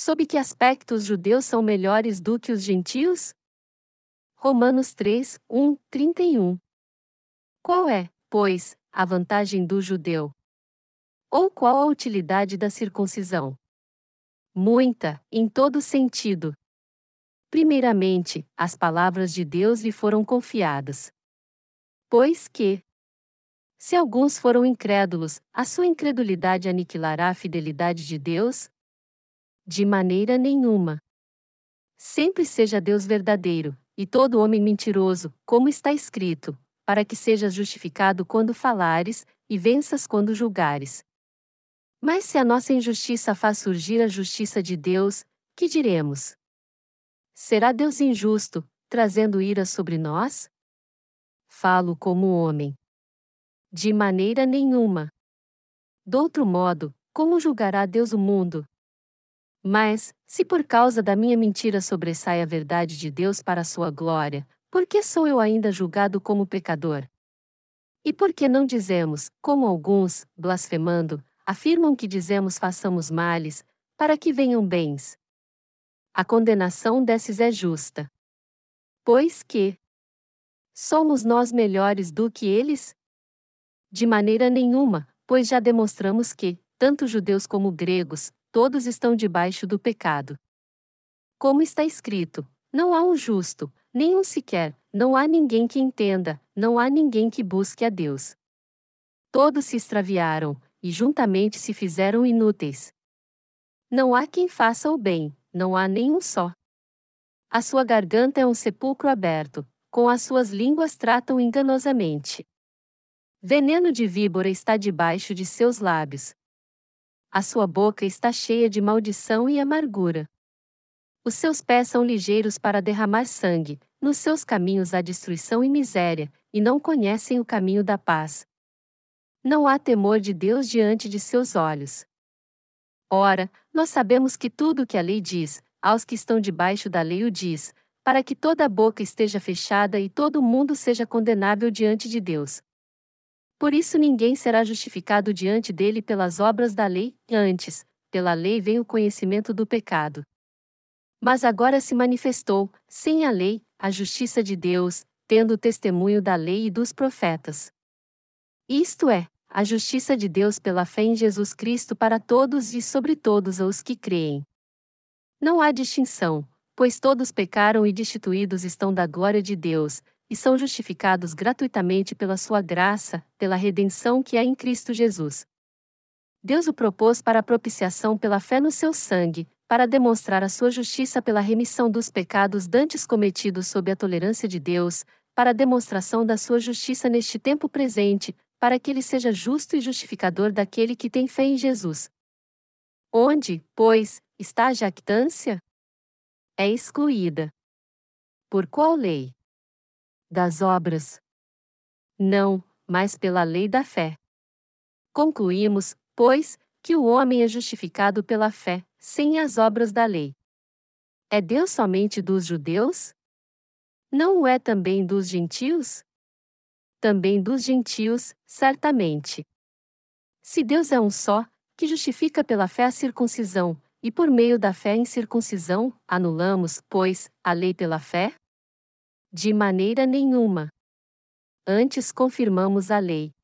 Sob que aspecto os judeus são melhores do que os gentios? Romanos 3, 1, 31. Qual é, pois, a vantagem do judeu? Ou qual a utilidade da circuncisão? Muita, em todo sentido. Primeiramente, as palavras de Deus lhe foram confiadas. Pois que, se alguns foram incrédulos, a sua incredulidade aniquilará a fidelidade de Deus? De maneira nenhuma. Sempre seja Deus verdadeiro, e todo homem mentiroso, como está escrito, para que sejas justificado quando falares, e venças quando julgares. Mas se a nossa injustiça faz surgir a justiça de Deus, que diremos? Será Deus injusto, trazendo ira sobre nós? Falo como homem. De maneira nenhuma. Doutro modo, como julgará Deus o mundo? Mas, se por causa da minha mentira sobressai a verdade de Deus para a sua glória, por que sou eu ainda julgado como pecador? E por que não dizemos, como alguns, blasfemando, afirmam que dizemos façamos males, para que venham bens? A condenação desses é justa. Pois que somos nós melhores do que eles? De maneira nenhuma, pois já demonstramos que, tanto judeus como gregos, todos estão debaixo do pecado. Como está escrito: não há um justo, nenhum sequer, não há ninguém que entenda, não há ninguém que busque a Deus. Todos se extraviaram, e juntamente se fizeram inúteis. Não há quem faça o bem, não há nenhum só. A sua garganta é um sepulcro aberto, com as suas línguas tratam enganosamente. Veneno de víbora está debaixo de seus lábios. A sua boca está cheia de maldição e amargura. Os seus pés são ligeiros para derramar sangue, nos seus caminhos há destruição e miséria, e não conhecem o caminho da paz. Não há temor de Deus diante de seus olhos. Ora, nós sabemos que tudo o que a lei diz, aos que estão debaixo da lei o diz, para que toda a boca esteja fechada e todo mundo seja condenável diante de Deus. Por isso ninguém será justificado diante dele pelas obras da lei, antes, pela lei vem o conhecimento do pecado. Mas agora se manifestou, sem a lei, a justiça de Deus, tendo o testemunho da lei e dos profetas. Isto é, a justiça de Deus pela fé em Jesus Cristo para todos e sobre todos os que creem. Não há distinção, pois todos pecaram e destituídos estão da glória de Deus, e são justificados gratuitamente pela sua graça, pela redenção que há em Cristo Jesus. Deus o propôs para propiciação pela fé no seu sangue, para demonstrar a sua justiça pela remissão dos pecados dantes cometidos sob a tolerância de Deus, para demonstração da sua justiça neste tempo presente, para que ele seja justo e justificador daquele que tem fé em Jesus. Onde, pois, está a jactância? É excluída. Por qual lei? Das obras. Não, mas pela lei da fé. Concluímos, pois, que o homem é justificado pela fé, sem as obras da lei. É Deus somente dos judeus? Não o é também dos gentios? Também dos gentios, certamente. Se Deus é um só, que justifica pela fé a circuncisão, e por meio da fé em circuncisão, anulamos, pois, a lei pela fé? De maneira nenhuma. Antes confirmamos a lei.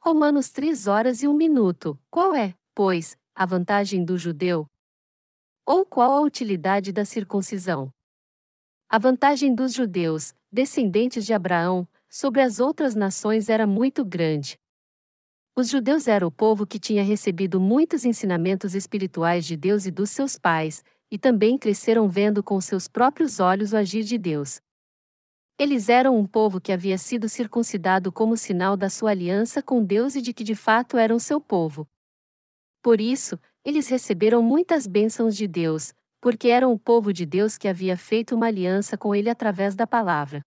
Romanos 3 horas e 1 minuto. Qual é, pois, a vantagem do judeu? Ou qual a utilidade da circuncisão? A vantagem dos judeus, descendentes de Abraão, sobre as outras nações era muito grande. Os judeus eram o povo que tinha recebido muitos ensinamentos espirituais de Deus e dos seus pais, e também cresceram vendo com seus próprios olhos o agir de Deus. Eles eram um povo que havia sido circuncidado como sinal da sua aliança com Deus e de que de fato eram seu povo. Por isso, eles receberam muitas bênçãos de Deus, porque eram o povo de Deus que havia feito uma aliança com ele através da palavra.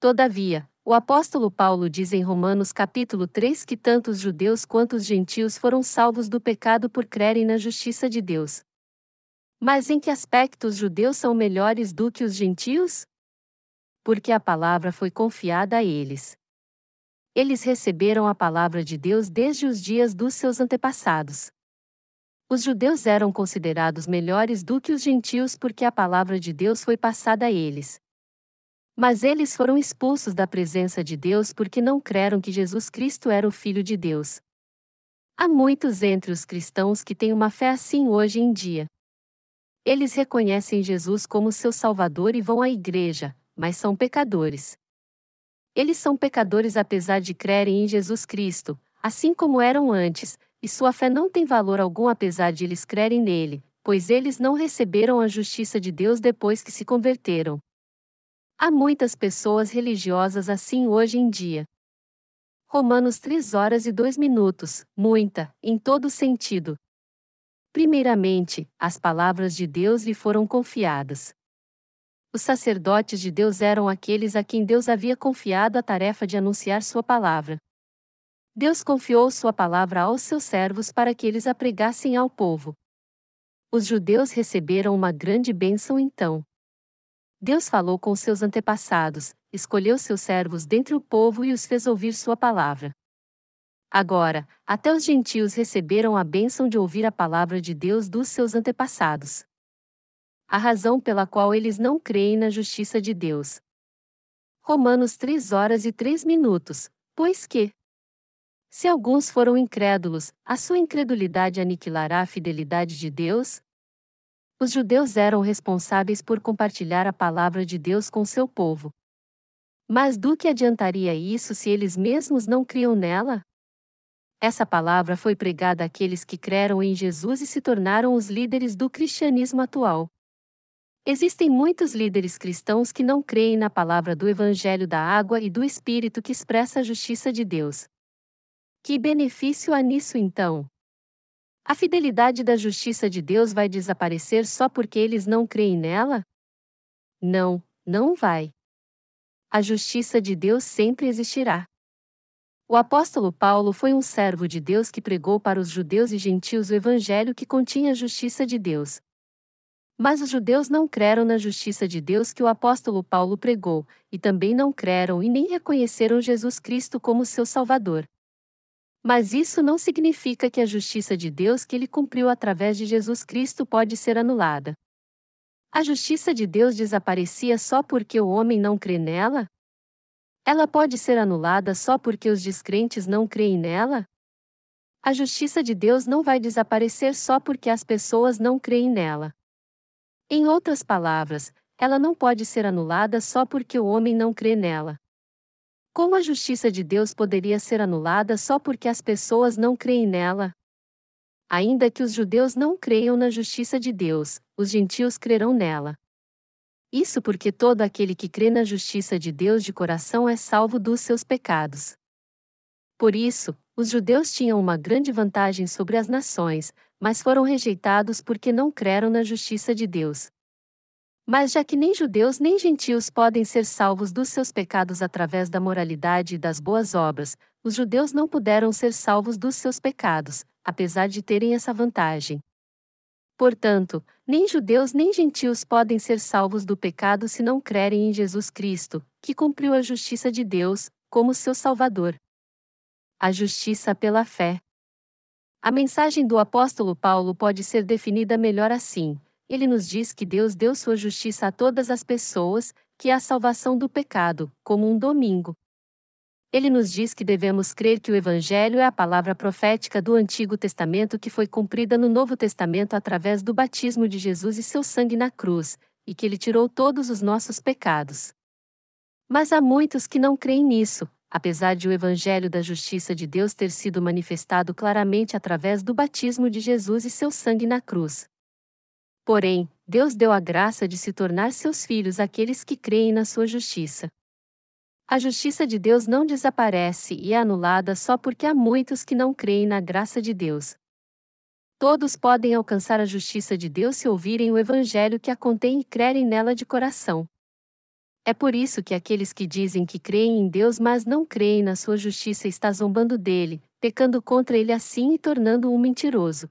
Todavia, o apóstolo Paulo diz em Romanos capítulo 3 que tanto os judeus quanto os gentios foram salvos do pecado por crerem na justiça de Deus. Mas em que aspecto os judeus são melhores do que os gentios? Porque a palavra foi confiada a eles. Eles receberam a palavra de Deus desde os dias dos seus antepassados. Os judeus eram considerados melhores do que os gentios porque a palavra de Deus foi passada a eles. Mas eles foram expulsos da presença de Deus porque não creram que Jesus Cristo era o Filho de Deus. Há muitos entre os cristãos que têm uma fé assim hoje em dia. Eles reconhecem Jesus como seu Salvador e vão à igreja, mas são pecadores. Eles são pecadores apesar de crerem em Jesus Cristo, assim como eram antes, e sua fé não tem valor algum apesar de eles crerem nele, pois eles não receberam a justiça de Deus depois que se converteram. Há muitas pessoas religiosas assim hoje em dia. Romanos 3 horas e 2 minutos, muita, em todo sentido. Primeiramente, as palavras de Deus lhe foram confiadas. Os sacerdotes de Deus eram aqueles a quem Deus havia confiado a tarefa de anunciar sua palavra. Deus confiou sua palavra aos seus servos para que eles a pregassem ao povo. Os judeus receberam uma grande bênção então. Deus falou com seus antepassados, escolheu seus servos dentre o povo e os fez ouvir sua palavra. Agora, até os gentios receberam a bênção de ouvir a palavra de Deus dos seus antepassados. A razão pela qual eles não creem na justiça de Deus. Romanos 3 horas e 3 minutos. Pois que, se alguns foram incrédulos, a sua incredulidade aniquilará a fidelidade de Deus? Os judeus eram responsáveis por compartilhar a palavra de Deus com seu povo. Mas do que adiantaria isso se eles mesmos não criam nela? Essa palavra foi pregada àqueles que creram em Jesus e se tornaram os líderes do cristianismo atual. Existem muitos líderes cristãos que não creem na palavra do Evangelho da água e do Espírito que expressa a justiça de Deus. Que benefício há nisso então? A fidelidade da justiça de Deus vai desaparecer só porque eles não creem nela? Não, não vai. A justiça de Deus sempre existirá. O apóstolo Paulo foi um servo de Deus que pregou para os judeus e gentios o evangelho que continha a justiça de Deus. Mas os judeus não creram na justiça de Deus que o apóstolo Paulo pregou, e também não creram e nem reconheceram Jesus Cristo como seu Salvador. Mas isso não significa que a justiça de Deus que ele cumpriu através de Jesus Cristo pode ser anulada. A justiça de Deus desaparecia só porque o homem não crê nela? Ela pode ser anulada só porque os descrentes não creem nela? A justiça de Deus não vai desaparecer só porque as pessoas não creem nela. Em outras palavras, ela não pode ser anulada só porque o homem não crê nela. Como a justiça de Deus poderia ser anulada só porque as pessoas não creem nela? Ainda que os judeus não creiam na justiça de Deus, os gentios crerão nela. Isso porque todo aquele que crê na justiça de Deus de coração é salvo dos seus pecados. Por isso, os judeus tinham uma grande vantagem sobre as nações, mas foram rejeitados porque não creram na justiça de Deus. Mas já que nem judeus nem gentios podem ser salvos dos seus pecados através da moralidade e das boas obras, os judeus não puderam ser salvos dos seus pecados, apesar de terem essa vantagem. Portanto, nem judeus nem gentios podem ser salvos do pecado se não crerem em Jesus Cristo, que cumpriu a justiça de Deus, como seu Salvador. A justiça pela fé. A mensagem do apóstolo Paulo pode ser definida melhor assim: ele nos diz que Deus deu sua justiça a todas as pessoas, que é a salvação do pecado, como um domingo. Ele nos diz que devemos crer que o Evangelho é a palavra profética do Antigo Testamento que foi cumprida no Novo Testamento através do batismo de Jesus e seu sangue na cruz, e que ele tirou todos os nossos pecados. Mas há muitos que não creem nisso, apesar de o Evangelho da Justiça de Deus ter sido manifestado claramente através do batismo de Jesus e seu sangue na cruz. Porém, Deus deu a graça de se tornar seus filhos aqueles que creem na sua justiça. A justiça de Deus não desaparece e é anulada só porque há muitos que não creem na graça de Deus. Todos podem alcançar a justiça de Deus se ouvirem o Evangelho que a contém e crerem nela de coração. É por isso que aqueles que dizem que creem em Deus mas não creem na sua justiça está zombando dele, pecando contra ele assim e tornando-o um mentiroso.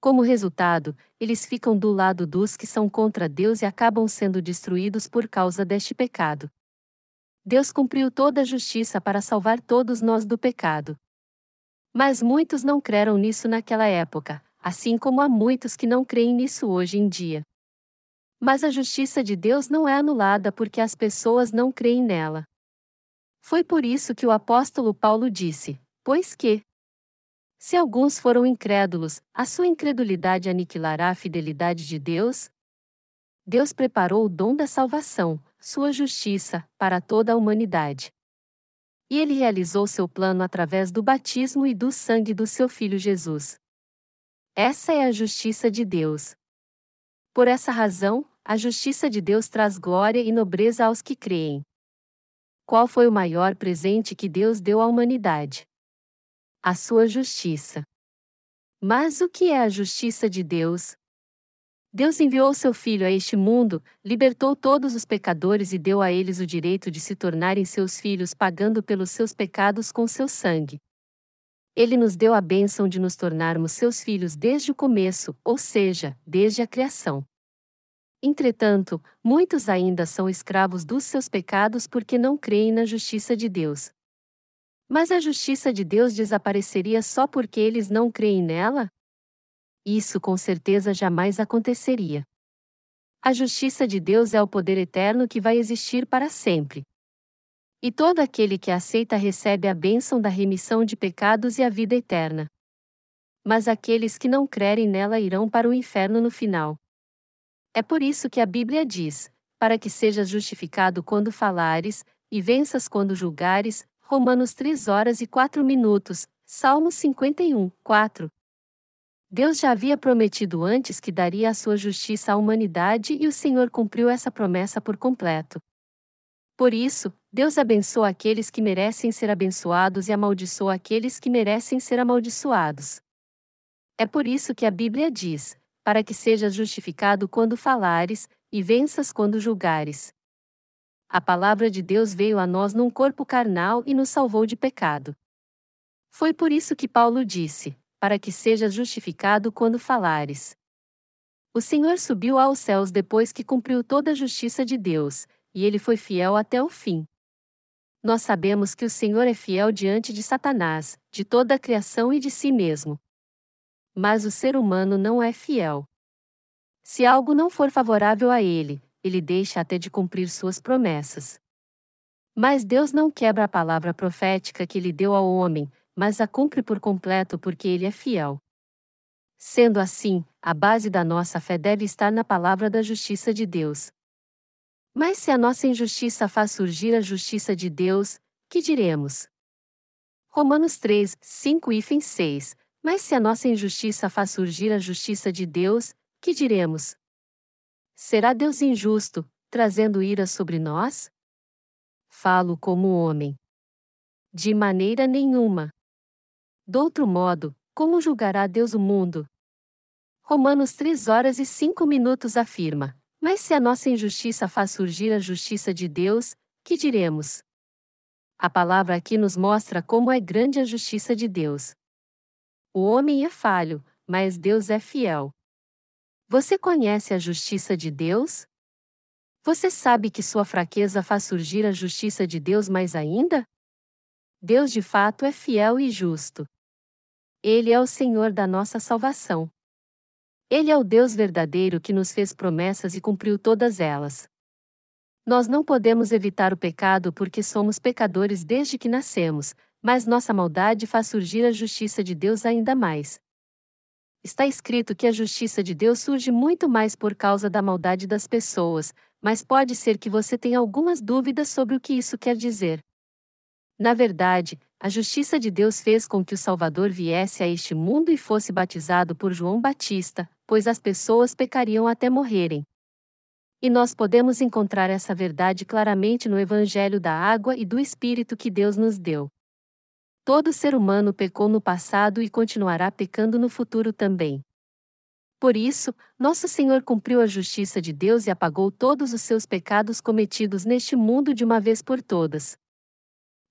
Como resultado, eles ficam do lado dos que são contra Deus e acabam sendo destruídos por causa deste pecado. Deus cumpriu toda a justiça para salvar todos nós do pecado. Mas muitos não creram nisso naquela época, assim como há muitos que não creem nisso hoje em dia. Mas a justiça de Deus não é anulada porque as pessoas não creem nela. Foi por isso que o apóstolo Paulo disse: Pois que, se alguns foram incrédulos, a sua incredulidade aniquilará a fidelidade de Deus? Deus preparou o dom da salvação, sua justiça, para toda a humanidade. E ele realizou seu plano através do batismo e do sangue do seu filho Jesus. Essa é a justiça de Deus. Por essa razão, a justiça de Deus traz glória e nobreza aos que creem. Qual foi o maior presente que Deus deu à humanidade? A sua justiça. Mas o que é a justiça de Deus? Deus enviou seu Filho a este mundo, libertou todos os pecadores e deu a eles o direito de se tornarem seus filhos pagando pelos seus pecados com seu sangue. Ele nos deu a bênção de nos tornarmos seus filhos desde o começo, ou seja, desde a criação. Entretanto, muitos ainda são escravos dos seus pecados porque não creem na justiça de Deus. Mas a justiça de Deus desapareceria só porque eles não creem nela? Isso com certeza jamais aconteceria. A justiça de Deus é o poder eterno que vai existir para sempre. E todo aquele que aceita recebe a bênção da remissão de pecados e a vida eterna. Mas aqueles que não crerem nela irão para o inferno no final. É por isso que a Bíblia diz: para que sejas justificado quando falares, e venças quando julgares. Romanos 3 horas e 4 minutos, Salmo 51, 4. Deus já havia prometido antes que daria a sua justiça à humanidade e o Senhor cumpriu essa promessa por completo. Por isso, Deus abençoa aqueles que merecem ser abençoados e amaldiçoa aqueles que merecem ser amaldiçoados. É por isso que a Bíblia diz: para que sejas justificado quando falares, e venças quando julgares. A palavra de Deus veio a nós num corpo carnal e nos salvou de pecado. Foi por isso que Paulo disse: para que sejas justificado quando falares. O Senhor subiu aos céus depois que cumpriu toda a justiça de Deus, e ele foi fiel até o fim. Nós sabemos que o Senhor é fiel diante de Satanás, de toda a criação e de si mesmo. Mas o ser humano não é fiel. Se algo não for favorável a ele, ele deixa até de cumprir suas promessas. Mas Deus não quebra a palavra profética que lhe deu ao homem, mas a cumpre por completo porque ele é fiel. Sendo assim, a base da nossa fé deve estar na palavra da justiça de Deus. Mas se a nossa injustiça faz surgir a justiça de Deus, que diremos? Romanos 3, 5 e 6 mas se a nossa injustiça faz surgir a justiça de Deus, que diremos? Será Deus injusto, trazendo ira sobre nós? Falo como homem. De maneira nenhuma. Do outro modo, como julgará Deus o mundo? Romanos 3 horas e 5 minutos afirma: Mas se a nossa injustiça faz surgir a justiça de Deus, que diremos? A palavra aqui nos mostra como é grande a justiça de Deus. O homem é falho, mas Deus é fiel. Você conhece a justiça de Deus? Você sabe que sua fraqueza faz surgir a justiça de Deus mais ainda? Deus de fato é fiel e justo. Ele é o Senhor da nossa salvação. Ele é o Deus verdadeiro que nos fez promessas e cumpriu todas elas. Nós não podemos evitar o pecado porque somos pecadores desde que nascemos, mas nossa maldade faz surgir a justiça de Deus ainda mais. Está escrito que a justiça de Deus surge muito mais por causa da maldade das pessoas, mas pode ser que você tenha algumas dúvidas sobre o que isso quer dizer. Na verdade, a justiça de Deus fez com que o Salvador viesse a este mundo e fosse batizado por João Batista, pois as pessoas pecariam até morrerem. E nós podemos encontrar essa verdade claramente no Evangelho da Água e do Espírito que Deus nos deu. Todo ser humano pecou no passado e continuará pecando no futuro também. Por isso, nosso Senhor cumpriu a justiça de Deus e apagou todos os seus pecados cometidos neste mundo de uma vez por todas.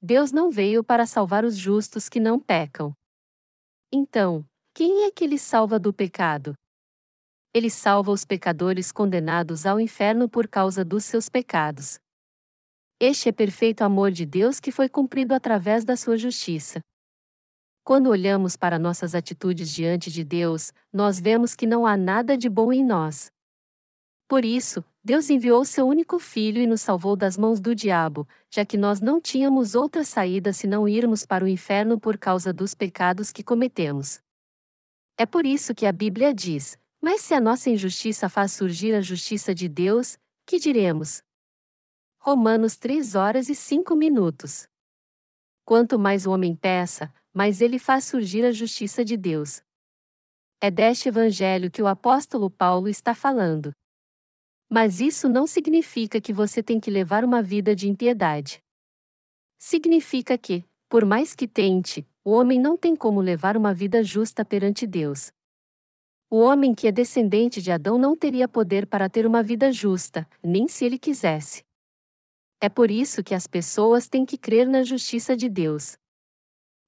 Deus não veio para salvar os justos que não pecam. Então, quem é que ele salva do pecado? Ele salva os pecadores condenados ao inferno por causa dos seus pecados. Este é perfeito amor de Deus que foi cumprido através da sua justiça. Quando olhamos para nossas atitudes diante de Deus, nós vemos que não há nada de bom em nós. Por isso, Deus enviou seu único filho e nos salvou das mãos do diabo, já que nós não tínhamos outra saída senão irmos para o inferno por causa dos pecados que cometemos. É por isso que a Bíblia diz: Mas se a nossa injustiça faz surgir a justiça de Deus, que diremos? Romanos 3 horas e 5 minutos. Quanto mais o homem peça, mais ele faz surgir a justiça de Deus. É deste evangelho que o apóstolo Paulo está falando. Mas isso não significa que você tem que levar uma vida de impiedade. Significa que, por mais que tente, o homem não tem como levar uma vida justa perante Deus. O homem que é descendente de Adão não teria poder para ter uma vida justa, nem se ele quisesse. É por isso que as pessoas têm que crer na justiça de Deus.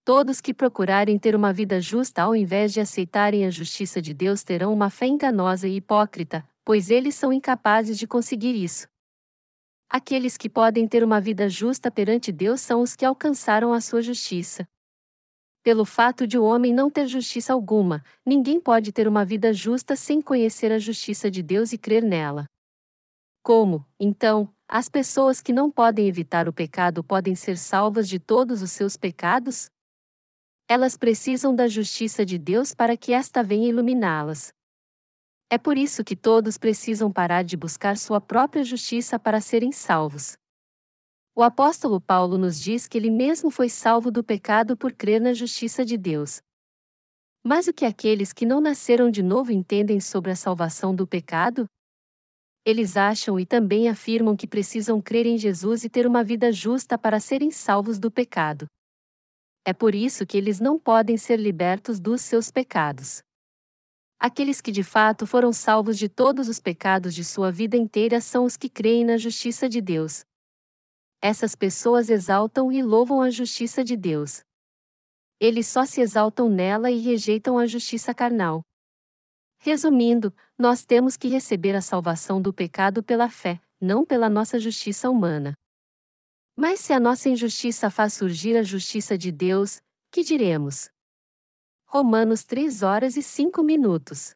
Todos que procurarem ter uma vida justa ao invés de aceitarem a justiça de Deus terão uma fé enganosa e hipócrita, pois eles são incapazes de conseguir isso. Aqueles que podem ter uma vida justa perante Deus são os que alcançaram a sua justiça. Pelo fato de o homem não ter justiça alguma, ninguém pode ter uma vida justa sem conhecer a justiça de Deus e crer nela. Como, então, as pessoas que não podem evitar o pecado podem ser salvas de todos os seus pecados? Elas precisam da justiça de Deus para que esta venha iluminá-las. É por isso que todos precisam parar de buscar sua própria justiça para serem salvos. O apóstolo Paulo nos diz que ele mesmo foi salvo do pecado por crer na justiça de Deus. Mas o que aqueles que não nasceram de novo entendem sobre a salvação do pecado? Eles acham e também afirmam que precisam crer em Jesus e ter uma vida justa para serem salvos do pecado. É por isso que eles não podem ser libertos dos seus pecados. Aqueles que de fato foram salvos de todos os pecados de sua vida inteira são os que creem na justiça de Deus. Essas pessoas exaltam e louvam a justiça de Deus. Eles só se exaltam nela e rejeitam a justiça carnal. Resumindo, nós temos que receber a salvação do pecado pela fé, não pela nossa justiça humana. Mas se a nossa injustiça faz surgir a justiça de Deus, que diremos? Romanos 3 horas e 5 minutos.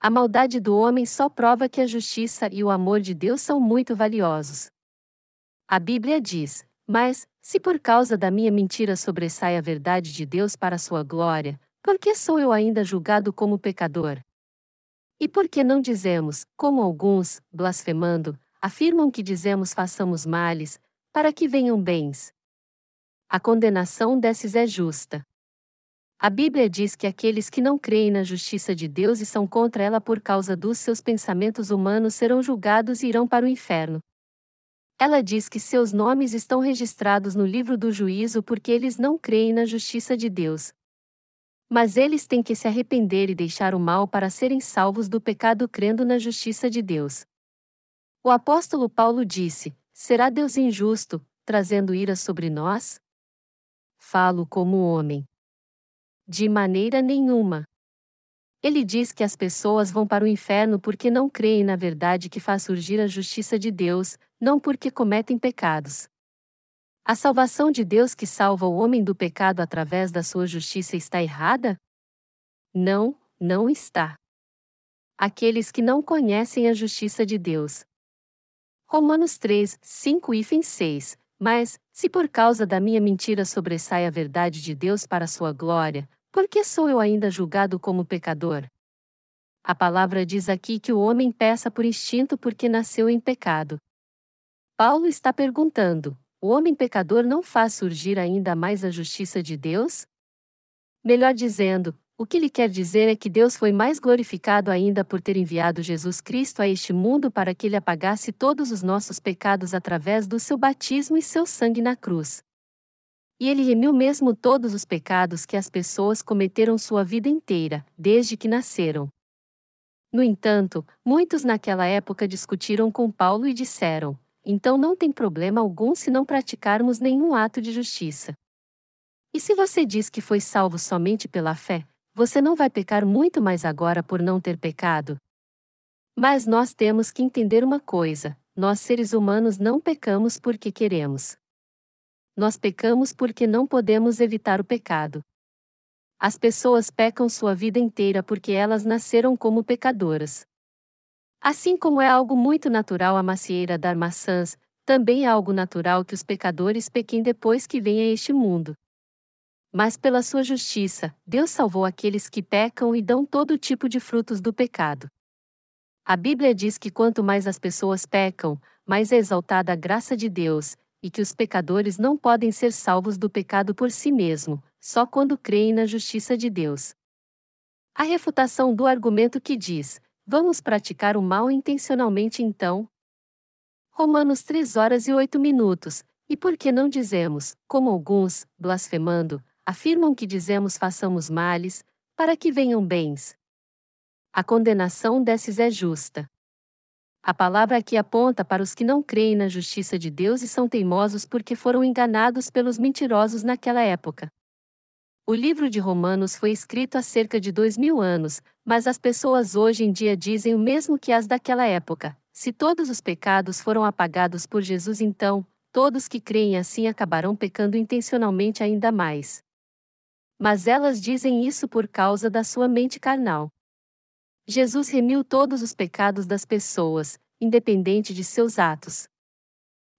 A maldade do homem só prova que a justiça e o amor de Deus são muito valiosos. A Bíblia diz: Mas, se por causa da minha mentira sobressai a verdade de Deus para sua glória, por que sou eu ainda julgado como pecador? E por que não dizemos, como alguns, blasfemando, afirmam que dizemos façamos males, para que venham bens? A condenação desses é justa. A Bíblia diz que aqueles que não creem na justiça de Deus e são contra ela por causa dos seus pensamentos humanos serão julgados e irão para o inferno. Ela diz que seus nomes estão registrados no livro do juízo porque eles não creem na justiça de Deus. Mas eles têm que se arrepender e deixar o mal para serem salvos do pecado crendo na justiça de Deus. O apóstolo Paulo disse: Será Deus injusto, trazendo ira sobre nós? Falo como homem. De maneira nenhuma. Ele diz que as pessoas vão para o inferno porque não creem na verdade que faz surgir a justiça de Deus, não porque cometem pecados. A salvação de Deus que salva o homem do pecado através da sua justiça está errada? Não, não está. Aqueles que não conhecem a justiça de Deus. Romanos 3, 5 e 6 mas, se por causa da minha mentira sobressai a verdade de Deus para sua glória, por que sou eu ainda julgado como pecador? A palavra diz aqui que o homem peça por instinto porque nasceu em pecado. Paulo está perguntando: o homem pecador não faz surgir ainda mais a justiça de Deus? Melhor dizendo, o que ele quer dizer é que Deus foi mais glorificado ainda por ter enviado Jesus Cristo a este mundo para que ele apagasse todos os nossos pecados através do seu batismo e seu sangue na cruz. E ele remiu mesmo todos os pecados que as pessoas cometeram sua vida inteira, desde que nasceram. No entanto, muitos naquela época discutiram com Paulo e disseram: então não tem problema algum se não praticarmos nenhum ato de justiça. E se você diz que foi salvo somente pela fé, você não vai pecar muito mais agora por não ter pecado? Mas nós temos que entender uma coisa: nós seres humanos não pecamos porque queremos. Nós pecamos porque não podemos evitar o pecado. As pessoas pecam sua vida inteira porque elas nasceram como pecadoras. Assim como é algo muito natural a macieira dar maçãs, também é algo natural que os pecadores pequem depois que vêm a este mundo. Mas pela sua justiça, Deus salvou aqueles que pecam e dão todo tipo de frutos do pecado. A Bíblia diz que quanto mais as pessoas pecam, mais é exaltada a graça de Deus, e que os pecadores não podem ser salvos do pecado por si mesmo, só quando creem na justiça de Deus. A refutação do argumento que diz: vamos praticar o mal intencionalmente então? Romanos 3 horas e 8 minutos. E por que não dizemos, como alguns, blasfemando, afirmam que dizemos façamos males, para que venham bens? A condenação desses é justa. A palavra aqui aponta para os que não creem na justiça de Deus e são teimosos porque foram enganados pelos mentirosos naquela época. O livro de Romanos foi escrito há cerca de dois mil anos, mas as pessoas hoje em dia dizem o mesmo que as daquela época. Se todos os pecados foram apagados por Jesus, então, todos que creem assim acabarão pecando intencionalmente ainda mais. Mas elas dizem isso por causa da sua mente carnal. Jesus remiu todos os pecados das pessoas, independente de seus atos.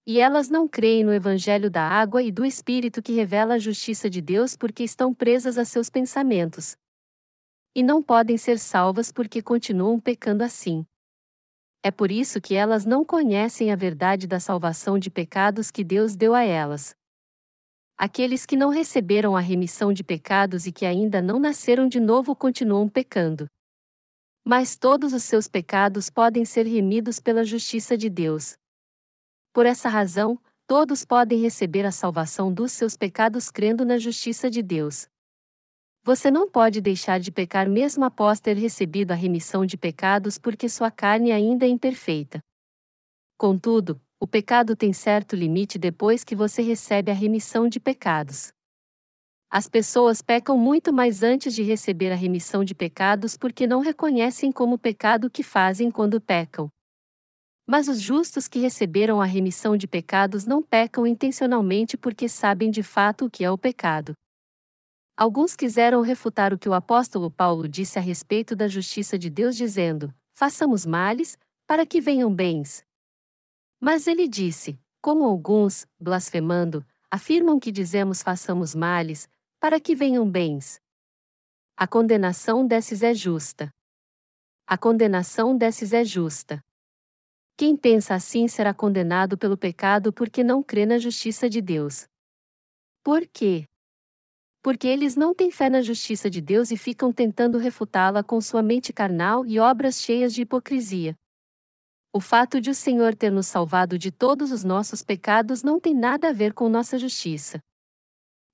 E elas não creem no Evangelho da água e do Espírito que revela a justiça de Deus porque estão presas a seus pensamentos. E não podem ser salvas porque continuam pecando assim. É por isso que elas não conhecem a verdade da salvação de pecados que Deus deu a elas. Aqueles que não receberam a remissão de pecados e que ainda não nasceram de novo continuam pecando. Mas todos os seus pecados podem ser remidos pela justiça de Deus. Por essa razão, todos podem receber a salvação dos seus pecados crendo na justiça de Deus. Você não pode deixar de pecar mesmo após ter recebido a remissão de pecados porque sua carne ainda é imperfeita. Contudo, o pecado tem certo limite depois que você recebe a remissão de pecados. As pessoas pecam muito mais antes de receber a remissão de pecados porque não reconhecem como pecado o que fazem quando pecam. Mas os justos que receberam a remissão de pecados não pecam intencionalmente porque sabem de fato o que é o pecado. Alguns quiseram refutar o que o apóstolo Paulo disse a respeito da justiça de Deus, dizendo: façamos males, para que venham bens. Mas ele disse: como alguns, blasfemando, afirmam que dizemos façamos males, para que venham bens. A condenação desses é justa. A condenação desses é justa. Quem pensa assim será condenado pelo pecado porque não crê na justiça de Deus. Por quê? Porque eles não têm fé na justiça de Deus e ficam tentando refutá-la com sua mente carnal e obras cheias de hipocrisia. O fato de o Senhor ter nos salvado de todos os nossos pecados não tem nada a ver com nossa justiça.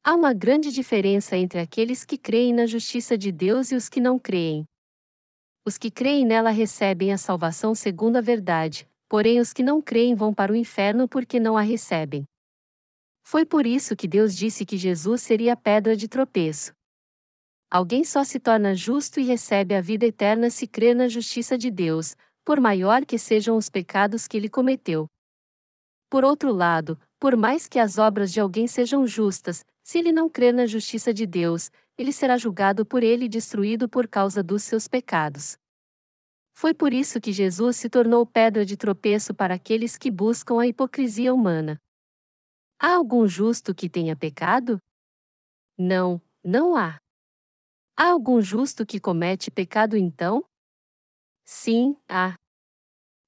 Há uma grande diferença entre aqueles que creem na justiça de Deus e os que não creem. Os que creem nela recebem a salvação segundo a verdade, porém os que não creem vão para o inferno porque não a recebem. Foi por isso que Deus disse que Jesus seria a pedra de tropeço. Alguém só se torna justo e recebe a vida eterna se crer na justiça de Deus, por maior que sejam os pecados que ele cometeu. Por outro lado, por mais que as obras de alguém sejam justas, se ele não crer na justiça de Deus, ele será julgado por ele e destruído por causa dos seus pecados. Foi por isso que Jesus se tornou pedra de tropeço para aqueles que buscam a hipocrisia humana. Há algum justo que tenha pecado? Não, não há. Há algum justo que comete pecado então? Sim, há.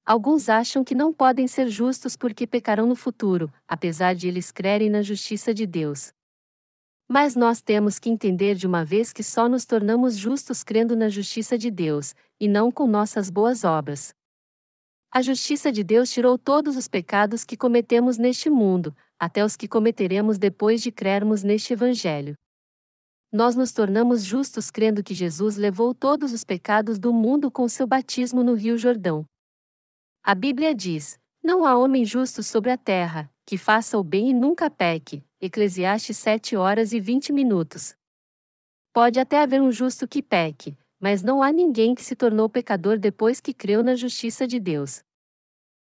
Alguns acham que não podem ser justos porque pecarão no futuro, apesar de eles crerem na justiça de Deus. Mas nós temos que entender de uma vez que só nos tornamos justos crendo na justiça de Deus, e não com nossas boas obras. A justiça de Deus tirou todos os pecados que cometemos neste mundo, até os que cometeremos depois de crermos neste Evangelho. Nós nos tornamos justos crendo que Jesus levou todos os pecados do mundo com seu batismo no Rio Jordão. A Bíblia diz: Não há homem justo sobre a terra, que faça o bem e nunca peque, Eclesiastes 7 horas e 20 minutos. Pode até haver um justo que peque, mas não há ninguém que se tornou pecador depois que creu na justiça de Deus.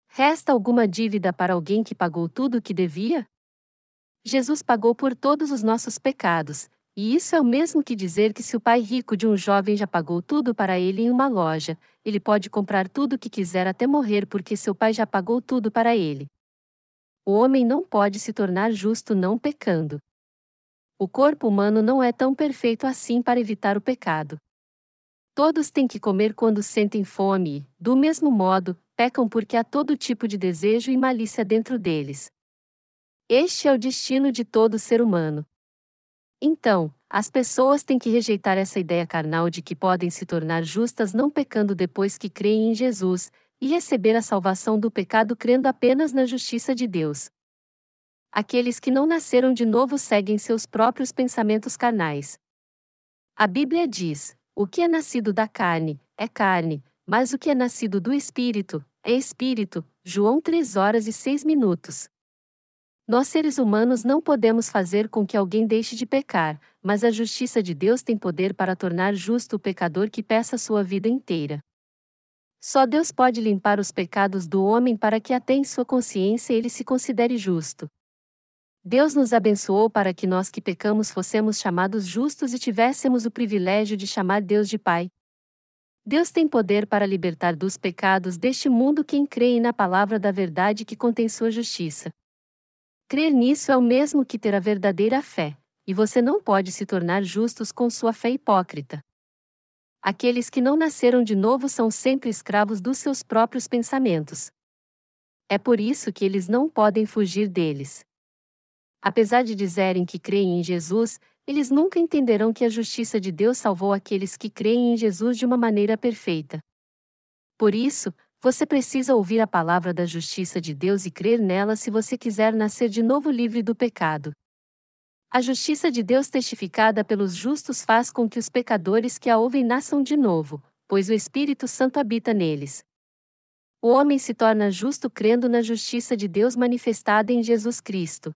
Resta alguma dívida para alguém que pagou tudo o que devia? Jesus pagou por todos os nossos pecados, E isso é o mesmo que dizer que se o pai rico de um jovem já pagou tudo para ele em uma loja, ele pode comprar tudo que quiser até morrer porque seu pai já pagou tudo para ele. O homem não pode se tornar justo não pecando. O corpo humano não é tão perfeito assim para evitar o pecado. Todos têm que comer quando sentem fome, e, do mesmo modo, pecam porque há todo tipo de desejo e malícia dentro deles. Este é o destino de todo ser humano. Então, as pessoas têm que rejeitar essa ideia carnal de que podem se tornar justas não pecando depois que creem em Jesus, e receber a salvação do pecado crendo apenas na justiça de Deus. Aqueles que não nasceram de novo seguem seus próprios pensamentos carnais. A Bíblia diz: o que é nascido da carne, é carne, mas o que é nascido do Espírito, é Espírito. João 3 horas e 6 minutos. Nós seres humanos não podemos fazer com que alguém deixe de pecar, mas a justiça de Deus tem poder para tornar justo o pecador que peça sua vida inteira. Só Deus pode limpar os pecados do homem para que até em sua consciência ele se considere justo. Deus nos abençoou para que nós que pecamos fossemos chamados justos e tivéssemos o privilégio de chamar Deus de Pai. Deus tem poder para libertar dos pecados deste mundo quem crê na palavra da verdade que contém sua justiça. Crer nisso é o mesmo que ter a verdadeira fé, e você não pode se tornar justos com sua fé hipócrita. Aqueles que não nasceram de novo são sempre escravos dos seus próprios pensamentos. É por isso que eles não podem fugir deles. Apesar de dizerem que creem em Jesus, eles nunca entenderão que a justiça de Deus salvou aqueles que creem em Jesus de uma maneira perfeita. Por isso, você precisa ouvir a palavra da justiça de Deus e crer nela se você quiser nascer de novo livre do pecado. A justiça de Deus testificada pelos justos faz com que os pecadores que a ouvem nasçam de novo, pois o Espírito Santo habita neles. O homem se torna justo crendo na justiça de Deus manifestada em Jesus Cristo.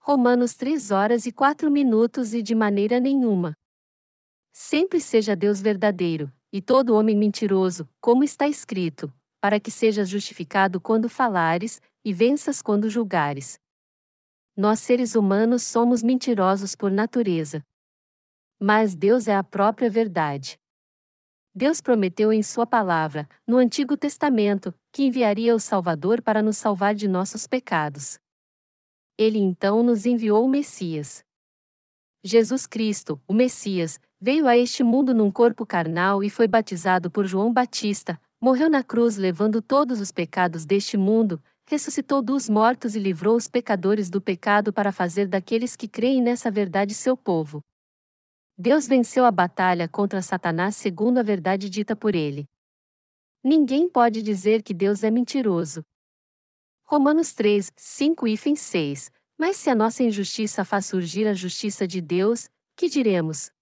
Romanos 3 horas e 4 minutos e de maneira nenhuma. Sempre seja Deus verdadeiro, e todo homem mentiroso, como está escrito, para que sejas justificado quando falares, e venças quando julgares. Nós seres humanos somos mentirosos por natureza. Mas Deus é a própria verdade. Deus prometeu em Sua palavra, no Antigo Testamento, que enviaria o Salvador para nos salvar de nossos pecados. Ele então nos enviou o Messias. Jesus Cristo, o Messias, veio a este mundo num corpo carnal e foi batizado por João Batista, morreu na cruz levando todos os pecados deste mundo, ressuscitou dos mortos e livrou os pecadores do pecado para fazer daqueles que creem nessa verdade seu povo. Deus venceu a batalha contra Satanás segundo a verdade dita por ele. Ninguém pode dizer que Deus é mentiroso. Romanos 3, 5 e 6 Mas se a nossa injustiça faz surgir a justiça de Deus, que diremos?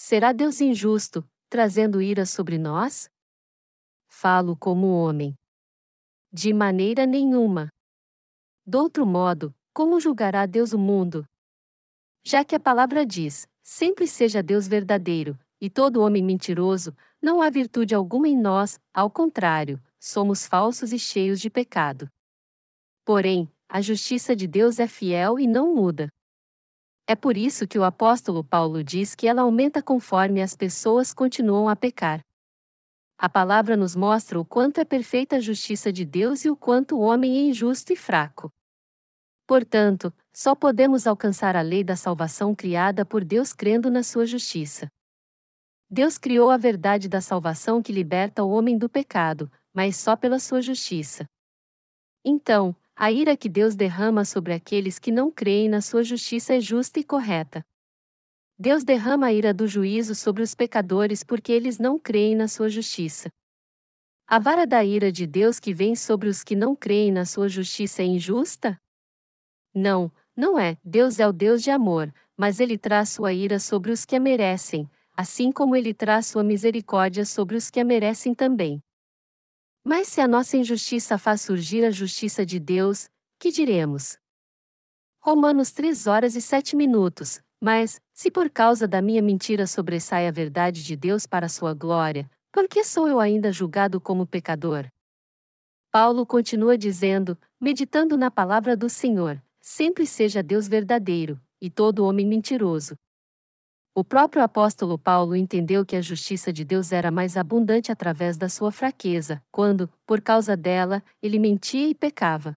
Será Deus injusto, trazendo ira sobre nós? Falo como homem. De maneira nenhuma. Doutro modo, como julgará Deus o mundo? Já que a palavra diz: sempre seja Deus verdadeiro, e todo homem mentiroso, não há virtude alguma em nós, ao contrário, somos falsos e cheios de pecado. Porém, a justiça de Deus é fiel e não muda. É por isso que o apóstolo Paulo diz que ela aumenta conforme as pessoas continuam a pecar. A palavra nos mostra o quanto é perfeita a justiça de Deus e o quanto o homem é injusto e fraco. Portanto, só podemos alcançar a lei da salvação criada por Deus crendo na sua justiça. Deus criou a verdade da salvação que liberta o homem do pecado, mas só pela sua justiça. Então, a ira que Deus derrama sobre aqueles que não creem na sua justiça é justa e correta. Deus derrama a ira do juízo sobre os pecadores porque eles não creem na sua justiça. A vara da ira de Deus que vem sobre os que não creem na sua justiça é injusta? Não, não é. Deus é o Deus de amor, mas ele traz sua ira sobre os que a merecem, assim como ele traz sua misericórdia sobre os que a merecem também. Mas se a nossa injustiça faz surgir a justiça de Deus, que diremos? Romanos 3 horas e 7 minutos. Mas, se por causa da minha mentira sobressai a verdade de Deus para sua glória, por que sou eu ainda julgado como pecador? Paulo continua dizendo, meditando na palavra do Senhor: sempre seja Deus verdadeiro, e todo homem mentiroso. O próprio apóstolo Paulo entendeu que a justiça de Deus era mais abundante através da sua fraqueza, quando, por causa dela, ele mentia e pecava.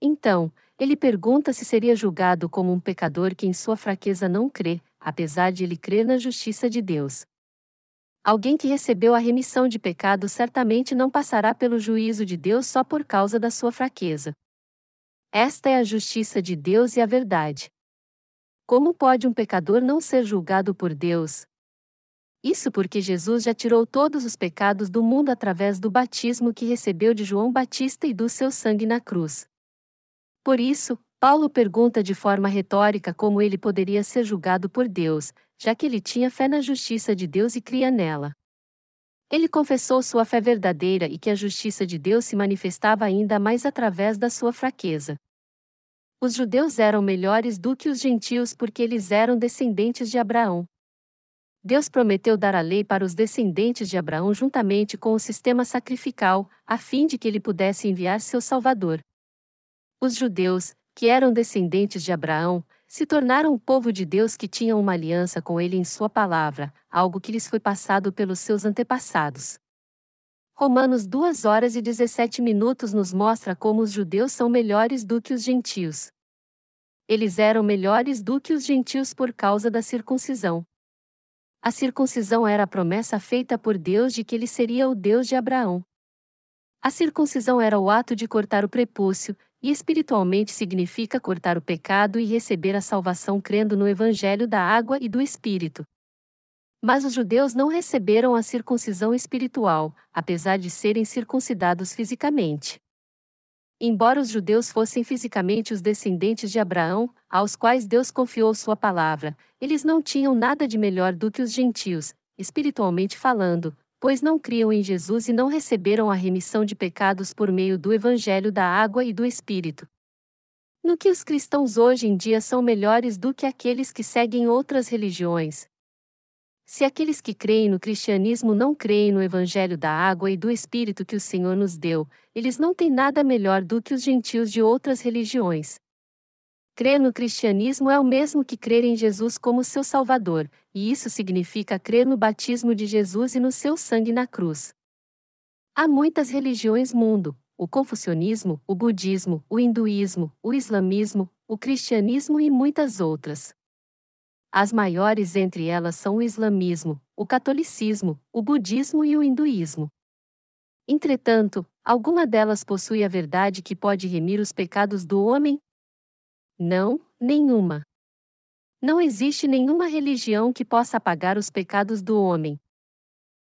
Então, ele pergunta se seria julgado como um pecador que em sua fraqueza não crê, apesar de ele crer na justiça de Deus. Alguém que recebeu a remissão de pecado certamente não passará pelo juízo de Deus só por causa da sua fraqueza. Esta é a justiça de Deus e a verdade. Como pode um pecador não ser julgado por Deus? Isso porque Jesus já tirou todos os pecados do mundo através do batismo que recebeu de João Batista e do seu sangue na cruz. Por isso, Paulo pergunta de forma retórica como ele poderia ser julgado por Deus, já que ele tinha fé na justiça de Deus e cria nela. Ele confessou sua fé verdadeira e que a justiça de Deus se manifestava ainda mais através da sua fraqueza. Os judeus eram melhores do que os gentios porque eles eram descendentes de Abraão. Deus prometeu dar a lei para os descendentes de Abraão juntamente com o sistema sacrificial, a fim de que ele pudesse enviar seu Salvador. Os judeus, que eram descendentes de Abraão, se tornaram o povo de Deus que tinha uma aliança com ele em sua palavra, algo que lhes foi passado pelos seus antepassados. Romanos 2 horas e 17 minutos nos mostra como os judeus são melhores do que os gentios. Eles eram melhores do que os gentios por causa da circuncisão. A circuncisão era a promessa feita por Deus de que ele seria o Deus de Abraão. A circuncisão era o ato de cortar o prepúcio, e espiritualmente significa cortar o pecado e receber a salvação crendo no Evangelho da água e do Espírito. Mas os judeus não receberam a circuncisão espiritual, apesar de serem circuncidados fisicamente. Embora os judeus fossem fisicamente os descendentes de Abraão, aos quais Deus confiou sua palavra, eles não tinham nada de melhor do que os gentios, espiritualmente falando, pois não criam em Jesus e não receberam a remissão de pecados por meio do Evangelho da água e do Espírito. No que os cristãos hoje em dia são melhores do que aqueles que seguem outras religiões. Se aqueles que creem no cristianismo não creem no Evangelho da água e do Espírito que o Senhor nos deu, eles não têm nada melhor do que os gentios de outras religiões. Crer no cristianismo é o mesmo que crer em Jesus como seu Salvador, e isso significa crer no batismo de Jesus e no seu sangue na cruz. Há muitas religiões mundo: o confucionismo, o budismo, o hinduísmo, o islamismo, o cristianismo e muitas outras. As maiores entre elas são o islamismo, o catolicismo, o budismo e o hinduísmo. Entretanto, alguma delas possui a verdade que pode remir os pecados do homem? Não, nenhuma. Não existe nenhuma religião que possa apagar os pecados do homem.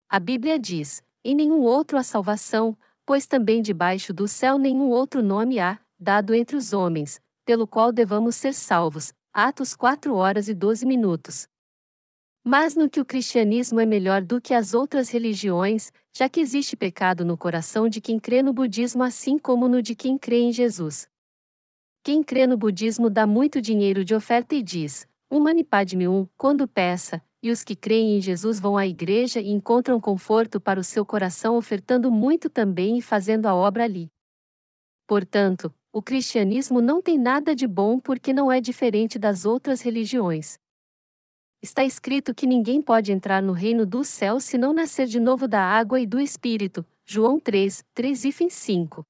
A Bíblia diz: em nenhum outro há salvação, pois também debaixo do céu nenhum outro nome há, dado entre os homens, pelo qual devamos ser salvos. Atos 4 horas e 12 minutos. Mas no que o cristianismo é melhor do que as outras religiões, já que existe pecado no coração de quem crê no budismo assim como no de quem crê em Jesus. Quem crê no budismo dá muito dinheiro de oferta e diz: um Manipadme um, quando peça, e os que creem em Jesus vão à igreja e encontram conforto para o seu coração ofertando muito também e fazendo a obra ali. Portanto, o cristianismo não tem nada de bom porque não é diferente das outras religiões. Está escrito que ninguém pode entrar no reino dos céus se não nascer de novo da água e do Espírito. João 3, 3 e 5.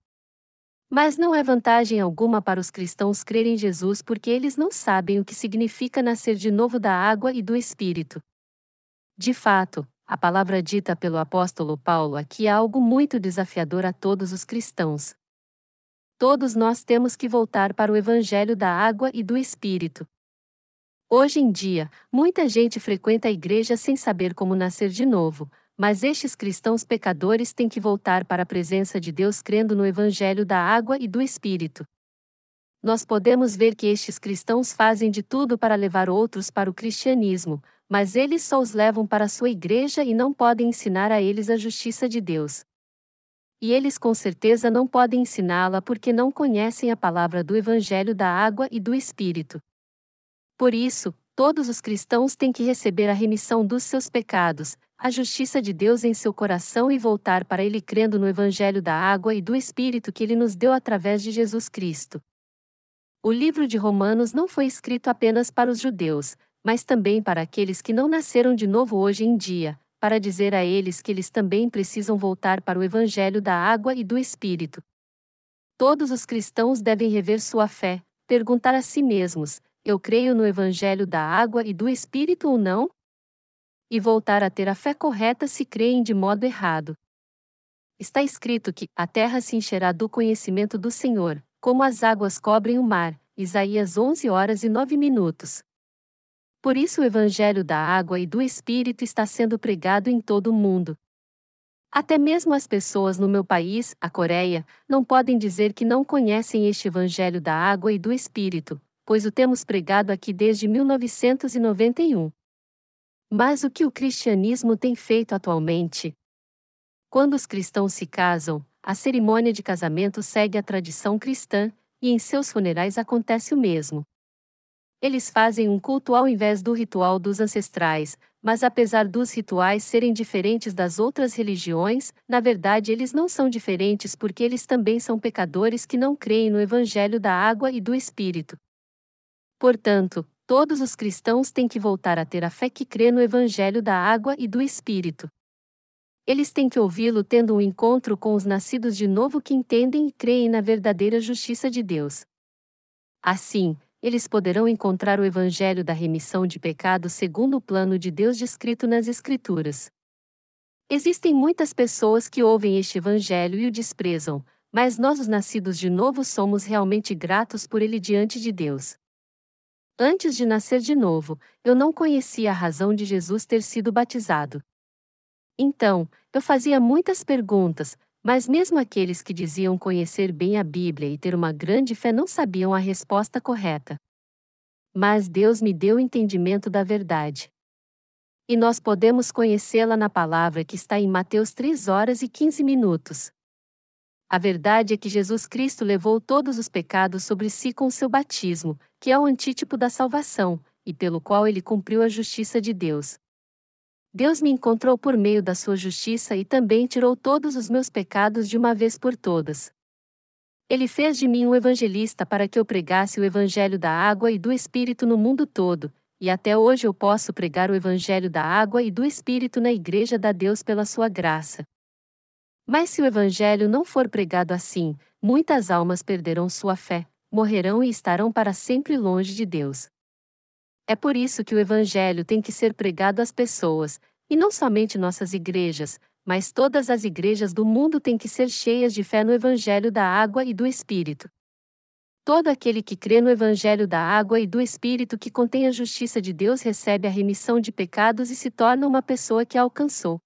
Mas não é vantagem alguma para os cristãos crerem em Jesus porque eles não sabem o que significa nascer de novo da água e do Espírito. De fato, a palavra dita pelo apóstolo Paulo aqui é algo muito desafiador a todos os cristãos. Todos nós temos que voltar para o Evangelho da água e do Espírito. Hoje em dia, muita gente frequenta a igreja sem saber como nascer de novo, mas estes cristãos pecadores têm que voltar para a presença de Deus crendo no Evangelho da água e do Espírito. Nós podemos ver que estes cristãos fazem de tudo para levar outros para o cristianismo, mas eles só os levam para a sua igreja e não podem ensinar a eles a justiça de Deus. E eles com certeza não podem ensiná-la porque não conhecem a palavra do Evangelho da água e do Espírito. Por isso, todos os cristãos têm que receber a remissão dos seus pecados, a justiça de Deus em seu coração e voltar para Ele crendo no Evangelho da água e do Espírito que Ele nos deu através de Jesus Cristo. O livro de Romanos não foi escrito apenas para os judeus, mas também para aqueles que não nasceram de novo hoje em dia, para dizer a eles que eles também precisam voltar para o Evangelho da água e do Espírito. Todos os cristãos devem rever sua fé, perguntar a si mesmos: eu creio no Evangelho da água e do Espírito ou não? E voltar a ter a fé correta se creem de modo errado. Está escrito que a terra se encherá do conhecimento do Senhor, como as águas cobrem o mar. Isaías 11 horas e 9 minutos. Por isso o Evangelho da água e do Espírito está sendo pregado em todo o mundo. Até mesmo as pessoas no meu país, a Coreia, não podem dizer que não conhecem este Evangelho da água e do Espírito, pois o temos pregado aqui desde 1991. Mas o que o cristianismo tem feito atualmente? Quando os cristãos se casam, a cerimônia de casamento segue a tradição cristã, e em seus funerais acontece o mesmo. Eles fazem um culto ao invés do ritual dos ancestrais, mas apesar dos rituais serem diferentes das outras religiões, na verdade eles não são diferentes porque eles também são pecadores que não creem no Evangelho da água e do Espírito. Portanto, todos os cristãos têm que voltar a ter a fé que crê no Evangelho da água e do Espírito. Eles têm que ouvi-lo tendo um encontro com os nascidos de novo que entendem e creem na verdadeira justiça de Deus. Assim, eles poderão encontrar o Evangelho da remissão de pecados segundo o plano de Deus descrito nas Escrituras. Existem muitas pessoas que ouvem este Evangelho e o desprezam, mas nós, os nascidos de novo, somos realmente gratos por ele diante de Deus. Antes de nascer de novo, eu não conhecia a razão de Jesus ter sido batizado. Então, eu fazia muitas perguntas, mas mesmo aqueles que diziam conhecer bem a Bíblia e ter uma grande fé não sabiam a resposta correta. Mas Deus me deu o entendimento da verdade. E nós podemos conhecê-la na palavra que está em Mateus 3 horas e 15 minutos. A verdade é que Jesus Cristo levou todos os pecados sobre si com seu batismo, que é o antítipo da salvação, e pelo qual ele cumpriu a justiça de Deus. Deus me encontrou por meio da sua justiça e também tirou todos os meus pecados de uma vez por todas. Ele fez de mim um evangelista para que eu pregasse o evangelho da água e do Espírito no mundo todo, e até hoje eu posso pregar o evangelho da água e do Espírito na igreja da Deus pela sua graça. Mas se o evangelho não for pregado assim, muitas almas perderão sua fé, morrerão e estarão para sempre longe de Deus. É por isso que o Evangelho tem que ser pregado às pessoas, e não somente nossas igrejas, mas todas as igrejas do mundo têm que ser cheias de fé no Evangelho da água e do Espírito. Todo aquele que crê no Evangelho da água e do Espírito que contém a justiça de Deus recebe a remissão de pecados e se torna uma pessoa que a alcançou.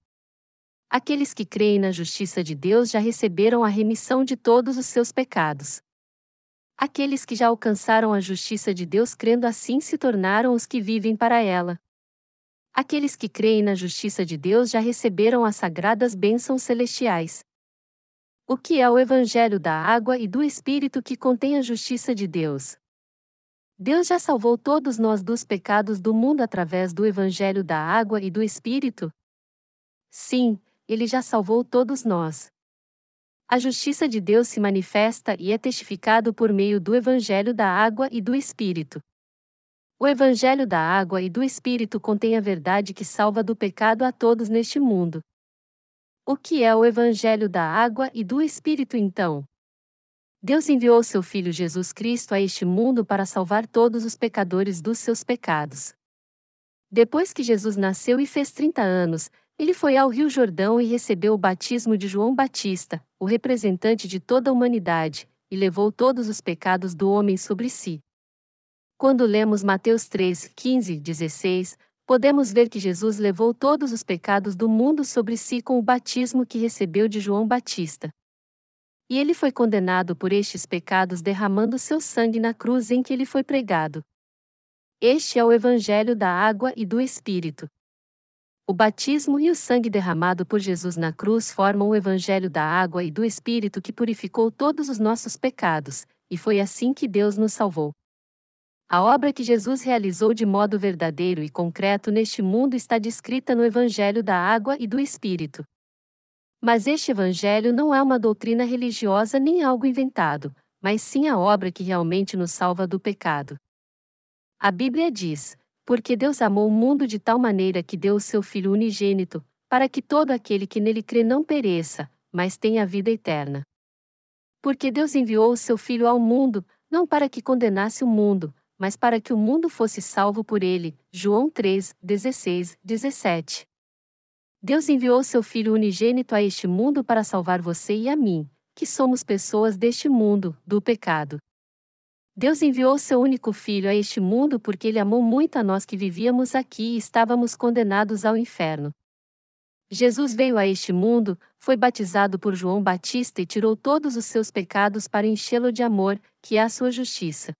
Aqueles que creem na justiça de Deus já receberam a remissão de todos os seus pecados. Aqueles que já alcançaram a justiça de Deus crendo assim se tornaram os que vivem para ela. Aqueles que creem na justiça de Deus já receberam as sagradas bênçãos celestiais. O que é o Evangelho da água e do Espírito que contém a justiça de Deus? Deus já salvou todos nós dos pecados do mundo através do Evangelho da água e do Espírito? Sim, ele já salvou todos nós. A justiça de Deus se manifesta e é testificado por meio do Evangelho da Água e do Espírito. O Evangelho da Água e do Espírito contém a verdade que salva do pecado a todos neste mundo. O que é o Evangelho da Água e do Espírito então? Deus enviou seu Filho Jesus Cristo a este mundo para salvar todos os pecadores dos seus pecados. Depois que Jesus nasceu e fez 30 anos, ele foi ao Rio Jordão e recebeu o batismo de João Batista, o representante de toda a humanidade, e levou todos os pecados do homem sobre si. Quando lemos Mateus 3, 15, 16, podemos ver que Jesus levou todos os pecados do mundo sobre si com o batismo que recebeu de João Batista. E ele foi condenado por estes pecados derramando seu sangue na cruz em que ele foi pregado. Este é o Evangelho da água e do Espírito. O batismo e o sangue derramado por Jesus na cruz formam o evangelho da água e do Espírito que purificou todos os nossos pecados, e foi assim que Deus nos salvou. A obra que Jesus realizou de modo verdadeiro e concreto neste mundo está descrita no Evangelho da Água e do Espírito. Mas este Evangelho não é uma doutrina religiosa nem algo inventado, mas sim a obra que realmente nos salva do pecado. A Bíblia diz: Porque Deus amou o mundo de tal maneira que deu o seu Filho unigênito, para que todo aquele que nele crê não pereça, mas tenha vida eterna. Porque Deus enviou o seu Filho ao mundo, não para que condenasse o mundo, mas para que o mundo fosse salvo por ele. João 3, 16, 17. Deus enviou seu Filho unigênito a este mundo para salvar você e a mim, que somos pessoas deste mundo, do pecado. Deus enviou seu único Filho a este mundo porque ele amou muito a nós que vivíamos aqui e estávamos condenados ao inferno. Jesus veio a este mundo, foi batizado por João Batista e tirou todos os seus pecados para enchê-lo de amor, que é a sua justiça.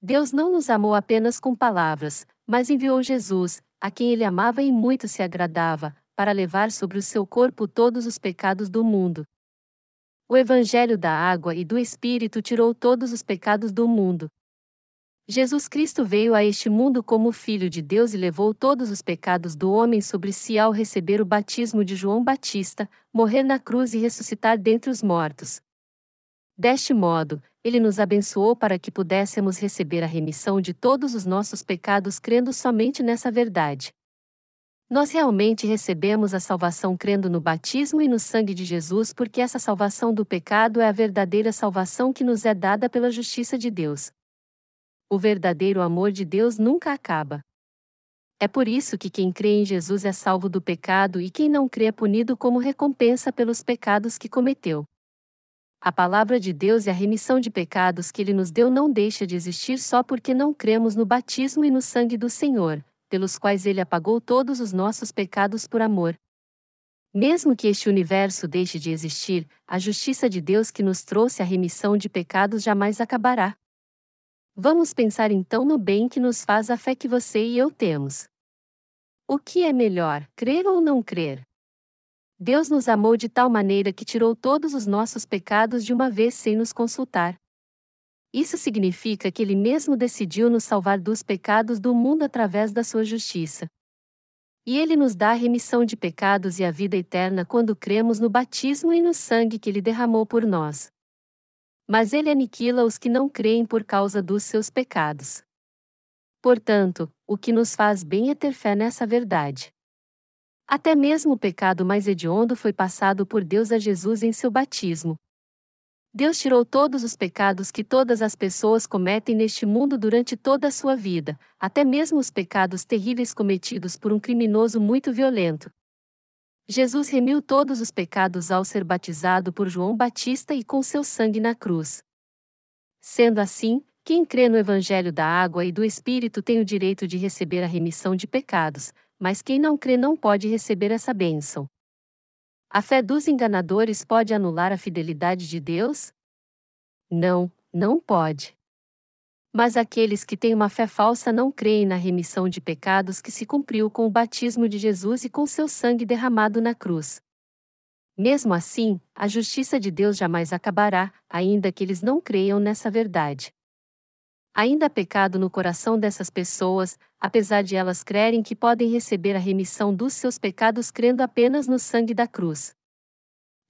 Deus não nos amou apenas com palavras, mas enviou Jesus, a quem ele amava e muito se agradava, para levar sobre o seu corpo todos os pecados do mundo. O Evangelho da água e do Espírito tirou todos os pecados do mundo. Jesus Cristo veio a este mundo como Filho de Deus e levou todos os pecados do homem sobre si ao receber o batismo de João Batista, morrer na cruz e ressuscitar dentre os mortos. Deste modo, ele nos abençoou para que pudéssemos receber a remissão de todos os nossos pecados crendo somente nessa verdade. Nós realmente recebemos a salvação crendo no batismo e no sangue de Jesus porque essa salvação do pecado é a verdadeira salvação que nos é dada pela justiça de Deus. O verdadeiro amor de Deus nunca acaba. É por isso que quem crê em Jesus é salvo do pecado e quem não crê é punido como recompensa pelos pecados que cometeu. A palavra de Deus e a remissão de pecados que Ele nos deu não deixa de existir só porque não cremos no batismo e no sangue do Senhor, pelos quais Ele apagou todos os nossos pecados por amor. Mesmo que este universo deixe de existir, a justiça de Deus que nos trouxe a remissão de pecados jamais acabará. Vamos pensar então no bem que nos faz a fé que você e eu temos. O que é melhor, crer ou não crer? Deus nos amou de tal maneira que tirou todos os nossos pecados de uma vez sem nos consultar. Isso significa que Ele mesmo decidiu nos salvar dos pecados do mundo através da sua justiça. E Ele nos dá a remissão de pecados e a vida eterna quando cremos no batismo e no sangue que Ele derramou por nós. Mas Ele aniquila os que não creem por causa dos seus pecados. Portanto, o que nos faz bem é ter fé nessa verdade. Até mesmo o pecado mais hediondo foi passado por Deus a Jesus em seu batismo. Deus tirou todos os pecados que todas as pessoas cometem neste mundo durante toda a sua vida, até mesmo os pecados terríveis cometidos por um criminoso muito violento. Jesus remiu todos os pecados ao ser batizado por João Batista e com seu sangue na cruz. Sendo assim, quem crê no Evangelho da Água e do Espírito tem o direito de receber a remissão de pecados, mas quem não crê não pode receber essa bênção. A fé dos enganadores pode anular a fidelidade de Deus? Não, não pode. Mas aqueles que têm uma fé falsa não creem na remissão de pecados que se cumpriu com o batismo de Jesus e com seu sangue derramado na cruz. Mesmo assim, a justiça de Deus jamais acabará, ainda que eles não creiam nessa verdade. Ainda há pecado no coração dessas pessoas, apesar de elas crerem que podem receber a remissão dos seus pecados crendo apenas no sangue da cruz.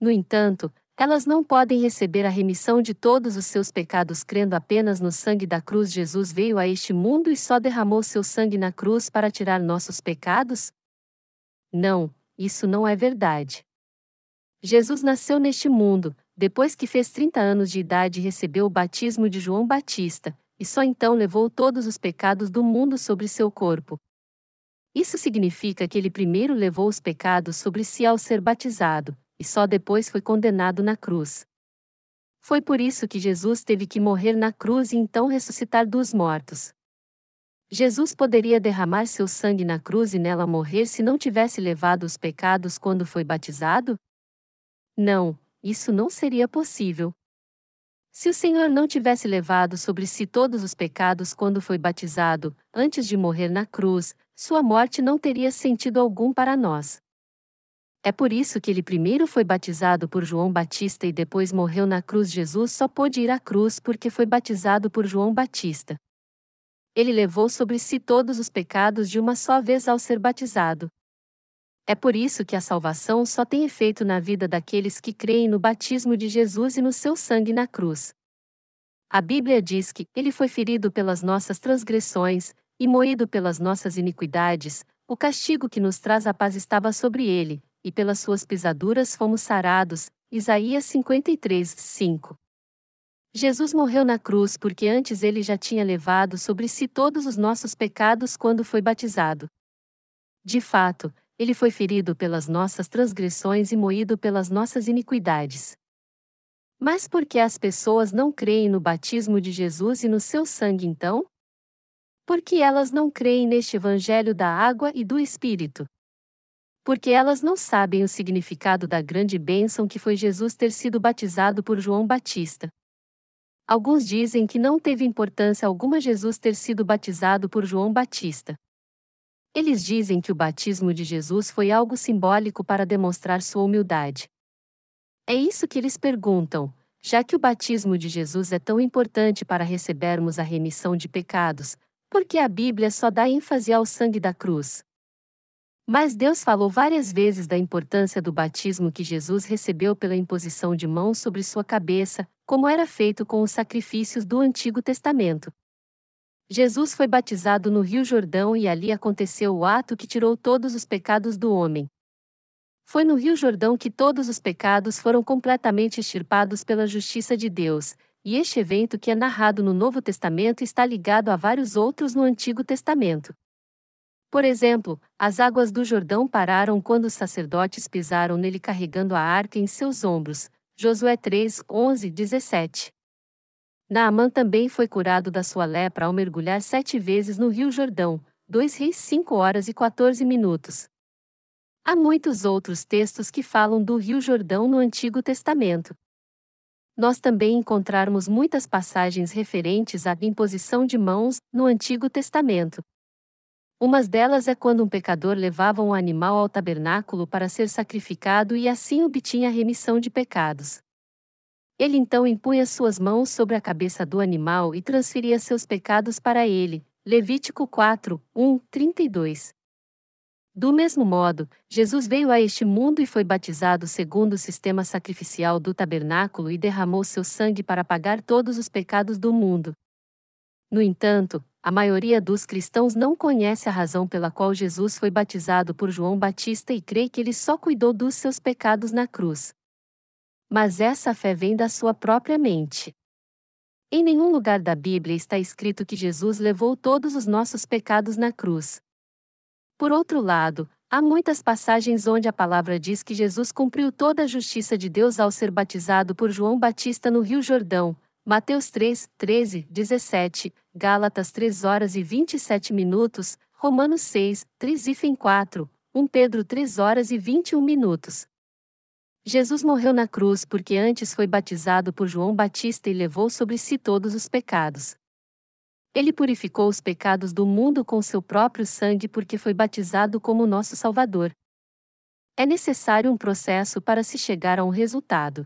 No entanto, elas não podem receber a remissão de todos os seus pecados crendo apenas no sangue da cruz. Jesus veio a este mundo e só derramou seu sangue na cruz para tirar nossos pecados? Não, isso não é verdade. Jesus nasceu neste mundo, depois que fez 30 anos de idade e recebeu o batismo de João Batista, e só então levou todos os pecados do mundo sobre seu corpo. Isso significa que ele primeiro levou os pecados sobre si ao ser batizado, e só depois foi condenado na cruz. Foi por isso que Jesus teve que morrer na cruz e então ressuscitar dos mortos. Jesus poderia derramar seu sangue na cruz e nela morrer se não tivesse levado os pecados quando foi batizado? Não, isso não seria possível. Se o Senhor não tivesse levado sobre si todos os pecados quando foi batizado, antes de morrer na cruz, sua morte não teria sentido algum para nós. É por isso que ele primeiro foi batizado por João Batista e depois morreu na cruz. Jesus só pôde ir à cruz porque foi batizado por João Batista. Ele levou sobre si todos os pecados de uma só vez ao ser batizado. É por isso que a salvação só tem efeito na vida daqueles que creem no batismo de Jesus e no seu sangue na cruz. A Bíblia diz que ele foi ferido pelas nossas transgressões e moído pelas nossas iniquidades, o castigo que nos traz a paz estava sobre ele, e pelas suas pisaduras fomos sarados. Isaías 53, 5. Jesus morreu na cruz porque antes ele já tinha levado sobre si todos os nossos pecados quando foi batizado. De fato, ele foi ferido pelas nossas transgressões e moído pelas nossas iniquidades. Mas por que as pessoas não creem no batismo de Jesus e no seu sangue então? Porque elas não creem neste evangelho da água e do Espírito. Porque elas não sabem o significado da grande bênção que foi Jesus ter sido batizado por João Batista. Alguns dizem que não teve importância alguma Jesus ter sido batizado por João Batista. Eles dizem que o batismo de Jesus foi algo simbólico para demonstrar sua humildade. É isso que eles perguntam, já que o batismo de Jesus é tão importante para recebermos a remissão de pecados, porque a Bíblia só dá ênfase ao sangue da cruz. Mas Deus falou várias vezes da importância do batismo que Jesus recebeu pela imposição de mãos sobre sua cabeça, como era feito com os sacrifícios do Antigo Testamento. Jesus foi batizado no Rio Jordão e ali aconteceu o ato que tirou todos os pecados do homem. Foi no Rio Jordão que todos os pecados foram completamente extirpados pela justiça de Deus, e este evento que é narrado no Novo Testamento está ligado a vários outros no Antigo Testamento. Por exemplo, as águas do Jordão pararam quando os sacerdotes pisaram nele carregando a arca em seus ombros. Josué 3, 11, 17. Naamã também foi curado da sua lepra ao mergulhar sete vezes no Rio Jordão, 2 Reis 5 horas e 14 minutos. Há muitos outros textos que falam do Rio Jordão no Antigo Testamento. Nós também encontrarmos muitas passagens referentes à imposição de mãos no Antigo Testamento. Umas delas é quando um pecador levava um animal ao tabernáculo para ser sacrificado e assim obtinha remissão de pecados. Ele então impunha suas mãos sobre a cabeça do animal e transferia seus pecados para ele. Levítico 4, 1, 32. Do mesmo modo, Jesus veio a este mundo e foi batizado segundo o sistema sacrificial do tabernáculo e derramou seu sangue para pagar todos os pecados do mundo. No entanto, a maioria dos cristãos não conhece a razão pela qual Jesus foi batizado por João Batista e crê que ele só cuidou dos seus pecados na cruz. Mas essa fé vem da sua própria mente. Em nenhum lugar da Bíblia está escrito que Jesus levou todos os nossos pecados na cruz. Por outro lado, há muitas passagens onde a palavra diz que Jesus cumpriu toda a justiça de Deus ao ser batizado por João Batista no Rio Jordão. Mateus 3, 13, 17, Gálatas 3 horas e 27 minutos, Romanos 6, 3 e 4, 1 Pedro 3 horas e 21 minutos. Jesus morreu na cruz porque antes foi batizado por João Batista e levou sobre si todos os pecados. Ele purificou os pecados do mundo com seu próprio sangue porque foi batizado como nosso Salvador. É necessário um processo para se chegar a um resultado.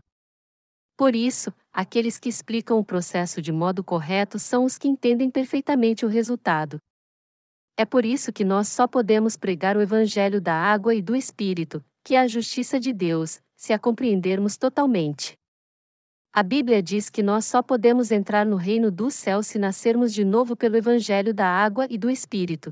Por isso, aqueles que explicam o processo de modo correto são os que entendem perfeitamente o resultado. É por isso que nós só podemos pregar o Evangelho da água e do Espírito, que é a justiça de Deus, se a compreendermos totalmente. A Bíblia diz que nós só podemos entrar no reino do céu se nascermos de novo pelo Evangelho da água e do Espírito.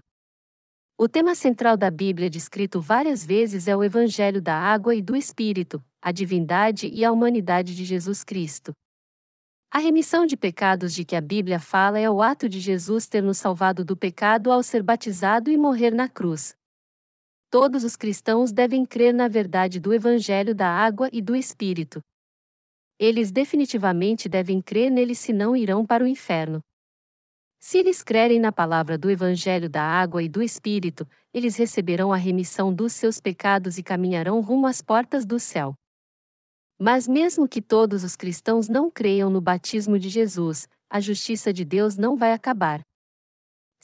O tema central da Bíblia, descrito várias vezes, é o Evangelho da água e do Espírito, a divindade e a humanidade de Jesus Cristo. A remissão de pecados de que a Bíblia fala é o ato de Jesus ter nos salvado do pecado ao ser batizado e morrer na cruz. Todos os cristãos devem crer na verdade do Evangelho da água e do Espírito. Eles definitivamente devem crer nele, senão irão para o inferno. Se eles crerem na palavra do Evangelho da água e do Espírito, eles receberão a remissão dos seus pecados e caminharão rumo às portas do céu. Mas, mesmo que todos os cristãos não creiam no batismo de Jesus, a justiça de Deus não vai acabar.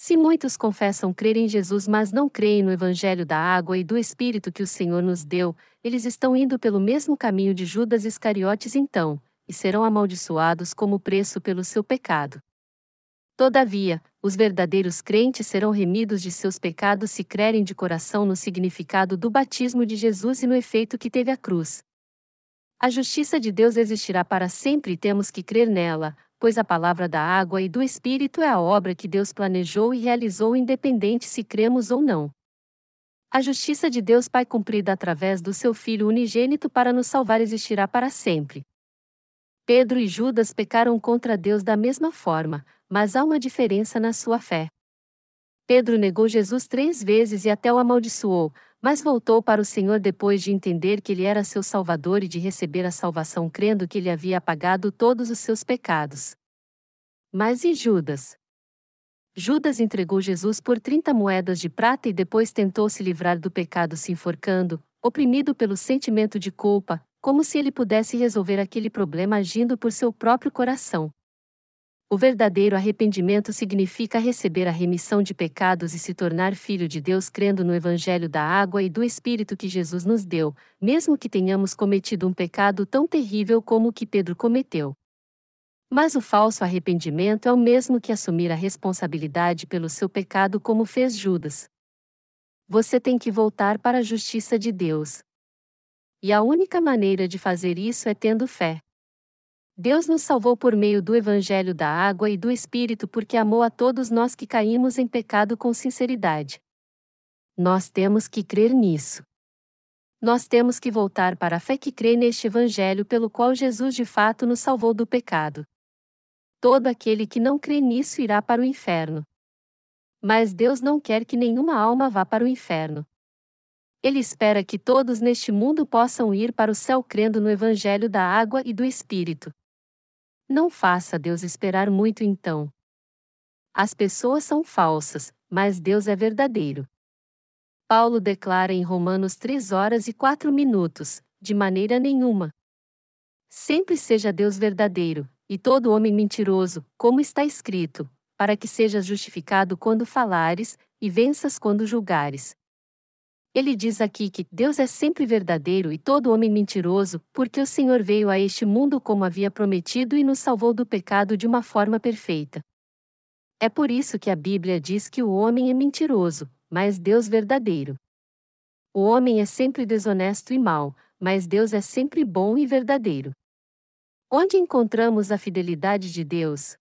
Se muitos confessam crer em Jesus, mas não creem no Evangelho da água e do Espírito que o Senhor nos deu, eles estão indo pelo mesmo caminho de Judas Iscariotes então, e serão amaldiçoados como preço pelo seu pecado. Todavia, os verdadeiros crentes serão remidos de seus pecados se crerem de coração no significado do batismo de Jesus e no efeito que teve a cruz. A justiça de Deus existirá para sempre e temos que crer nela, pois a palavra da água e do Espírito é a obra que Deus planejou e realizou independente se cremos ou não. A justiça de Deus Pai cumprida através do seu Filho unigênito para nos salvar existirá para sempre. Pedro e Judas pecaram contra Deus da mesma forma, mas há uma diferença na sua fé. Pedro negou Jesus três vezes e até o amaldiçoou, mas voltou para o Senhor depois de entender que ele era seu Salvador e de receber a salvação crendo que ele havia apagado todos os seus pecados. Mas e Judas? Judas entregou Jesus por 30 moedas de prata e depois tentou se livrar do pecado se enforcando, oprimido pelo sentimento de culpa, como se ele pudesse resolver aquele problema agindo por seu próprio coração. O verdadeiro arrependimento significa receber a remissão de pecados e se tornar filho de Deus crendo no Evangelho da água e do Espírito que Jesus nos deu, mesmo que tenhamos cometido um pecado tão terrível como o que Pedro cometeu. Mas o falso arrependimento é o mesmo que assumir a responsabilidade pelo seu pecado, como fez Judas. Você tem que voltar para a justiça de Deus. E a única maneira de fazer isso é tendo fé. Deus nos salvou por meio do Evangelho da água e do Espírito porque amou a todos nós que caímos em pecado com sinceridade. Nós temos que crer nisso. Nós temos que voltar para a fé que crê neste Evangelho pelo qual Jesus de fato nos salvou do pecado. Todo aquele que não crê nisso irá para o inferno. Mas Deus não quer que nenhuma alma vá para o inferno. Ele espera que todos neste mundo possam ir para o céu crendo no Evangelho da água e do Espírito. Não faça Deus esperar muito então. As pessoas são falsas, mas Deus é verdadeiro. Paulo declara em Romanos 3 horas e 4 minutos: de maneira nenhuma. Sempre seja Deus verdadeiro, e todo homem mentiroso, como está escrito, para que sejas justificado quando falares, e venças quando julgares. Ele diz aqui que Deus é sempre verdadeiro e todo homem mentiroso, porque o Senhor veio a este mundo como havia prometido e nos salvou do pecado de uma forma perfeita. É por isso que a Bíblia diz que o homem é mentiroso, mas Deus verdadeiro. O homem é sempre desonesto e mau, mas Deus é sempre bom e verdadeiro. Onde encontramos a fidelidade de Deus?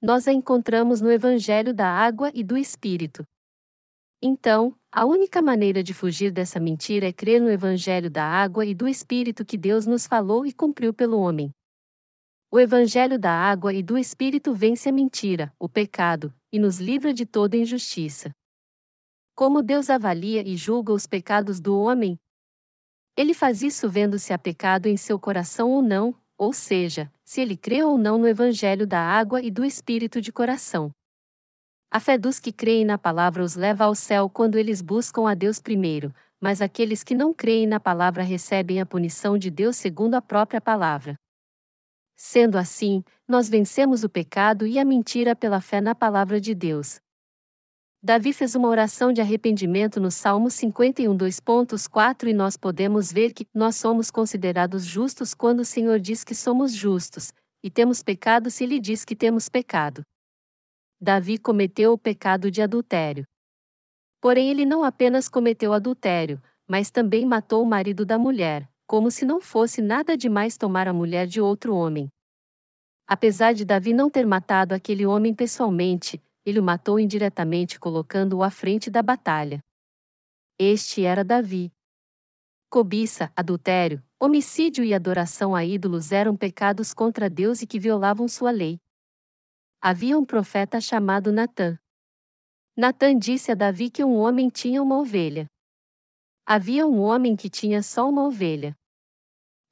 Nós a encontramos no Evangelho da Água e do Espírito. Então, a única maneira de fugir dessa mentira é crer no Evangelho da Água e do Espírito que Deus nos falou e cumpriu pelo homem. O Evangelho da Água e do Espírito vence a mentira, o pecado, e nos livra de toda injustiça. Como Deus avalia e julga os pecados do homem? Ele faz isso vendo se há pecado em seu coração ou não, ou seja, se ele crê ou não no Evangelho da água e do Espírito de coração. A fé dos que creem na palavra os leva ao céu quando eles buscam a Deus primeiro, mas aqueles que não creem na palavra recebem a punição de Deus segundo a própria palavra. Sendo assim, nós vencemos o pecado e a mentira pela fé na palavra de Deus. Davi fez uma oração de arrependimento no Salmo 51 2.4 e nós podemos ver que nós somos considerados justos quando o Senhor diz que somos justos, e temos pecado se ele diz que temos pecado. Davi cometeu o pecado de adultério. Porém, ele não apenas cometeu adultério, mas também matou o marido da mulher, como se não fosse nada demais tomar a mulher de outro homem. Apesar de Davi não ter matado aquele homem pessoalmente, ele o matou indiretamente colocando-o à frente da batalha. Este era Davi. Cobiça, adultério, homicídio e adoração a ídolos eram pecados contra Deus e que violavam sua lei. Havia um profeta chamado Natã. Natã disse a Davi que um homem tinha uma ovelha. Havia um homem que tinha só uma ovelha.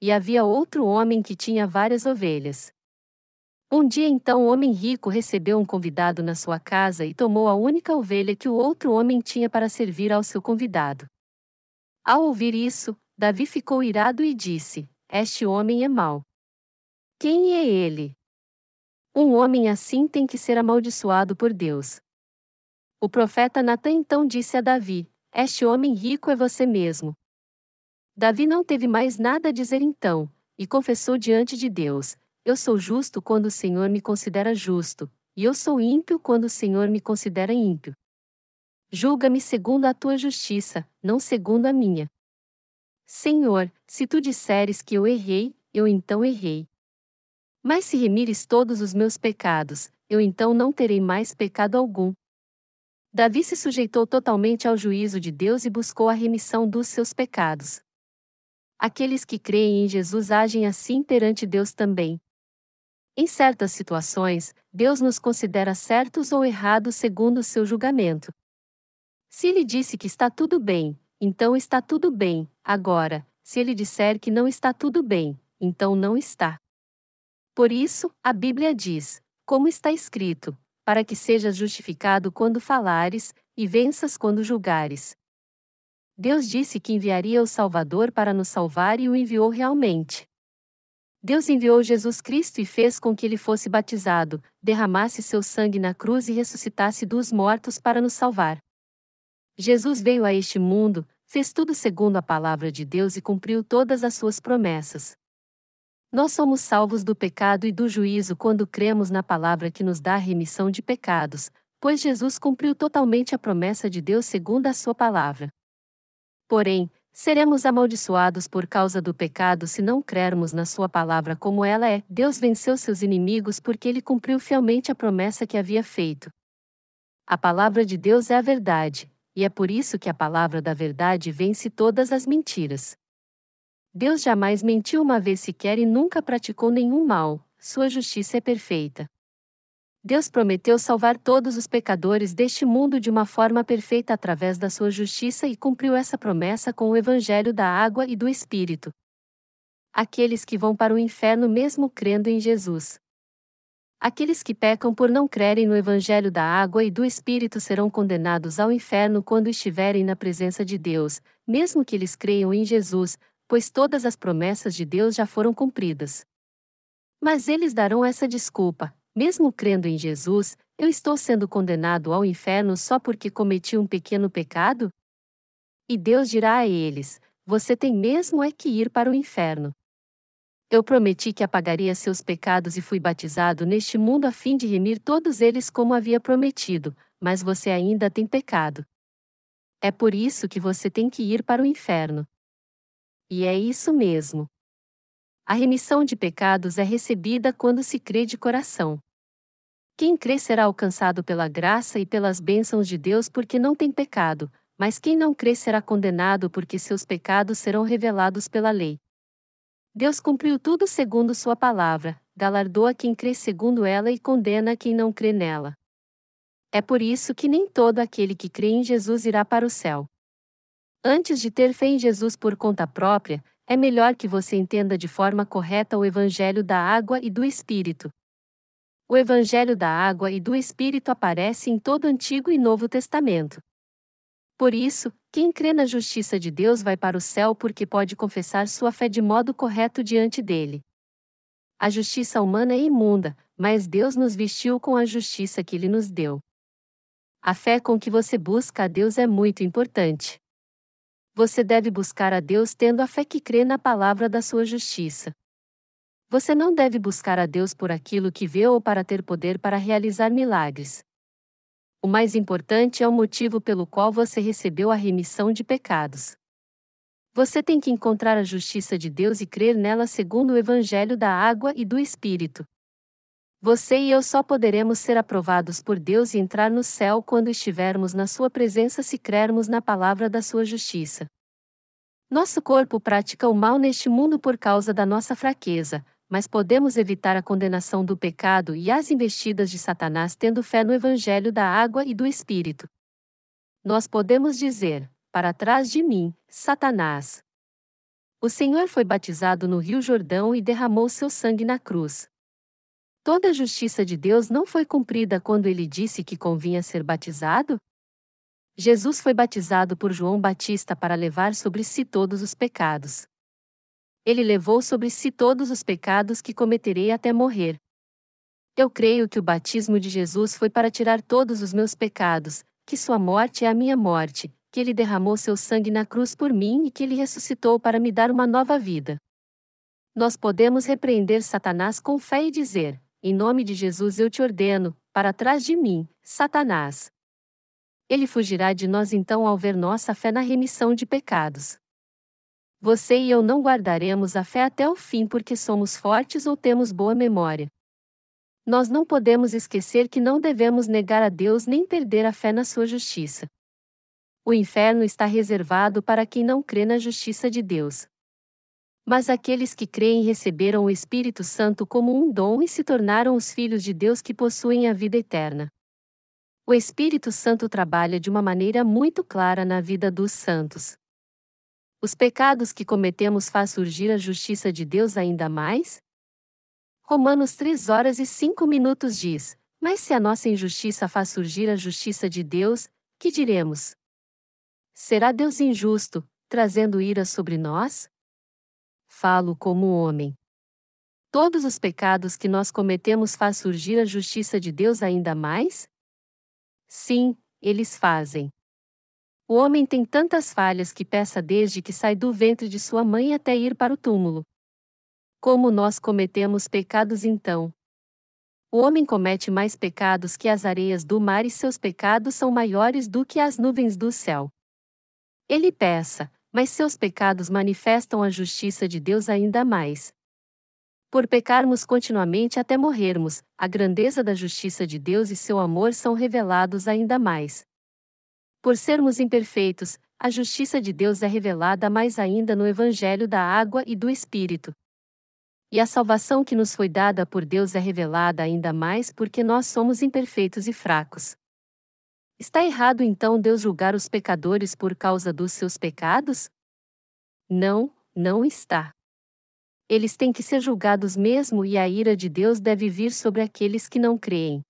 E havia outro homem que tinha várias ovelhas. Um dia então o homem rico recebeu um convidado na sua casa e tomou a única ovelha que o outro homem tinha para servir ao seu convidado. Ao ouvir isso, Davi ficou irado e disse: Este homem é mau. Quem é ele? Um homem assim tem que ser amaldiçoado por Deus. O profeta Natan então disse a Davi: Este homem rico é você mesmo. Davi não teve mais nada a dizer então, e confessou diante de Deus: eu sou justo quando o Senhor me considera justo, e eu sou ímpio quando o Senhor me considera ímpio. Julga-me segundo a tua justiça, não segundo a minha. Senhor, se tu disseres que eu errei, eu então errei. Mas se remires todos os meus pecados, eu então não terei mais pecado algum. Davi se sujeitou totalmente ao juízo de Deus e buscou a remissão dos seus pecados. Aqueles que creem em Jesus agem assim perante Deus também. Em certas situações, Deus nos considera certos ou errados segundo o seu julgamento. Se ele disse que está tudo bem, então está tudo bem, agora, se ele disser que não está tudo bem, então não está. Por isso, a Bíblia diz: como está escrito, para que sejas justificado quando falares, e venças quando julgares. Deus disse que enviaria o Salvador para nos salvar e o enviou realmente. Deus enviou Jesus Cristo e fez com que ele fosse batizado, derramasse seu sangue na cruz e ressuscitasse dos mortos para nos salvar. Jesus veio a este mundo, fez tudo segundo a palavra de Deus e cumpriu todas as suas promessas. Nós somos salvos do pecado e do juízo quando cremos na palavra que nos dá remissão de pecados, pois Jesus cumpriu totalmente a promessa de Deus segundo a sua palavra. Porém, seremos amaldiçoados por causa do pecado se não crermos na sua palavra como ela é. Deus venceu seus inimigos porque ele cumpriu fielmente a promessa que havia feito. A palavra de Deus é a verdade, e é por isso que a palavra da verdade vence todas as mentiras. Deus jamais mentiu uma vez sequer e nunca praticou nenhum mal, sua justiça é perfeita. Deus prometeu salvar todos os pecadores deste mundo de uma forma perfeita através da sua justiça e cumpriu essa promessa com o Evangelho da água e do Espírito. Aqueles que vão para o inferno mesmo crendo em Jesus. Aqueles que pecam por não crerem no Evangelho da água e do Espírito serão condenados ao inferno quando estiverem na presença de Deus, mesmo que eles creiam em Jesus, pois todas as promessas de Deus já foram cumpridas. Mas eles darão essa desculpa: mesmo crendo em Jesus, eu estou sendo condenado ao inferno só porque cometi um pequeno pecado? E Deus dirá a eles: Você tem mesmo é que ir para o inferno. Eu prometi que apagaria seus pecados e fui batizado neste mundo a fim de remir todos eles como havia prometido, mas você ainda tem pecado. É por isso que você tem que ir para o inferno. E é isso mesmo. A remissão de pecados é recebida quando se crê de coração. Quem crê será alcançado pela graça e pelas bênçãos de Deus porque não tem pecado, mas quem não crê será condenado porque seus pecados serão revelados pela lei. Deus cumpriu tudo segundo Sua palavra, galardoa quem crê segundo ela e condena quem não crê nela. É por isso que nem todo aquele que crê em Jesus irá para o céu. Antes de ter fé em Jesus por conta própria, é melhor que você entenda de forma correta o Evangelho da água e do Espírito. O Evangelho da água e do Espírito aparece em todo o Antigo e Novo Testamento. Por isso, quem crê na justiça de Deus vai para o céu porque pode confessar sua fé de modo correto diante dele. A justiça humana é imunda, mas Deus nos vestiu com a justiça que ele nos deu. A fé com que você busca a Deus é muito importante você deve buscar a Deus tendo a fé que crê na palavra da sua justiça. Você não deve buscar a Deus por aquilo que vê ou para ter poder para realizar milagres. O mais importante é o motivo pelo qual você recebeu a remissão de pecados. Você tem que encontrar a justiça de Deus e crer nela segundo o Evangelho da água e do Espírito. Você e eu só poderemos ser aprovados por Deus e entrar no céu quando estivermos na Sua presença se crermos na palavra da Sua justiça. Nosso corpo pratica o mal neste mundo por causa da nossa fraqueza, mas podemos evitar a condenação do pecado e as investidas de Satanás tendo fé no Evangelho da água e do Espírito. Nós podemos dizer: Para trás de mim, Satanás. O Senhor foi batizado no Rio Jordão e derramou seu sangue na cruz. Toda a justiça de Deus não foi cumprida quando ele disse que convinha ser batizado? Jesus foi batizado por João Batista para levar sobre si todos os pecados. Ele levou sobre si todos os pecados que cometerei até morrer. Eu creio que o batismo de Jesus foi para tirar todos os meus pecados, que sua morte é a minha morte, que ele derramou seu sangue na cruz por mim e que ele ressuscitou para me dar uma nova vida. Nós podemos repreender Satanás com fé e dizer: em nome de Jesus eu te ordeno, para trás de mim, Satanás. Ele fugirá de nós então ao ver nossa fé na remissão de pecados. Você e eu não guardaremos a fé até o fim porque somos fortes ou temos boa memória. Nós não podemos esquecer que não devemos negar a Deus nem perder a fé na sua justiça. O inferno está reservado para quem não crê na justiça de Deus. Mas aqueles que creem receberam o Espírito Santo como um dom e se tornaram os filhos de Deus que possuem a vida eterna. O Espírito Santo trabalha de uma maneira muito clara na vida dos santos. Os pecados que cometemos faz surgir a justiça de Deus ainda mais? Romanos 3 horas e 5 minutos diz: Mas se a nossa injustiça faz surgir a justiça de Deus, que diremos? Será Deus injusto, trazendo ira sobre nós? Falo como homem. Todos os pecados que nós cometemos faz surgir a justiça de Deus ainda mais? Sim, eles fazem. O homem tem tantas falhas que peça desde que sai do ventre de sua mãe até ir para o túmulo. Como nós cometemos pecados então? O homem comete mais pecados que as areias do mar e seus pecados são maiores do que as nuvens do céu. Ele peça, mas seus pecados manifestam a justiça de Deus ainda mais. Por pecarmos continuamente até morrermos, a grandeza da justiça de Deus e seu amor são revelados ainda mais. Por sermos imperfeitos, a justiça de Deus é revelada mais ainda no Evangelho da Água e do Espírito. E a salvação que nos foi dada por Deus é revelada ainda mais porque nós somos imperfeitos e fracos. Está errado então Deus julgar os pecadores por causa dos seus pecados? Não, não está. Eles têm que ser julgados mesmo e a ira de Deus deve vir sobre aqueles que não creem.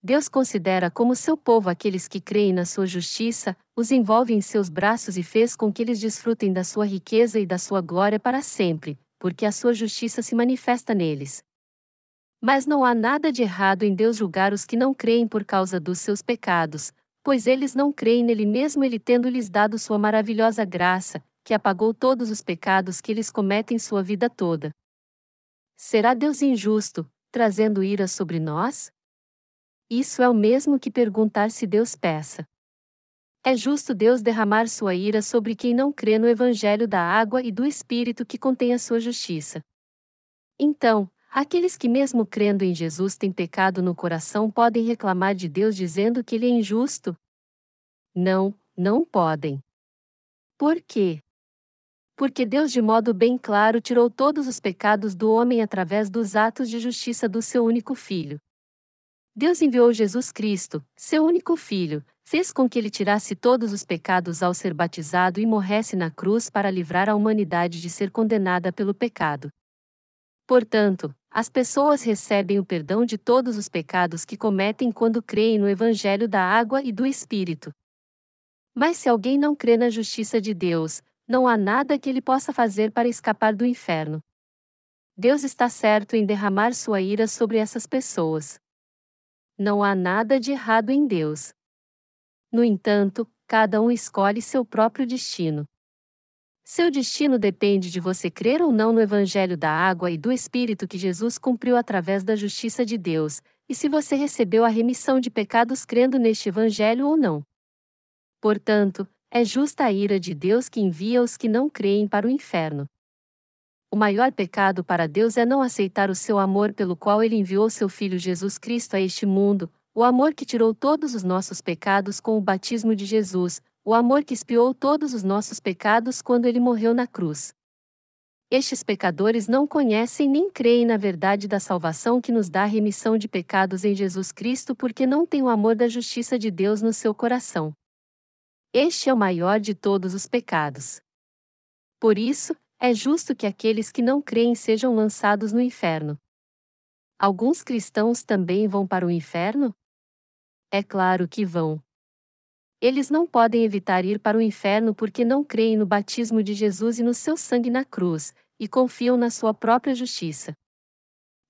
Deus considera como seu povo aqueles que creem na sua justiça, os envolve em seus braços e fez com que eles desfrutem da sua riqueza e da sua glória para sempre, porque a sua justiça se manifesta neles. Mas não há nada de errado em Deus julgar os que não creem por causa dos seus pecados, pois eles não creem nele mesmo ele tendo lhes dado sua maravilhosa graça, que apagou todos os pecados que eles cometem sua vida toda. Será Deus injusto, trazendo ira sobre nós? Isso é o mesmo que perguntar se Deus peça. É justo Deus derramar sua ira sobre quem não crê no Evangelho da água e do Espírito que contém a sua justiça. Então, aqueles que, mesmo crendo em Jesus, têm pecado no coração podem reclamar de Deus dizendo que ele é injusto? Não, não podem. Por quê? Porque Deus, de modo bem claro, tirou todos os pecados do homem através dos atos de justiça do seu único filho. Deus enviou Jesus Cristo, seu único filho, fez com que ele tirasse todos os pecados ao ser batizado e morresse na cruz para livrar a humanidade de ser condenada pelo pecado. Portanto, as pessoas recebem o perdão de todos os pecados que cometem quando creem no Evangelho da água e do Espírito. Mas se alguém não crê na justiça de Deus, não há nada que ele possa fazer para escapar do inferno. Deus está certo em derramar sua ira sobre essas pessoas. Não há nada de errado em Deus. No entanto, cada um escolhe seu próprio destino. Seu destino depende de você crer ou não no Evangelho da água e do Espírito que Jesus cumpriu através da justiça de Deus, e se você recebeu a remissão de pecados crendo neste Evangelho ou não. Portanto, é justa a ira de Deus que envia os que não creem para o inferno. O maior pecado para Deus é não aceitar o seu amor pelo qual ele enviou seu Filho Jesus Cristo a este mundo, o amor que tirou todos os nossos pecados com o batismo de Jesus, o amor que expiou todos os nossos pecados quando ele morreu na cruz. Estes pecadores não conhecem nem creem na verdade da salvação que nos dá remissão de pecados em Jesus Cristo porque não têm o amor da justiça de Deus no seu coração. Este é o maior de todos os pecados. Por isso, é justo que aqueles que não creem sejam lançados no inferno. Alguns cristãos também vão para o inferno? É claro que vão. Eles não podem evitar ir para o inferno porque não creem no batismo de Jesus e no seu sangue na cruz, e confiam na sua própria justiça.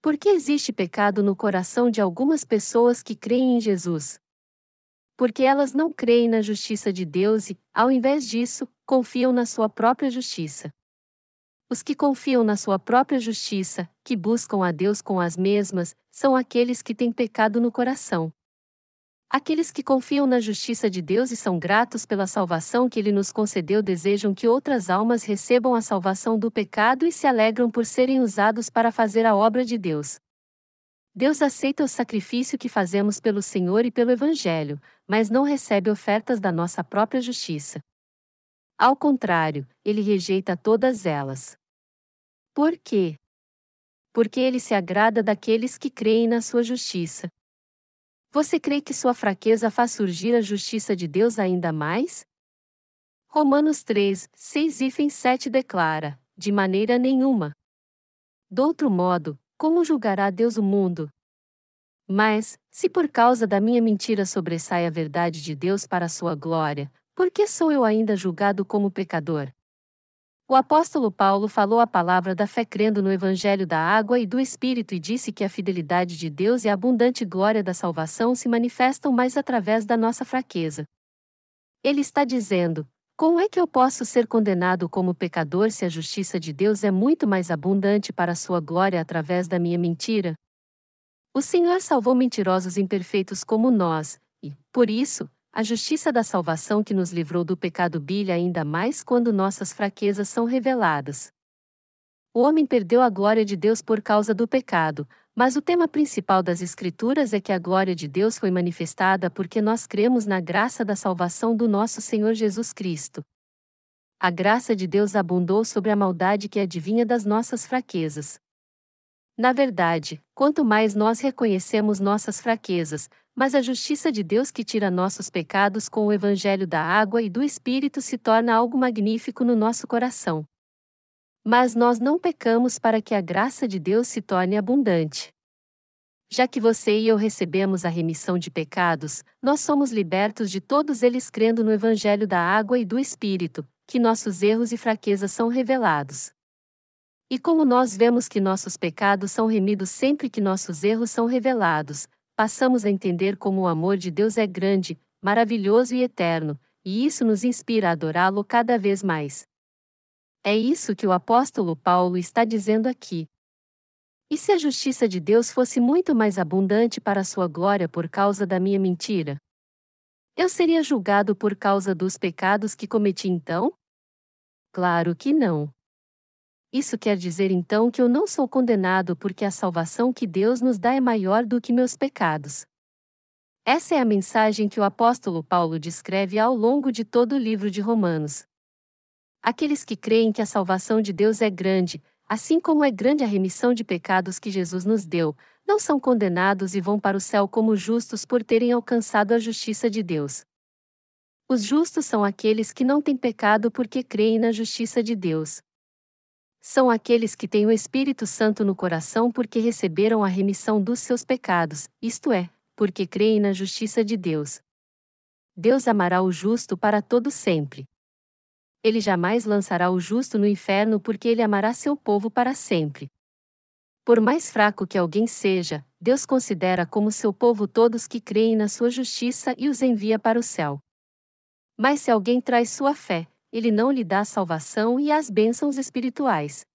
Por que existe pecado no coração de algumas pessoas que creem em Jesus? Porque elas não creem na justiça de Deus e, ao invés disso, confiam na sua própria justiça. Os que confiam na sua própria justiça, que buscam a Deus com as mesmas, são aqueles que têm pecado no coração. Aqueles que confiam na justiça de Deus e são gratos pela salvação que Ele nos concedeu desejam que outras almas recebam a salvação do pecado e se alegram por serem usados para fazer a obra de Deus. Deus aceita o sacrifício que fazemos pelo Senhor e pelo Evangelho, mas não recebe ofertas da nossa própria justiça. Ao contrário, ele rejeita todas elas. Por quê? Porque ele se agrada daqueles que creem na sua justiça. Você crê que sua fraqueza faz surgir a justiça de Deus ainda mais? Romanos 3, 6 e 7 declara: De maneira nenhuma. Do outro modo, como julgará Deus o mundo? Mas, se por causa da minha mentira sobressai a verdade de Deus para a sua glória, por que sou eu ainda julgado como pecador? O apóstolo Paulo falou a palavra da fé crendo no Evangelho da água e do Espírito e disse que a fidelidade de Deus e a abundante glória da salvação se manifestam mais através da nossa fraqueza. Ele está dizendo: como é que eu posso ser condenado como pecador se a justiça de Deus é muito mais abundante para a sua glória através da minha mentira? O Senhor salvou mentirosos imperfeitos como nós, e, por isso, a justiça da salvação que nos livrou do pecado brilha ainda mais quando nossas fraquezas são reveladas. O homem perdeu a glória de Deus por causa do pecado, mas o tema principal das Escrituras é que a glória de Deus foi manifestada porque nós cremos na graça da salvação do nosso Senhor Jesus Cristo. A graça de Deus abundou sobre a maldade que adivinha das nossas fraquezas. Na verdade, quanto mais nós reconhecemos nossas fraquezas, mas a justiça de Deus que tira nossos pecados com o evangelho da água e do Espírito se torna algo magnífico no nosso coração. Mas nós não pecamos para que a graça de Deus se torne abundante. Já que você e eu recebemos a remissão de pecados, nós somos libertos de todos eles crendo no Evangelho da água e do Espírito, que nossos erros e fraquezas são revelados. E como nós vemos que nossos pecados são remidos sempre que nossos erros são revelados, passamos a entender como o amor de Deus é grande, maravilhoso e eterno, e isso nos inspira a adorá-lo cada vez mais. É isso que o apóstolo Paulo está dizendo aqui. E se a justiça de Deus fosse muito mais abundante para sua glória por causa da minha mentira? Eu seria julgado por causa dos pecados que cometi então? Claro que não. Isso quer dizer então que eu não sou condenado porque a salvação que Deus nos dá é maior do que meus pecados. Essa é a mensagem que o apóstolo Paulo descreve ao longo de todo o livro de Romanos. Aqueles que creem que a salvação de Deus é grande, assim como é grande a remissão de pecados que Jesus nos deu, não são condenados e vão para o céu como justos por terem alcançado a justiça de Deus. Os justos são aqueles que não têm pecado porque creem na justiça de Deus. São aqueles que têm o Espírito Santo no coração porque receberam a remissão dos seus pecados, isto é, porque creem na justiça de Deus. Deus amará o justo para todo sempre ele jamais lançará o justo no inferno porque ele amará seu povo para sempre. Por mais fraco que alguém seja, Deus considera como seu povo todos que creem na sua justiça e os envia para o céu. Mas se alguém traz sua fé, ele não lhe dá salvação e as bênçãos espirituais.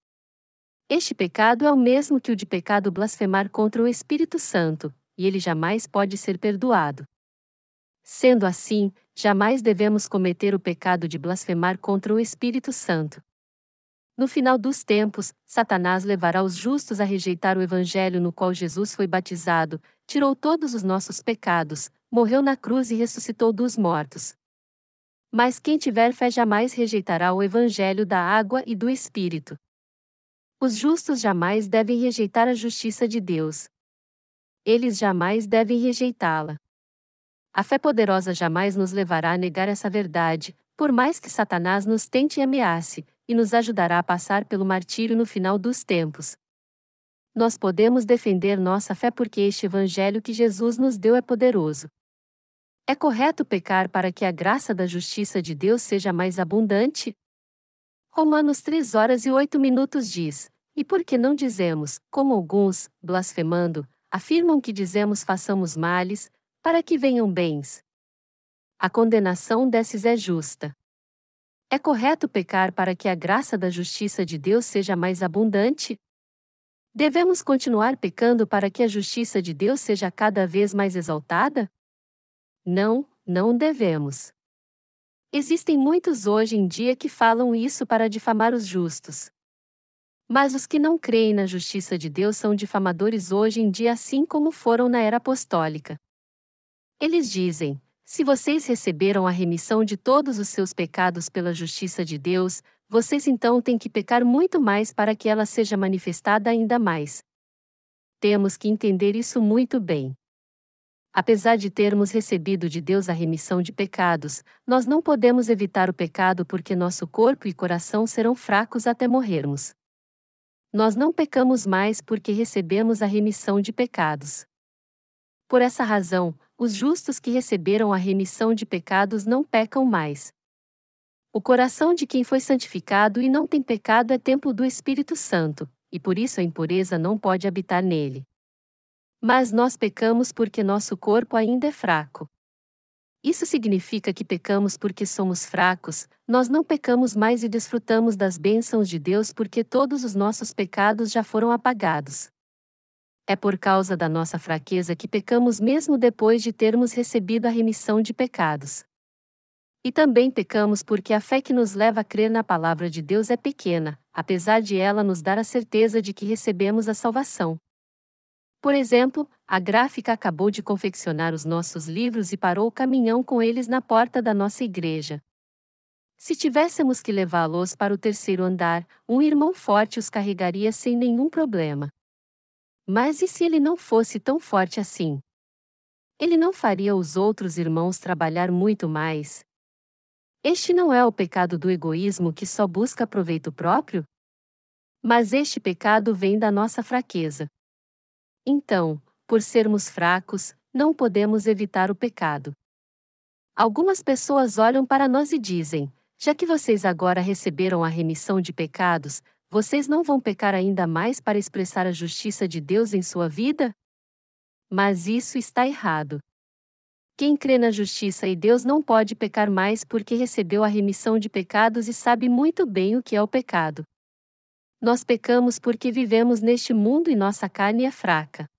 Este pecado é o mesmo que o de pecado blasfemar contra o Espírito Santo, e ele jamais pode ser perdoado. Sendo assim, jamais devemos cometer o pecado de blasfemar contra o Espírito Santo. No final dos tempos, Satanás levará os justos a rejeitar o Evangelho no qual Jesus foi batizado, tirou todos os nossos pecados, morreu na cruz e ressuscitou dos mortos. Mas quem tiver fé jamais rejeitará o Evangelho da água e do Espírito. Os justos jamais devem rejeitar a justiça de Deus. Eles jamais devem rejeitá-la. A fé poderosa jamais nos levará a negar essa verdade, por mais que Satanás nos tente e ameace, e nos ajudará a passar pelo martírio no final dos tempos. Nós podemos defender nossa fé porque este evangelho que Jesus nos deu é poderoso. É correto pecar para que a graça da justiça de Deus seja mais abundante? Romanos 3 horas e 8 minutos diz: E por que não dizemos, como alguns, blasfemando, afirmam que dizemos façamos males, para que venham bens. A condenação desses é justa. É correto pecar para que a graça da justiça de Deus seja mais abundante? Devemos continuar pecando para que a justiça de Deus seja cada vez mais exaltada? Não, não devemos. Existem muitos hoje em dia que falam isso para difamar os justos. Mas os que não creem na justiça de Deus são difamadores hoje em dia, assim como foram na era apostólica. Eles dizem: se vocês receberam a remissão de todos os seus pecados pela justiça de Deus, vocês então têm que pecar muito mais para que ela seja manifestada ainda mais. Temos que entender isso muito bem. Apesar de termos recebido de Deus a remissão de pecados, nós não podemos evitar o pecado porque nosso corpo e coração serão fracos até morrermos. Nós não pecamos mais porque recebemos a remissão de pecados. Por essa razão, os justos que receberam a remissão de pecados não pecam mais. O coração de quem foi santificado e não tem pecado é templo do Espírito Santo, e por isso a impureza não pode habitar nele. Mas nós pecamos porque nosso corpo ainda é fraco. Isso significa que pecamos porque somos fracos, nós não pecamos mais e desfrutamos das bênçãos de Deus porque todos os nossos pecados já foram apagados. É por causa da nossa fraqueza que pecamos mesmo depois de termos recebido a remissão de pecados. E também pecamos porque a fé que nos leva a crer na palavra de Deus é pequena, apesar de ela nos dar a certeza de que recebemos a salvação. Por exemplo, a gráfica acabou de confeccionar os nossos livros e parou o caminhão com eles na porta da nossa igreja. Se tivéssemos que levá-los para o terceiro andar, um irmão forte os carregaria sem nenhum problema. Mas e se ele não fosse tão forte assim? Ele não faria os outros irmãos trabalhar muito mais? Este não é o pecado do egoísmo que só busca proveito próprio? Mas este pecado vem da nossa fraqueza. Então, por sermos fracos, não podemos evitar o pecado. Algumas pessoas olham para nós e dizem: já que vocês agora receberam a remissão de pecados, vocês não vão pecar ainda mais para expressar a justiça de Deus em sua vida? Mas isso está errado. Quem crê na justiça e Deus não pode pecar mais porque recebeu a remissão de pecados e sabe muito bem o que é o pecado. Nós pecamos porque vivemos neste mundo e nossa carne é fraca.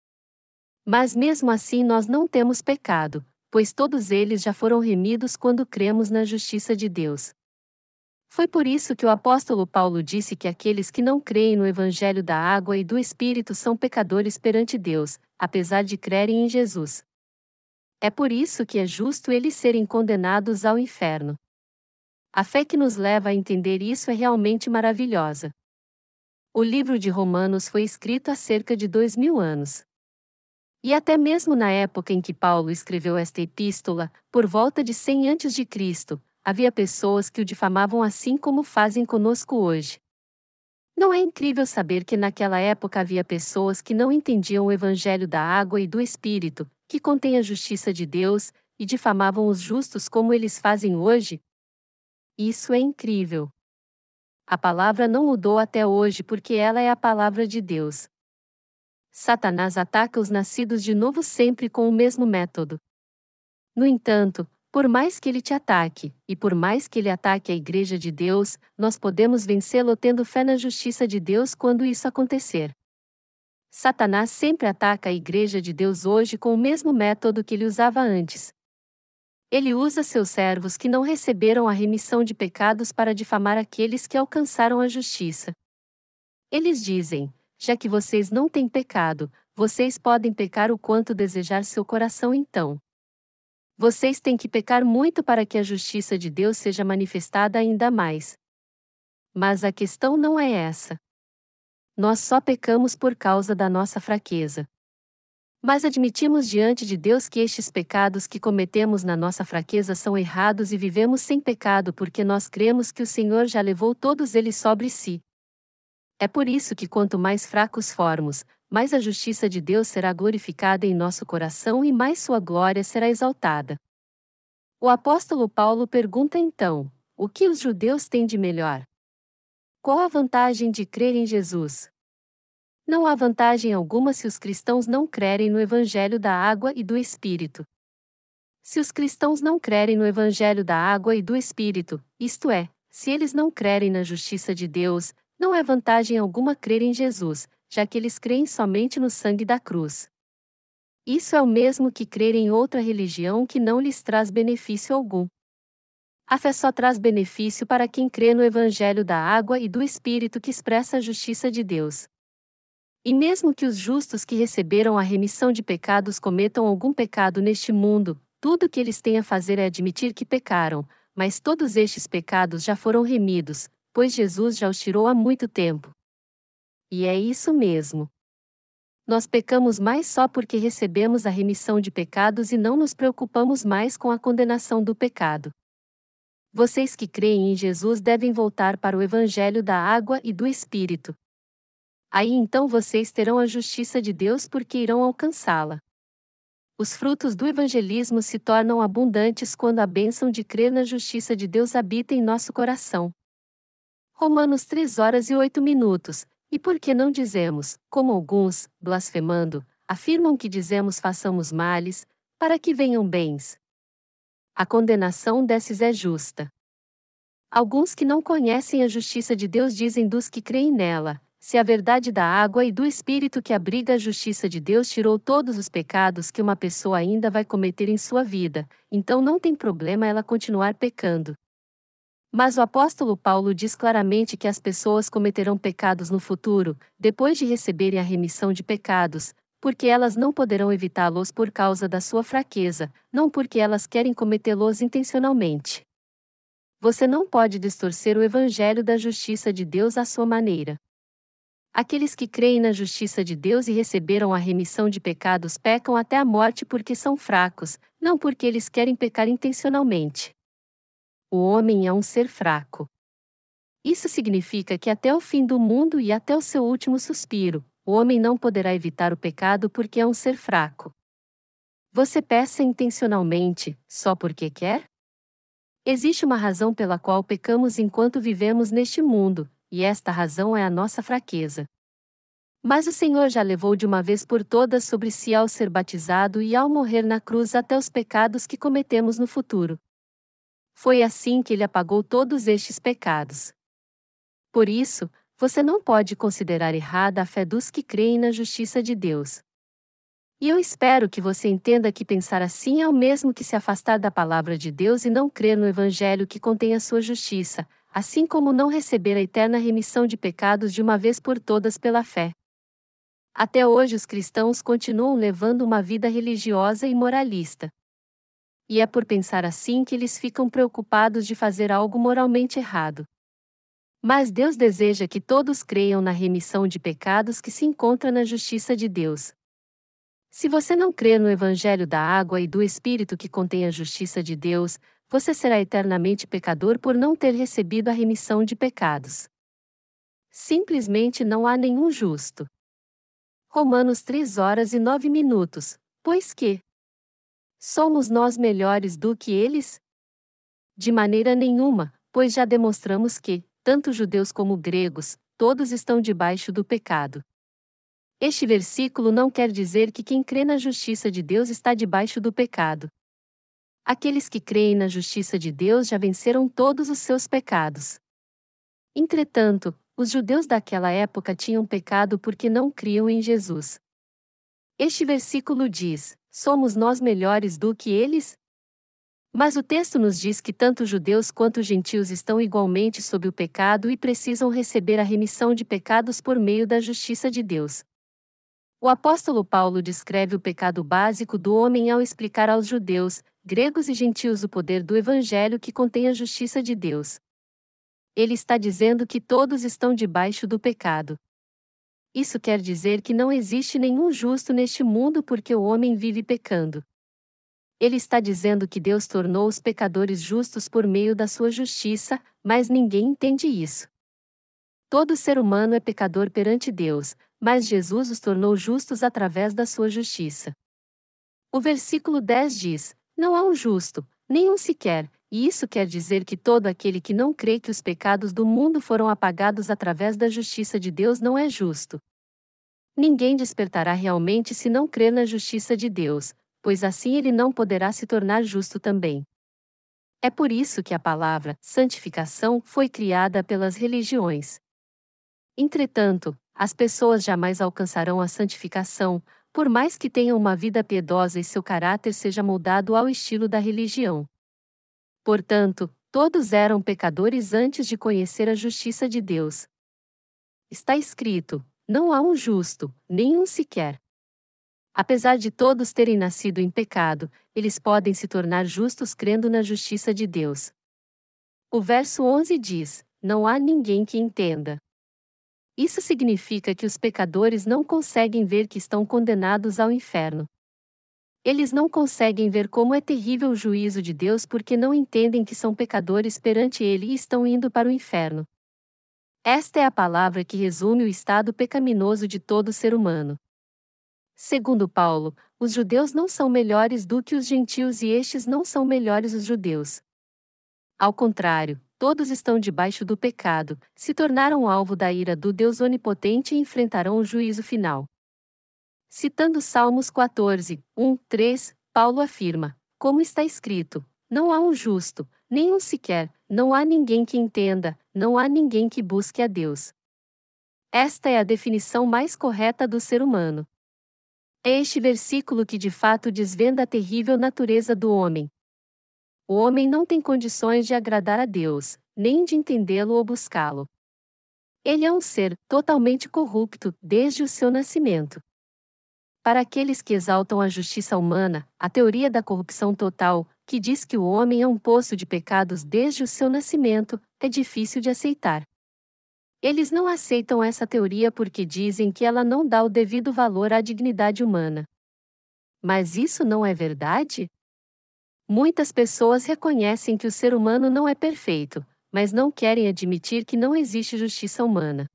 Mas mesmo assim nós não temos pecado, pois todos eles já foram remidos quando cremos na justiça de Deus. Foi por isso que o apóstolo Paulo disse que aqueles que não creem no Evangelho da água e do Espírito são pecadores perante Deus, apesar de crerem em Jesus. É por isso que é justo eles serem condenados ao inferno. A fé que nos leva a entender isso é realmente maravilhosa. O livro de Romanos foi escrito há cerca de dois mil anos. E até mesmo na época em que Paulo escreveu esta epístola, por volta de 100 a.C., havia pessoas que o difamavam assim como fazem conosco hoje. Não é incrível saber que naquela época havia pessoas que não entendiam o evangelho da água e do espírito, que contém a justiça de Deus, e difamavam os justos como eles fazem hoje? Isso é incrível. A palavra não mudou até hoje porque ela é a palavra de Deus. Satanás ataca os nascidos de novo sempre com o mesmo método. No entanto, por mais que ele te ataque, e por mais que ele ataque a Igreja de Deus, nós podemos vencê-lo tendo fé na justiça de Deus quando isso acontecer. Satanás sempre ataca a Igreja de Deus hoje com o mesmo método que ele usava antes, ele usa seus servos que não receberam a remissão de pecados para difamar aqueles que alcançaram a justiça. Eles dizem: já que vocês não têm pecado, vocês podem pecar o quanto desejar seu coração então. Vocês têm que pecar muito para que a justiça de Deus seja manifestada ainda mais. Mas a questão não é essa. Nós só pecamos por causa da nossa fraqueza. Mas admitimos diante de Deus que estes pecados que cometemos na nossa fraqueza são errados e vivemos sem pecado porque nós cremos que o Senhor já levou todos eles sobre si. É por isso que quanto mais fracos formos, mais a justiça de Deus será glorificada em nosso coração e mais sua glória será exaltada. O apóstolo Paulo pergunta então: o que os judeus têm de melhor? Qual a vantagem de crer em Jesus? Não há vantagem alguma se os cristãos não crerem no Evangelho da água e do Espírito. Se os cristãos não crerem no Evangelho da água e do Espírito, isto é, se eles não crerem na justiça de Deus, não é vantagem alguma crer em Jesus, já que eles creem somente no sangue da cruz. Isso é o mesmo que crer em outra religião que não lhes traz benefício algum. A fé só traz benefício para quem crê no Evangelho da água e do Espírito que expressa a justiça de Deus. E mesmo que os justos que receberam a remissão de pecados cometam algum pecado neste mundo, tudo o que eles têm a fazer é admitir que pecaram, mas todos estes pecados já foram remidos, pois Jesus já os tirou há muito tempo. E é isso mesmo. Nós pecamos mais só porque recebemos a remissão de pecados e não nos preocupamos mais com a condenação do pecado. Vocês que creem em Jesus devem voltar para o Evangelho da água e do Espírito. Aí então vocês terão a justiça de Deus porque irão alcançá-la. Os frutos do evangelismo se tornam abundantes quando a bênção de crer na justiça de Deus habita em nosso coração. Romanos 3 horas e 8 minutos. E por que não dizemos, como alguns, blasfemando, afirmam que dizemos façamos males, para que venham bens? A condenação desses é justa. Alguns que não conhecem a justiça de Deus dizem dos que creem nela: se a verdade da água e do Espírito que abriga a justiça de Deus tirou todos os pecados que uma pessoa ainda vai cometer em sua vida, então não tem problema ela continuar pecando. Mas o apóstolo Paulo diz claramente que as pessoas cometerão pecados no futuro, depois de receberem a remissão de pecados, porque elas não poderão evitá-los por causa da sua fraqueza, não porque elas querem cometê-los intencionalmente. Você não pode distorcer o evangelho da justiça de Deus à sua maneira. Aqueles que creem na justiça de Deus e receberam a remissão de pecados pecam até a morte porque são fracos, não porque eles querem pecar intencionalmente. O homem é um ser fraco. Isso significa que até o fim do mundo e até o seu último suspiro, o homem não poderá evitar o pecado porque é um ser fraco. Você peça intencionalmente, só porque quer? Existe uma razão pela qual pecamos enquanto vivemos neste mundo, e esta razão é a nossa fraqueza. Mas o Senhor já levou de uma vez por todas sobre si ao ser batizado e ao morrer na cruz até os pecados que cometemos no futuro. Foi assim que ele apagou todos estes pecados. Por isso, você não pode considerar errada a fé dos que creem na justiça de Deus. E eu espero que você entenda que pensar assim é o mesmo que se afastar da palavra de Deus e não crer no Evangelho que contém a sua justiça, assim como não receber a eterna remissão de pecados de uma vez por todas pela fé. Até hoje os cristãos continuam levando uma vida religiosa e moralista. E é por pensar assim que eles ficam preocupados de fazer algo moralmente errado. Mas Deus deseja que todos creiam na remissão de pecados que se encontra na justiça de Deus. Se você não crer no Evangelho da água e do Espírito que contém a justiça de Deus, você será eternamente pecador por não ter recebido a remissão de pecados. Simplesmente não há nenhum justo. Romanos 3 horas e 9 minutos. Pois que? Somos nós melhores do que eles? De maneira nenhuma, pois já demonstramos que, tanto judeus como gregos, todos estão debaixo do pecado. Este versículo não quer dizer que quem crê na justiça de Deus está debaixo do pecado. Aqueles que creem na justiça de Deus já venceram todos os seus pecados. Entretanto, os judeus daquela época tinham pecado porque não criam em Jesus. Este versículo diz: Somos nós melhores do que eles? Mas o texto nos diz que tanto judeus quanto gentios estão igualmente sob o pecado e precisam receber a remissão de pecados por meio da justiça de Deus. O apóstolo Paulo descreve o pecado básico do homem ao explicar aos judeus, gregos e gentios o poder do evangelho que contém a justiça de Deus. Ele está dizendo que todos estão debaixo do pecado. Isso quer dizer que não existe nenhum justo neste mundo porque o homem vive pecando. Ele está dizendo que Deus tornou os pecadores justos por meio da sua justiça, mas ninguém entende isso. Todo ser humano é pecador perante Deus, mas Jesus os tornou justos através da sua justiça. O versículo 10 diz: Não há um justo, nenhum sequer, e isso quer dizer que todo aquele que não crê que os pecados do mundo foram apagados através da justiça de Deus não é justo. Ninguém despertará realmente se não crer na justiça de Deus, pois assim ele não poderá se tornar justo também. É por isso que a palavra santificação foi criada pelas religiões. Entretanto, as pessoas jamais alcançarão a santificação, por mais que tenham uma vida piedosa e seu caráter seja moldado ao estilo da religião. Portanto, todos eram pecadores antes de conhecer a justiça de Deus. Está escrito: não há um justo, nenhum sequer. Apesar de todos terem nascido em pecado, eles podem se tornar justos crendo na justiça de Deus. O verso 11 diz: Não há ninguém que entenda. Isso significa que os pecadores não conseguem ver que estão condenados ao inferno. Eles não conseguem ver como é terrível o juízo de Deus porque não entendem que são pecadores perante Ele e estão indo para o inferno. Esta é a palavra que resume o estado pecaminoso de todo ser humano. Segundo Paulo, os judeus não são melhores do que os gentios e estes não são melhores os judeus. Ao contrário, todos estão debaixo do pecado, se tornaram alvo da ira do Deus Onipotente e enfrentarão o juízo final. Citando Salmos 14, 1, 3, Paulo afirma: Como está escrito, não há um justo, nenhum sequer, não há ninguém que entenda, não há ninguém que busque a Deus. Esta é a definição mais correta do ser humano. É este versículo que de fato desvenda a terrível natureza do homem, o homem não tem condições de agradar a Deus, nem de entendê-lo ou buscá-lo. Ele é um ser totalmente corrupto desde o seu nascimento. Para aqueles que exaltam a justiça humana, a teoria da corrupção total, que diz que o homem é um poço de pecados desde o seu nascimento, é difícil de aceitar. Eles não aceitam essa teoria porque dizem que ela não dá o devido valor à dignidade humana. Mas isso não é verdade? Muitas pessoas reconhecem que o ser humano não é perfeito, mas não querem admitir que não existe justiça humana.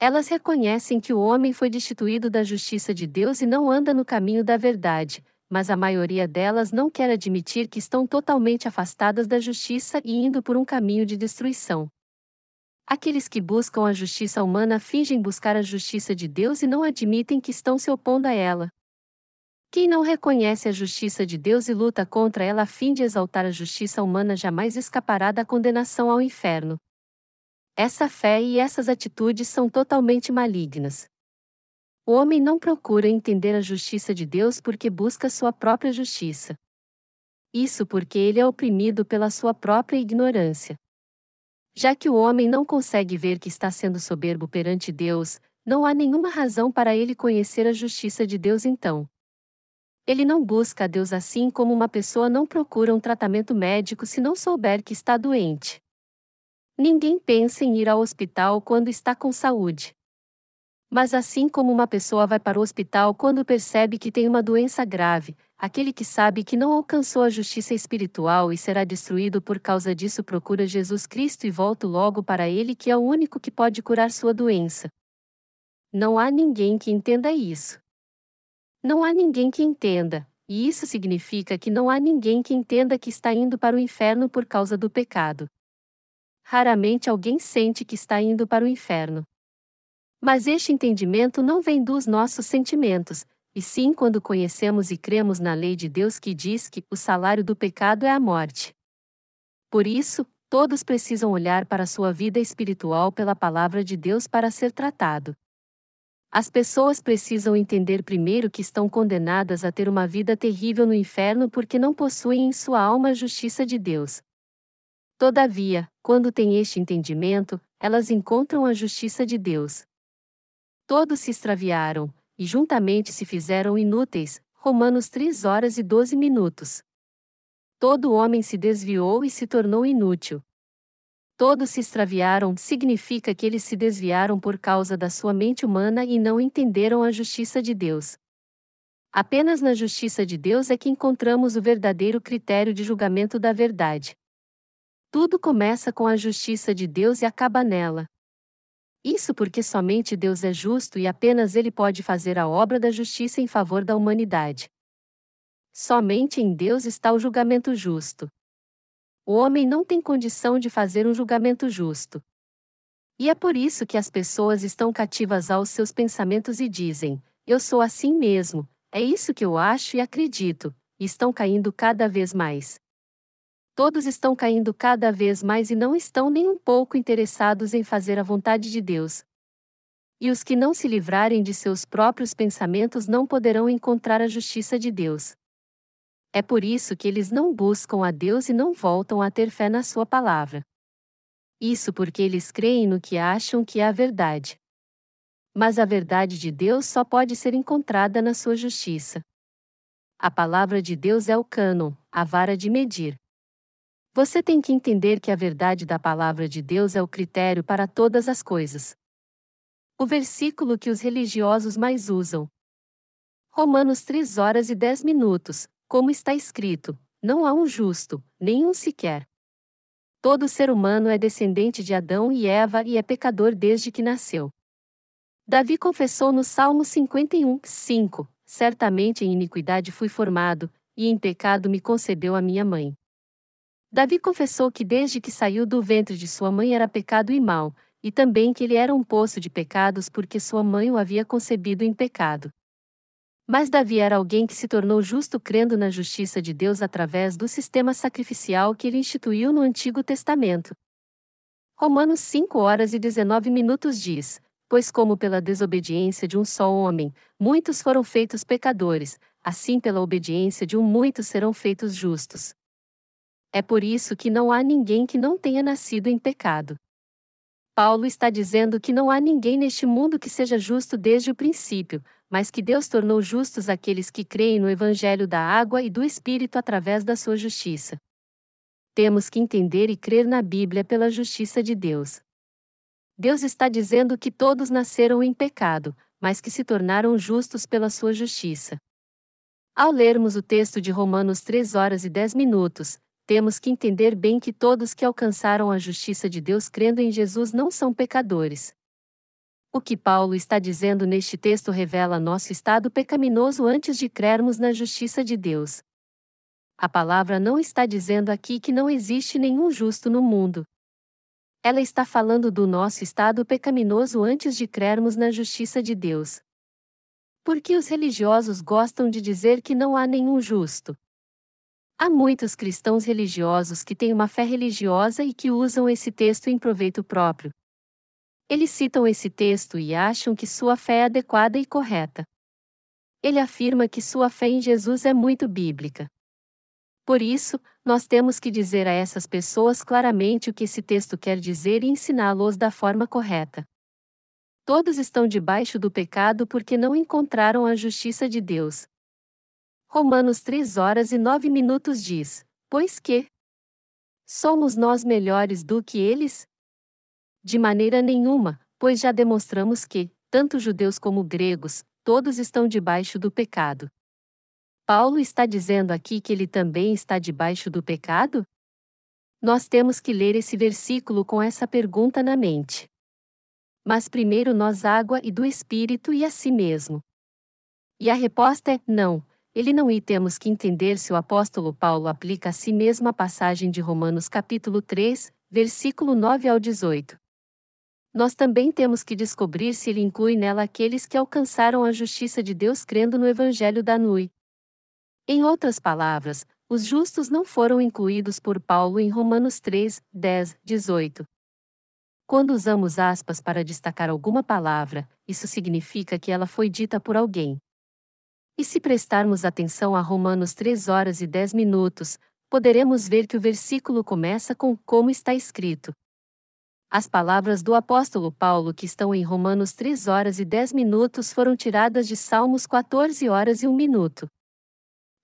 Elas reconhecem que o homem foi destituído da justiça de Deus e não anda no caminho da verdade, mas a maioria delas não quer admitir que estão totalmente afastadas da justiça e indo por um caminho de destruição. Aqueles que buscam a justiça humana fingem buscar a justiça de Deus e não admitem que estão se opondo a ela. Quem não reconhece a justiça de Deus e luta contra ela a fim de exaltar a justiça humana jamais escapará da condenação ao inferno. Essa fé e essas atitudes são totalmente malignas. O homem não procura entender a justiça de Deus porque busca sua própria justiça. Isso porque ele é oprimido pela sua própria ignorância. Já que o homem não consegue ver que está sendo soberbo perante Deus, não há nenhuma razão para ele conhecer a justiça de Deus então. Ele não busca a Deus assim como uma pessoa não procura um tratamento médico se não souber que está doente. Ninguém pensa em ir ao hospital quando está com saúde. Mas assim como uma pessoa vai para o hospital quando percebe que tem uma doença grave, aquele que sabe que não alcançou a justiça espiritual e será destruído por causa disso procura Jesus Cristo e volta logo para ele que é o único que pode curar sua doença. Não há ninguém que entenda isso. Não há ninguém que entenda, e isso significa que não há ninguém que entenda que está indo para o inferno por causa do pecado. Raramente alguém sente que está indo para o inferno. Mas este entendimento não vem dos nossos sentimentos, e sim quando conhecemos e cremos na lei de Deus que diz que o salário do pecado é a morte. Por isso, todos precisam olhar para sua vida espiritual pela palavra de Deus para ser tratado. As pessoas precisam entender primeiro que estão condenadas a ter uma vida terrível no inferno porque não possuem em sua alma a justiça de Deus. Todavia, quando têm este entendimento, elas encontram a justiça de Deus. Todos se extraviaram, e juntamente se fizeram inúteis. Romanos 3 horas e 12 minutos. Todo homem se desviou e se tornou inútil todos se extraviaram significa que eles se desviaram por causa da sua mente humana e não entenderam a justiça de Deus. Apenas na justiça de Deus é que encontramos o verdadeiro critério de julgamento da verdade. Tudo começa com a justiça de Deus e acaba nela. Isso porque somente Deus é justo e apenas Ele pode fazer a obra da justiça em favor da humanidade. Somente em Deus está o julgamento justo. O homem não tem condição de fazer um julgamento justo. E é por isso que as pessoas estão cativas aos seus pensamentos e dizem: Eu sou assim mesmo, é isso que eu acho e acredito, e estão caindo cada vez mais. Todos estão caindo cada vez mais e não estão nem um pouco interessados em fazer a vontade de Deus. E os que não se livrarem de seus próprios pensamentos não poderão encontrar a justiça de Deus. É por isso que eles não buscam a Deus e não voltam a ter fé na Sua palavra. Isso porque eles creem no que acham que é a verdade. Mas a verdade de Deus só pode ser encontrada na Sua justiça. A palavra de Deus é o cânon, a vara de medir. Você tem que entender que a verdade da palavra de Deus é o critério para todas as coisas. O versículo que os religiosos mais usam. Romanos 3 horas e 10 minutos, como está escrito: Não há um justo, nenhum sequer. Todo ser humano é descendente de Adão e Eva e é pecador desde que nasceu. Davi confessou no Salmo 51, 5: Certamente em iniquidade fui formado, e em pecado me concebeu a minha mãe. Davi confessou que desde que saiu do ventre de sua mãe era pecado e mal, e também que ele era um poço de pecados porque sua mãe o havia concebido em pecado. Mas Davi era alguém que se tornou justo crendo na justiça de Deus através do sistema sacrificial que ele instituiu no Antigo Testamento. Romanos 5 horas e 19 minutos diz: Pois, como pela desobediência de um só homem, muitos foram feitos pecadores, assim pela obediência de um muitos serão feitos justos. É por isso que não há ninguém que não tenha nascido em pecado. Paulo está dizendo que não há ninguém neste mundo que seja justo desde o princípio, mas que Deus tornou justos aqueles que creem no Evangelho da água e do Espírito através da sua justiça. Temos que entender e crer na Bíblia pela justiça de Deus. Deus está dizendo que todos nasceram em pecado, mas que se tornaram justos pela sua justiça. Ao lermos o texto de Romanos 3 horas e 10 minutos, temos que entender bem que todos que alcançaram a justiça de Deus crendo em Jesus não são pecadores. O que Paulo está dizendo neste texto revela nosso estado pecaminoso antes de crermos na justiça de Deus. A palavra não está dizendo aqui que não existe nenhum justo no mundo. Ela está falando do nosso estado pecaminoso antes de crermos na justiça de Deus. Porque os religiosos gostam de dizer que não há nenhum justo. Há muitos cristãos religiosos que têm uma fé religiosa e que usam esse texto em proveito próprio. Eles citam esse texto e acham que sua fé é adequada e correta. Ele afirma que sua fé em Jesus é muito bíblica. Por isso, nós temos que dizer a essas pessoas claramente o que esse texto quer dizer e ensiná-los da forma correta. Todos estão debaixo do pecado porque não encontraram a justiça de Deus, Romanos 3 horas e 9 minutos diz: Pois que? Somos nós melhores do que eles? De maneira nenhuma, pois já demonstramos que, tanto judeus como gregos, todos estão debaixo do pecado. Paulo está dizendo aqui que ele também está debaixo do pecado? Nós temos que ler esse versículo com essa pergunta na mente. Mas primeiro nós água e do Espírito e a si mesmo. E a resposta é não, ele não e temos que entender se o apóstolo Paulo aplica a si mesmo a passagem de Romanos capítulo 3, versículo 9 ao 18. Nós também temos que descobrir se ele inclui nela aqueles que alcançaram a justiça de Deus crendo no evangelho da Nui. Em outras palavras, os justos não foram incluídos por Paulo em Romanos 3, 10, 18. Quando usamos aspas para destacar alguma palavra, isso significa que ela foi dita por alguém. E se prestarmos atenção a Romanos 3 horas e 10 minutos, poderemos ver que o versículo começa com como está escrito. As palavras do apóstolo Paulo que estão em Romanos 3 horas e 10 minutos foram tiradas de Salmos 14 horas e 1 minuto.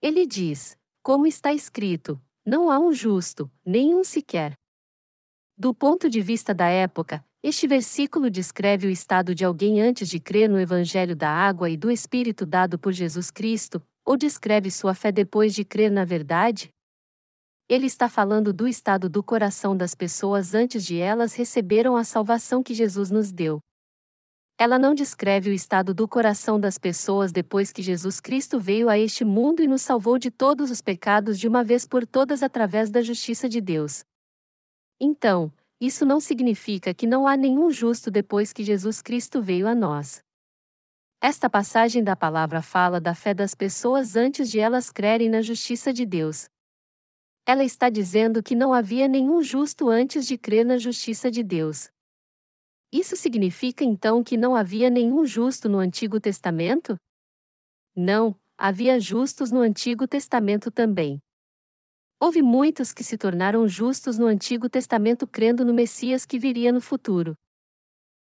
Ele diz: Como está escrito, não há um justo, nenhum sequer. Do ponto de vista da época, este versículo descreve o estado de alguém antes de crer no Evangelho da água e do Espírito dado por Jesus Cristo, ou descreve sua fé depois de crer na verdade? Ele está falando do estado do coração das pessoas antes de elas receberam a salvação que Jesus nos deu. Ela não descreve o estado do coração das pessoas depois que Jesus Cristo veio a este mundo e nos salvou de todos os pecados de uma vez por todas através da justiça de Deus. Então, isso não significa que não há nenhum justo depois que Jesus Cristo veio a nós. Esta passagem da palavra fala da fé das pessoas antes de elas crerem na justiça de Deus. Ela está dizendo que não havia nenhum justo antes de crer na justiça de Deus. Isso significa então que não havia nenhum justo no Antigo Testamento? Não, havia justos no Antigo Testamento também. Houve muitos que se tornaram justos no Antigo Testamento crendo no Messias que viria no futuro.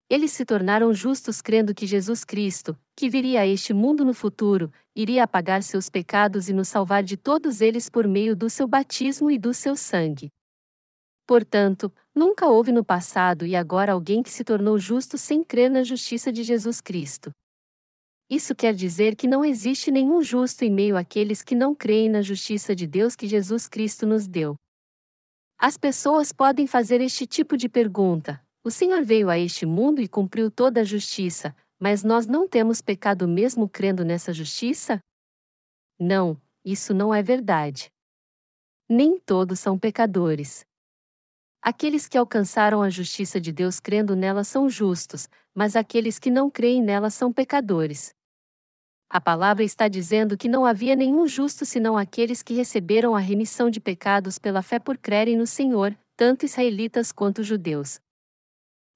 Eles se tornaram justos crendo que Jesus Cristo, que viria a este mundo no futuro, iria apagar seus pecados e nos salvar de todos eles por meio do seu batismo e do seu sangue. Portanto, nunca houve no passado e agora alguém que se tornou justo sem crer na justiça de Jesus Cristo. Isso quer dizer que não existe nenhum justo em meio àqueles que não creem na justiça de Deus que Jesus Cristo nos deu. As pessoas podem fazer este tipo de pergunta: O Senhor veio a este mundo e cumpriu toda a justiça, mas nós não temos pecado mesmo crendo nessa justiça? Não, isso não é verdade. Nem todos são pecadores. Aqueles que alcançaram a justiça de Deus crendo nela são justos, mas aqueles que não creem nela são pecadores. A palavra está dizendo que não havia nenhum justo senão aqueles que receberam a remissão de pecados pela fé por crerem no Senhor, tanto israelitas quanto judeus.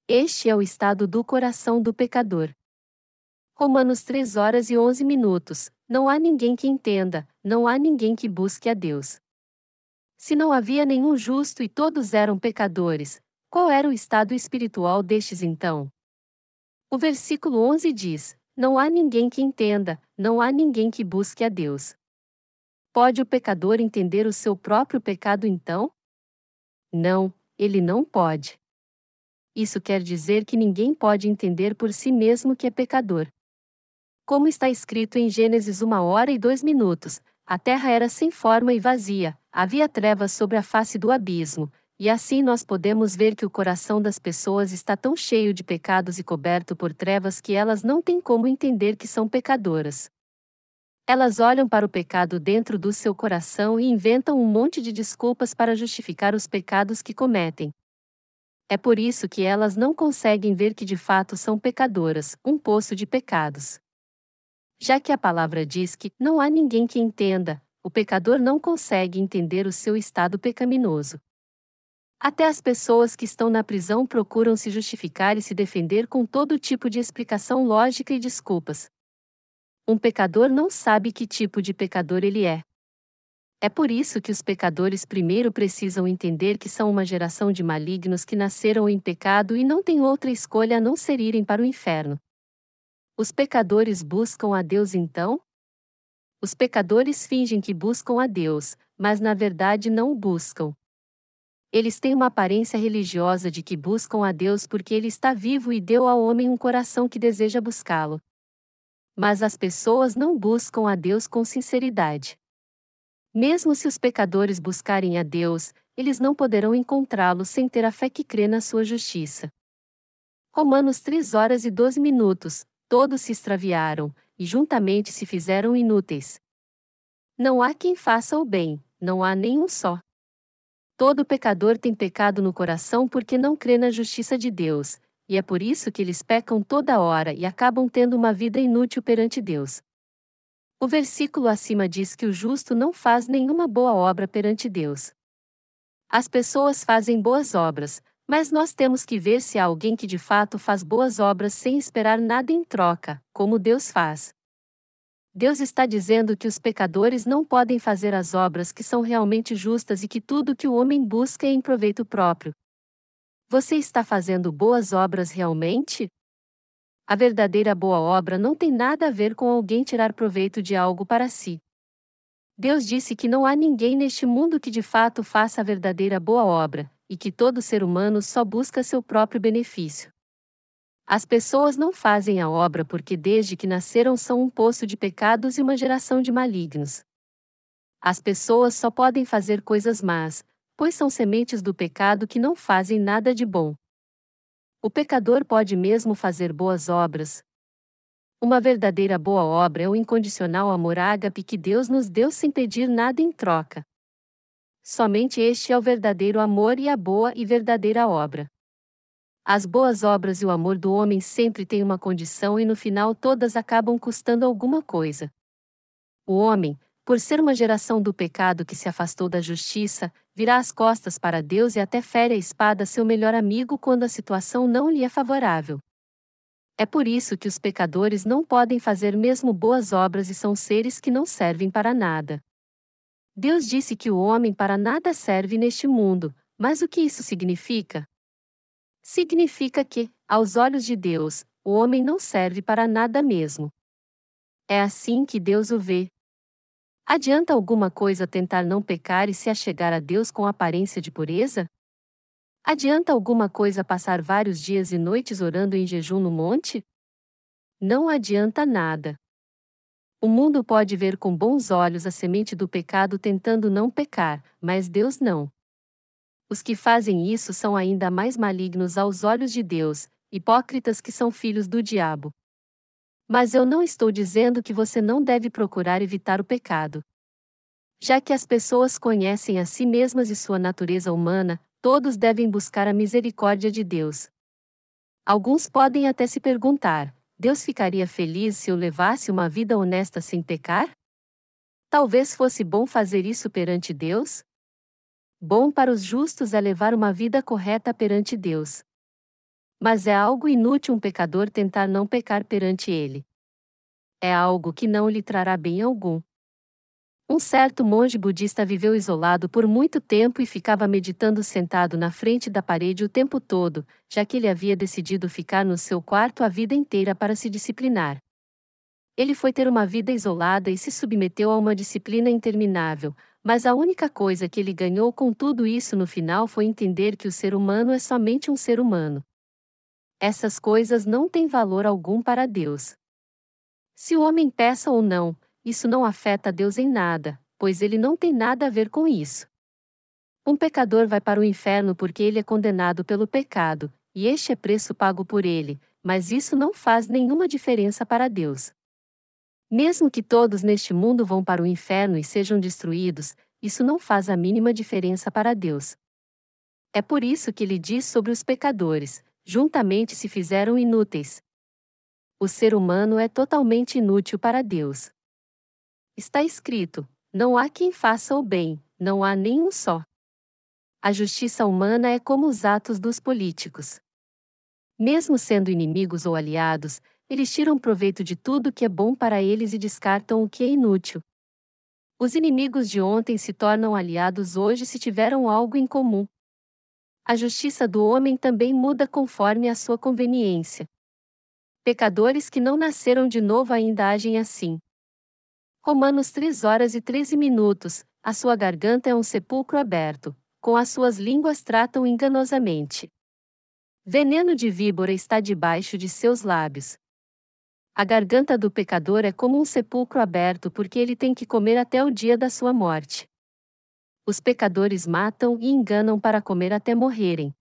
Este é o estado do coração do pecador. Romanos 3 horas e 11 minutos. Não há ninguém que entenda, não há ninguém que busque a Deus. Se não havia nenhum justo e todos eram pecadores, qual era o estado espiritual destes então? O versículo 11 diz: Não há ninguém que entenda, não há ninguém que busque a Deus. Pode o pecador entender o seu próprio pecado então? Não, ele não pode. Isso quer dizer que ninguém pode entender por si mesmo que é pecador. Como está escrito em Gênesis uma hora e dois minutos, a terra era sem forma e vazia, havia trevas sobre a face do abismo, e assim nós podemos ver que o coração das pessoas está tão cheio de pecados e coberto por trevas que elas não têm como entender que são pecadoras. Elas olham para o pecado dentro do seu coração e inventam um monte de desculpas para justificar os pecados que cometem. É por isso que elas não conseguem ver que de fato são pecadoras, um poço de pecados. Já que a palavra diz que não há ninguém que entenda, o pecador não consegue entender o seu estado pecaminoso. Até as pessoas que estão na prisão procuram se justificar e se defender com todo tipo de explicação lógica e desculpas. Um pecador não sabe que tipo de pecador ele é. É por isso que os pecadores primeiro precisam entender que são uma geração de malignos que nasceram em pecado e não têm outra escolha a não ser irem para o inferno. Os pecadores buscam a Deus então? Os pecadores fingem que buscam a Deus, mas na verdade não o buscam. Eles têm uma aparência religiosa de que buscam a Deus porque ele está vivo e deu ao homem um coração que deseja buscá-lo. Mas as pessoas não buscam a Deus com sinceridade. Mesmo se os pecadores buscarem a Deus, eles não poderão encontrá-lo sem ter a fé que crê na sua justiça. Romanos 3 horas e 12 minutos, todos se extraviaram, e juntamente se fizeram inúteis. Não há quem faça o bem, não há nenhum só. Todo pecador tem pecado no coração porque não crê na justiça de Deus, e é por isso que eles pecam toda hora e acabam tendo uma vida inútil perante Deus. O versículo acima diz que o justo não faz nenhuma boa obra perante Deus. As pessoas fazem boas obras, mas nós temos que ver se há alguém que de fato faz boas obras sem esperar nada em troca, como Deus faz. Deus está dizendo que os pecadores não podem fazer as obras que são realmente justas e que tudo que o homem busca é em proveito próprio. Você está fazendo boas obras realmente? A verdadeira boa obra não tem nada a ver com alguém tirar proveito de algo para si. Deus disse que não há ninguém neste mundo que de fato faça a verdadeira boa obra, e que todo ser humano só busca seu próprio benefício. As pessoas não fazem a obra porque desde que nasceram são um poço de pecados e uma geração de malignos. As pessoas só podem fazer coisas más, pois são sementes do pecado que não fazem nada de bom. O pecador pode mesmo fazer boas obras. Uma verdadeira boa obra é o incondicional amor ágape que Deus nos deu sem pedir nada em troca. Somente este é o verdadeiro amor e a boa e verdadeira obra. As boas obras e o amor do homem sempre têm uma condição e no final todas acabam custando alguma coisa. O homem, Por ser uma geração do pecado que se afastou da justiça, virá as costas para Deus e até fere a espada seu melhor amigo quando a situação não lhe é favorável. É por isso que os pecadores não podem fazer mesmo boas obras e são seres que não servem para nada. Deus disse que o homem para nada serve neste mundo, mas o que isso significa? Significa que, aos olhos de Deus, o homem não serve para nada mesmo. É assim que Deus o vê. Adianta alguma coisa tentar não pecar e se achegar a Deus com aparência de pureza? Adianta alguma coisa passar vários dias e noites orando em jejum no monte? Não adianta nada. O mundo pode ver com bons olhos a semente do pecado tentando não pecar, mas Deus não. Os que fazem isso são ainda mais malignos aos olhos de Deus, hipócritas que são filhos do diabo. Mas eu não estou dizendo que você não deve procurar evitar o pecado. Já que as pessoas conhecem a si mesmas e sua natureza humana, todos devem buscar a misericórdia de Deus. Alguns podem até se perguntar: Deus ficaria feliz se eu levasse uma vida honesta sem pecar? Talvez fosse bom fazer isso perante Deus? Bom para os justos é levar uma vida correta perante Deus. Mas é algo inútil um pecador tentar não pecar perante Ele. É algo que não lhe trará bem algum. Um certo monge budista viveu isolado por muito tempo e ficava meditando sentado na frente da parede o tempo todo, já que ele havia decidido ficar no seu quarto a vida inteira para se disciplinar. Ele foi ter uma vida isolada e se submeteu a uma disciplina interminável, mas a única coisa que ele ganhou com tudo isso no final foi entender que o ser humano é somente um ser humano. Essas coisas não têm valor algum para Deus. Se o homem peça ou não, isso não afeta Deus em nada, pois ele não tem nada a ver com isso. Um pecador vai para o inferno porque ele é condenado pelo pecado, e este é preço pago por ele, mas isso não faz nenhuma diferença para Deus. Mesmo que todos neste mundo vão para o inferno e sejam destruídos, isso não faz a mínima diferença para Deus. É por isso que ele diz sobre os pecadores: juntamente se fizeram inúteis. O ser humano é totalmente inútil para Deus. Está escrito: não há quem faça o bem, não há nenhum só. A justiça humana é como os atos dos políticos. Mesmo sendo inimigos ou aliados, eles tiram proveito de tudo que é bom para eles e descartam o que é inútil. Os inimigos de ontem se tornam aliados hoje se tiveram algo em comum. A justiça do homem também muda conforme a sua conveniência. Pecadores que não nasceram de novo ainda agem assim. Romanos 3 horas e 13 minutos. A sua garganta é um sepulcro aberto, com as suas línguas tratam enganosamente. Veneno de víbora está debaixo de seus lábios. A garganta do pecador é como um sepulcro aberto porque ele tem que comer até o dia da sua morte. Os pecadores matam e enganam para comer até morrerem.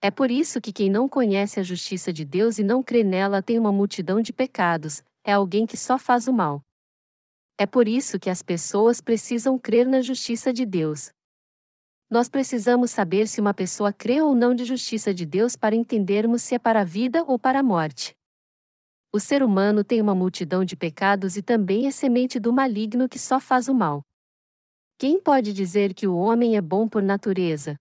É por isso que quem não conhece a justiça de Deus e não crê nela tem uma multidão de pecados, é alguém que só faz o mal. É por isso que as pessoas precisam crer na justiça de Deus. Nós precisamos saber se uma pessoa crê ou não de justiça de Deus para entendermos se é para a vida ou para a morte. O ser humano tem uma multidão de pecados e também é semente do maligno que só faz o mal. Quem pode dizer que o homem é bom por natureza?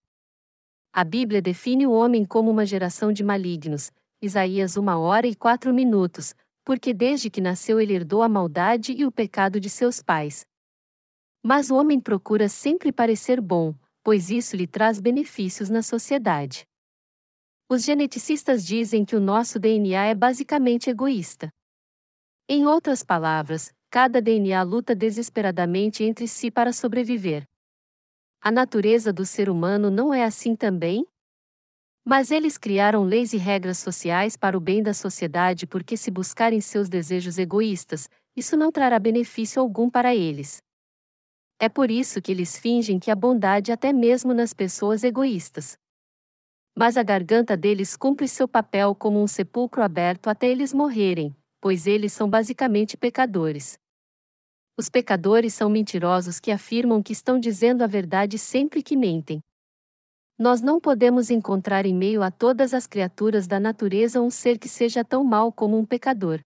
A Bíblia define o homem como uma geração de malignos, Isaías 1 hora e 4 minutos, porque desde que nasceu ele herdou a maldade e o pecado de seus pais. Mas o homem procura sempre parecer bom, pois isso lhe traz benefícios na sociedade. Os geneticistas dizem que o nosso DNA é basicamente egoísta. Em outras palavras, cada DNA luta desesperadamente entre si para sobreviver. A natureza do ser humano não é assim também? Mas eles criaram leis e regras sociais para o bem da sociedade porque, se buscarem seus desejos egoístas, isso não trará benefício algum para eles. É por isso que eles fingem que há bondade até mesmo nas pessoas egoístas. Mas a garganta deles cumpre seu papel como um sepulcro aberto até eles morrerem, pois eles são basicamente pecadores. Os pecadores são mentirosos que afirmam que estão dizendo a verdade sempre que mentem. Nós não podemos encontrar em meio a todas as criaturas da natureza um ser que seja tão mau como um pecador.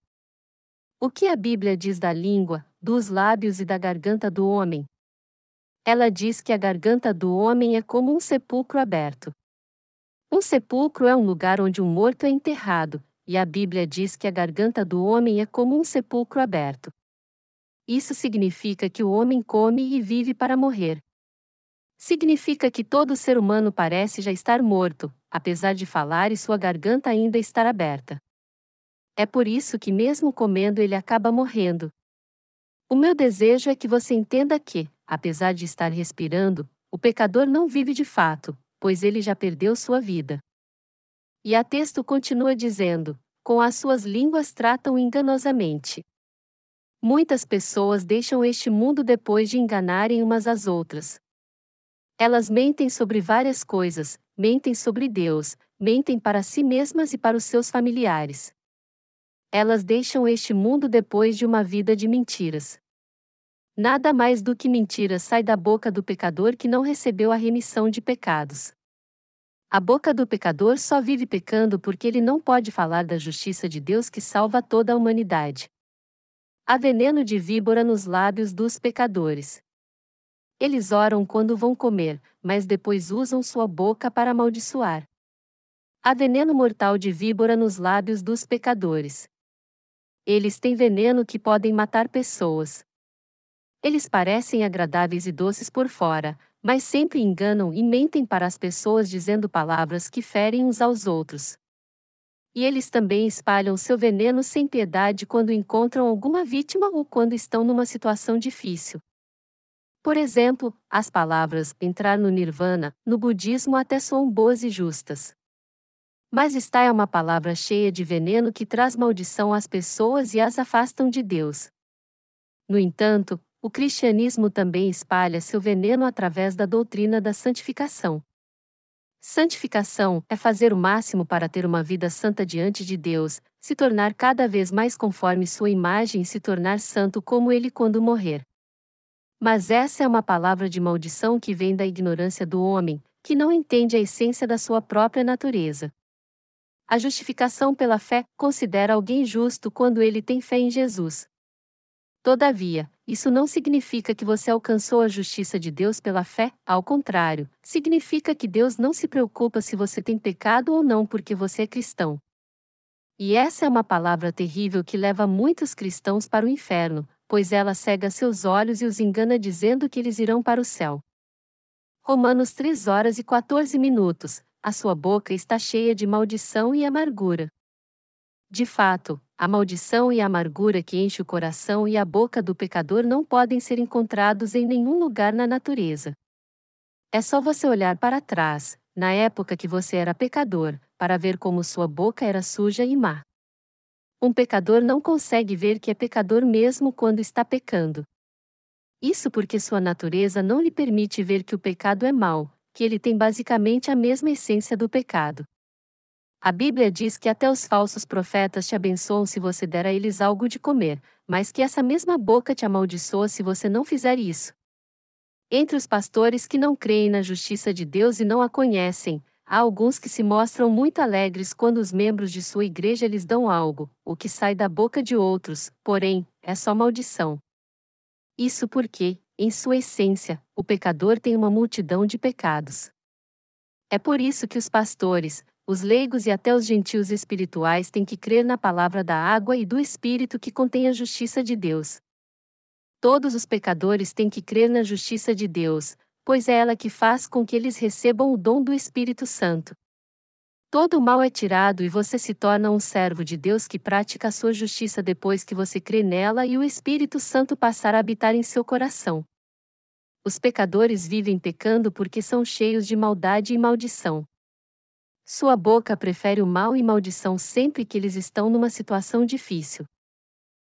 O que a Bíblia diz da língua, dos lábios e da garganta do homem? Ela diz que a garganta do homem é como um sepulcro aberto. Um sepulcro é um lugar onde um morto é enterrado, e a Bíblia diz que a garganta do homem é como um sepulcro aberto. Isso significa que o homem come e vive para morrer. Significa que todo ser humano parece já estar morto, apesar de falar e sua garganta ainda estar aberta. É por isso que, mesmo comendo, ele acaba morrendo. O meu desejo é que você entenda que, apesar de estar respirando, o pecador não vive de fato, pois ele já perdeu sua vida. E a texto continua dizendo: com as suas línguas tratam enganosamente. Muitas pessoas deixam este mundo depois de enganarem umas às outras. Elas mentem sobre várias coisas, mentem sobre Deus, mentem para si mesmas e para os seus familiares elas deixam este mundo depois de uma vida de mentiras. Nada mais do que mentiras sai da boca do pecador que não recebeu a remissão de pecados. A boca do pecador só vive pecando porque ele não pode falar da justiça de Deus que salva toda a humanidade. Há veneno de víbora nos lábios dos pecadores. Eles oram quando vão comer, mas depois usam sua boca para amaldiçoar. Há veneno mortal de víbora nos lábios dos pecadores. Eles têm veneno que podem matar pessoas. Eles parecem agradáveis e doces por fora, mas sempre enganam e mentem para as pessoas dizendo palavras que ferem uns aos outros. E eles também espalham seu veneno sem piedade quando encontram alguma vítima ou quando estão numa situação difícil. Por exemplo, as palavras entrar no nirvana, no budismo até soam boas e justas. Mas está é uma palavra cheia de veneno que traz maldição às pessoas e as afastam de Deus. No entanto, o cristianismo também espalha seu veneno através da doutrina da santificação. Santificação é fazer o máximo para ter uma vida santa diante de Deus, se tornar cada vez mais conforme sua imagem e se tornar santo como ele quando morrer. Mas essa é uma palavra de maldição que vem da ignorância do homem, que não entende a essência da sua própria natureza. A justificação pela fé considera alguém justo quando ele tem fé em Jesus. Todavia, isso não significa que você alcançou a justiça de Deus pela fé, ao contrário, significa que Deus não se preocupa se você tem pecado ou não porque você é cristão. E essa é uma palavra terrível que leva muitos cristãos para o inferno, pois ela cega seus olhos e os engana dizendo que eles irão para o céu. Romanos 3 horas e 14 minutos, a sua boca está cheia de maldição e amargura. De fato, a maldição e a amargura que enche o coração e a boca do pecador não podem ser encontrados em nenhum lugar na natureza. É só você olhar para trás, na época que você era pecador, para ver como sua boca era suja e má. Um pecador não consegue ver que é pecador mesmo quando está pecando. Isso porque sua natureza não lhe permite ver que o pecado é mau, que ele tem basicamente a mesma essência do pecado. A Bíblia diz que até os falsos profetas te abençoam se você der a eles algo de comer, mas que essa mesma boca te amaldiçoa se você não fizer isso. Entre os pastores que não creem na justiça de Deus e não a conhecem, há alguns que se mostram muito alegres quando os membros de sua igreja lhes dão algo, o que sai da boca de outros, porém, é só maldição. Isso porque, em sua essência, o pecador tem uma multidão de pecados. É por isso que os pastores, os leigos e até os gentios espirituais têm que crer na palavra da água e do Espírito que contém a justiça de Deus. Todos os pecadores têm que crer na justiça de Deus, pois é ela que faz com que eles recebam o dom do Espírito Santo. Todo o mal é tirado e você se torna um servo de Deus que pratica a sua justiça depois que você crê nela e o Espírito Santo passar a habitar em seu coração. Os pecadores vivem pecando porque são cheios de maldade e maldição. Sua boca prefere o mal e maldição sempre que eles estão numa situação difícil.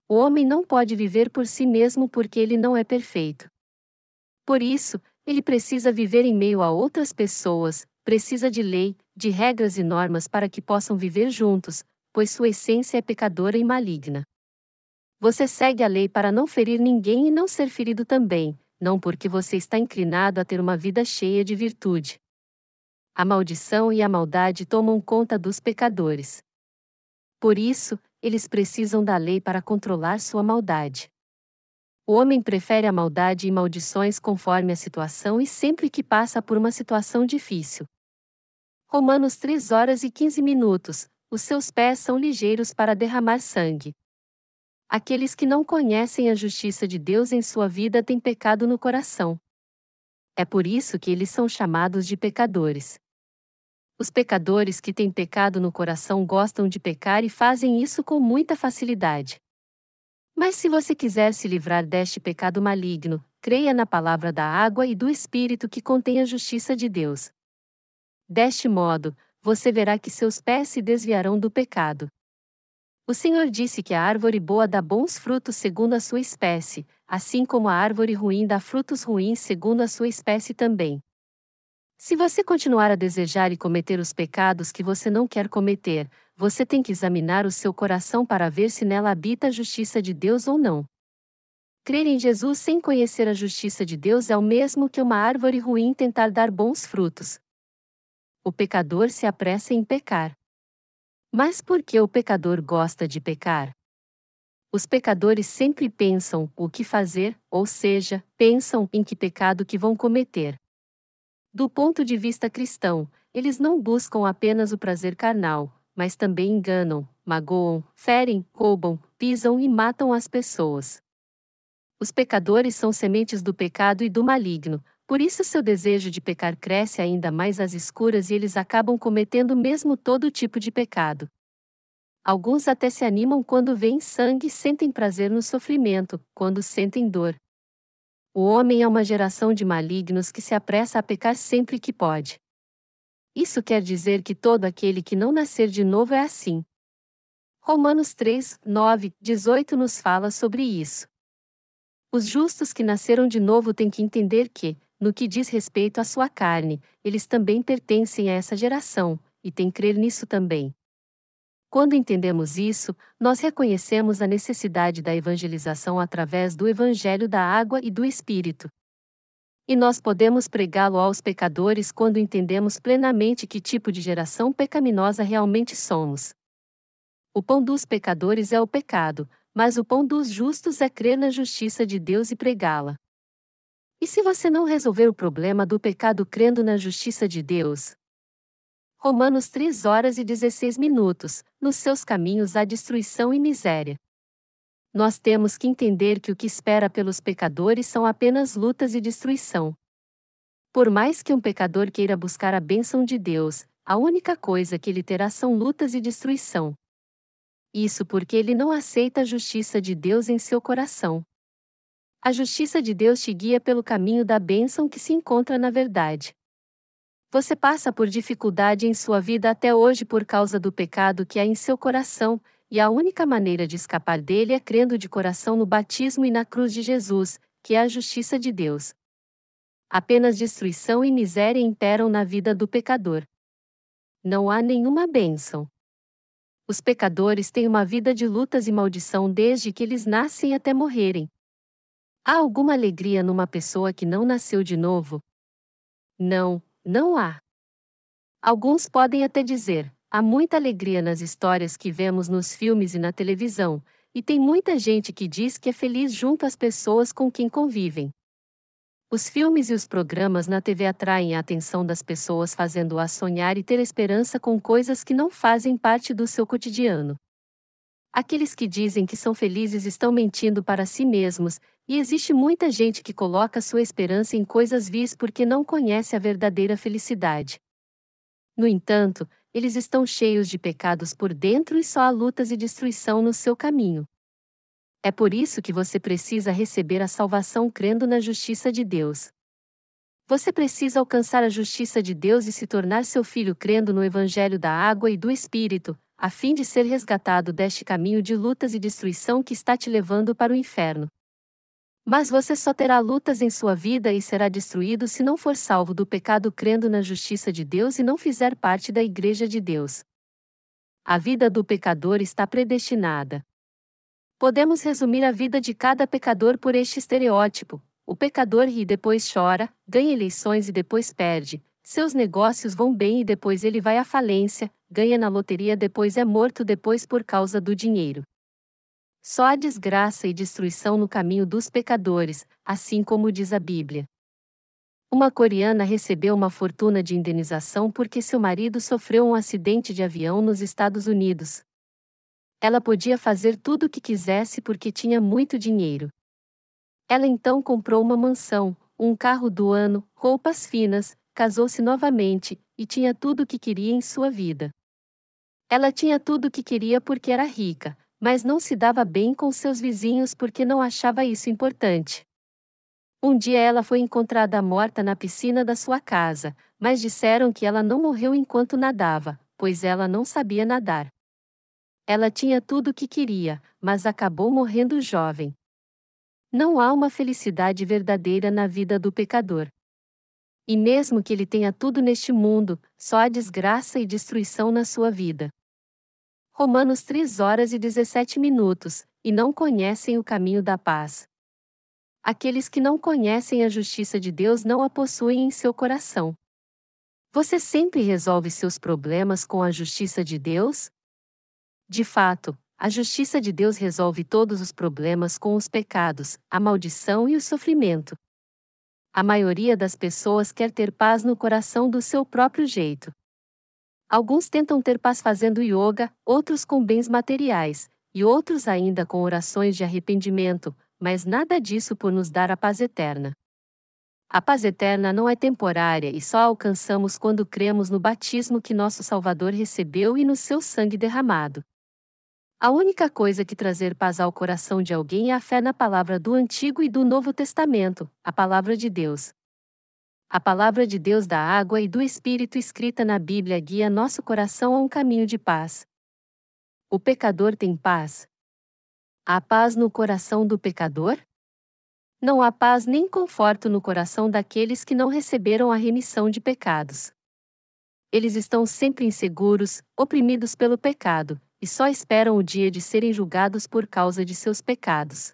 O homem não pode viver por si mesmo porque ele não é perfeito. Por isso, ele precisa viver em meio a outras pessoas, precisa de lei, de regras e normas para que possam viver juntos, pois sua essência é pecadora e maligna. Você segue a lei para não ferir ninguém e não ser ferido também, não porque você está inclinado a ter uma vida cheia de virtude. A maldição e a maldade tomam conta dos pecadores. Por isso, eles precisam da lei para controlar sua maldade. O homem prefere a maldade e maldições conforme a situação e sempre que passa por uma situação difícil. Romanos 3 horas e 15 minutos. Os seus pés são ligeiros para derramar sangue. Aqueles que não conhecem a justiça de Deus em sua vida têm pecado no coração. É por isso que eles são chamados de pecadores. Os pecadores que têm pecado no coração gostam de pecar e fazem isso com muita facilidade. Mas se você quiser se livrar deste pecado maligno, creia na palavra da água e do Espírito que contém a justiça de Deus. Deste modo, você verá que seus pés se desviarão do pecado. O Senhor disse que a árvore boa dá bons frutos segundo a sua espécie, assim como a árvore ruim dá frutos ruins segundo a sua espécie também. Se você continuar a desejar e cometer os pecados que você não quer cometer, você tem que examinar o seu coração para ver se nela habita a justiça de Deus ou não. Crer em Jesus sem conhecer a justiça de Deus é o mesmo que uma árvore ruim tentar dar bons frutos. O pecador se apressa em pecar. Mas por que o pecador gosta de pecar? Os pecadores sempre pensam o que fazer, ou seja, pensam em que pecado que vão cometer. Do ponto de vista cristão, eles não buscam apenas o prazer carnal, mas também enganam, magoam, ferem, roubam, pisam e matam as pessoas. Os pecadores são sementes do pecado e do maligno, por isso seu desejo de pecar cresce ainda mais às escuras e eles acabam cometendo mesmo todo tipo de pecado. Alguns até se animam quando veem sangue e sentem prazer no sofrimento, quando sentem dor. O homem é uma geração de malignos que se apressa a pecar sempre que pode. Isso quer dizer que todo aquele que não nascer de novo é assim. Romanos 3, 9, 18 nos fala sobre isso. Os justos que nasceram de novo têm que entender que, no que diz respeito à sua carne, eles também pertencem a essa geração, e têm que crer nisso também. Quando entendemos isso, nós reconhecemos a necessidade da evangelização através do Evangelho da Água e do Espírito. E nós podemos pregá-lo aos pecadores quando entendemos plenamente que tipo de geração pecaminosa realmente somos. O pão dos pecadores é o pecado, mas o pão dos justos é crer na justiça de Deus e pregá-la. E se você não resolver o problema do pecado crendo na justiça de Deus? Romanos 3 horas e 16 minutos, nos seus caminhos há destruição e miséria. Nós temos que entender que o que espera pelos pecadores são apenas lutas e destruição. Por mais que um pecador queira buscar a bênção de Deus, a única coisa que ele terá são lutas e destruição. Isso porque ele não aceita a justiça de Deus em seu coração. A justiça de Deus te guia pelo caminho da bênção que se encontra na verdade. Você passa por dificuldade em sua vida até hoje por causa do pecado que há em seu coração, e a única maneira de escapar dele é crendo de coração no batismo e na cruz de Jesus, que é a justiça de Deus. Apenas destruição e miséria imperam na vida do pecador. Não há nenhuma bênção. Os pecadores têm uma vida de lutas e maldição desde que eles nascem até morrerem. Há alguma alegria numa pessoa que não nasceu de novo? Não, não há. Alguns podem até dizer: há muita alegria nas histórias que vemos nos filmes e na televisão, e tem muita gente que diz que é feliz junto às pessoas com quem convivem. Os filmes e os programas na TV atraem a atenção das pessoas, fazendo-as sonhar e ter esperança com coisas que não fazem parte do seu cotidiano. Aqueles que dizem que são felizes estão mentindo para si mesmos, e existe muita gente que coloca sua esperança em coisas vis porque não conhece a verdadeira felicidade. No entanto, eles estão cheios de pecados por dentro e só há lutas e destruição no seu caminho. É por isso que você precisa receber a salvação crendo na justiça de Deus. Você precisa alcançar a justiça de Deus e se tornar seu filho crendo no Evangelho da água e do Espírito, a fim de ser resgatado deste caminho de lutas e destruição que está te levando para o inferno. Mas você só terá lutas em sua vida e será destruído se não for salvo do pecado crendo na justiça de Deus e não fizer parte da Igreja de Deus. A vida do pecador está predestinada. Podemos resumir a vida de cada pecador por este estereótipo: o pecador ri e depois chora, ganha eleições e depois perde, Seus negócios vão bem e depois ele vai à falência, ganha na loteria depois é morto depois por causa do dinheiro. Só há desgraça e destruição no caminho dos pecadores, assim como diz a Bíblia. Uma coreana recebeu uma fortuna de indenização porque seu marido sofreu um acidente de avião nos Estados Unidos. Ela podia fazer tudo o que quisesse porque tinha muito dinheiro. Ela então comprou uma mansão, um carro do ano, roupas finas, casou-se novamente, e tinha tudo o que queria em sua vida. Ela tinha tudo o que queria porque era rica, mas não se dava bem com seus vizinhos porque não achava isso importante. Um dia ela foi encontrada morta na piscina da sua casa, mas disseram que ela não morreu enquanto nadava, pois ela não sabia nadar. Ela tinha tudo o que queria, mas acabou morrendo jovem. Não há uma felicidade verdadeira na vida do pecador. E mesmo que ele tenha tudo neste mundo, só há desgraça e destruição na sua vida. Romanos 3 horas e 17 minutos, e não conhecem o caminho da paz. Aqueles que não conhecem a justiça de Deus não a possuem em seu coração. Você sempre resolve seus problemas com a justiça de Deus? De fato, a justiça de Deus resolve todos os problemas com os pecados, a maldição e o sofrimento. A maioria das pessoas quer ter paz no coração do seu próprio jeito. Alguns tentam ter paz fazendo yoga, outros com bens materiais, e outros ainda com orações de arrependimento, mas nada disso por nos dar a paz eterna. A paz eterna não é temporária e só alcançamos quando cremos no batismo que nosso Salvador recebeu e no seu sangue derramado. A única coisa que trazer paz ao coração de alguém é a fé na palavra do Antigo e do Novo Testamento, a palavra de Deus. A palavra de Deus da água e do Espírito escrita na Bíblia guia nosso coração a um caminho de paz. O pecador tem paz? Há paz no coração do pecador? Não há paz nem conforto no coração daqueles que não receberam a remissão de pecados. Eles estão sempre inseguros, oprimidos pelo pecado, e só esperam o dia de serem julgados por causa de seus pecados.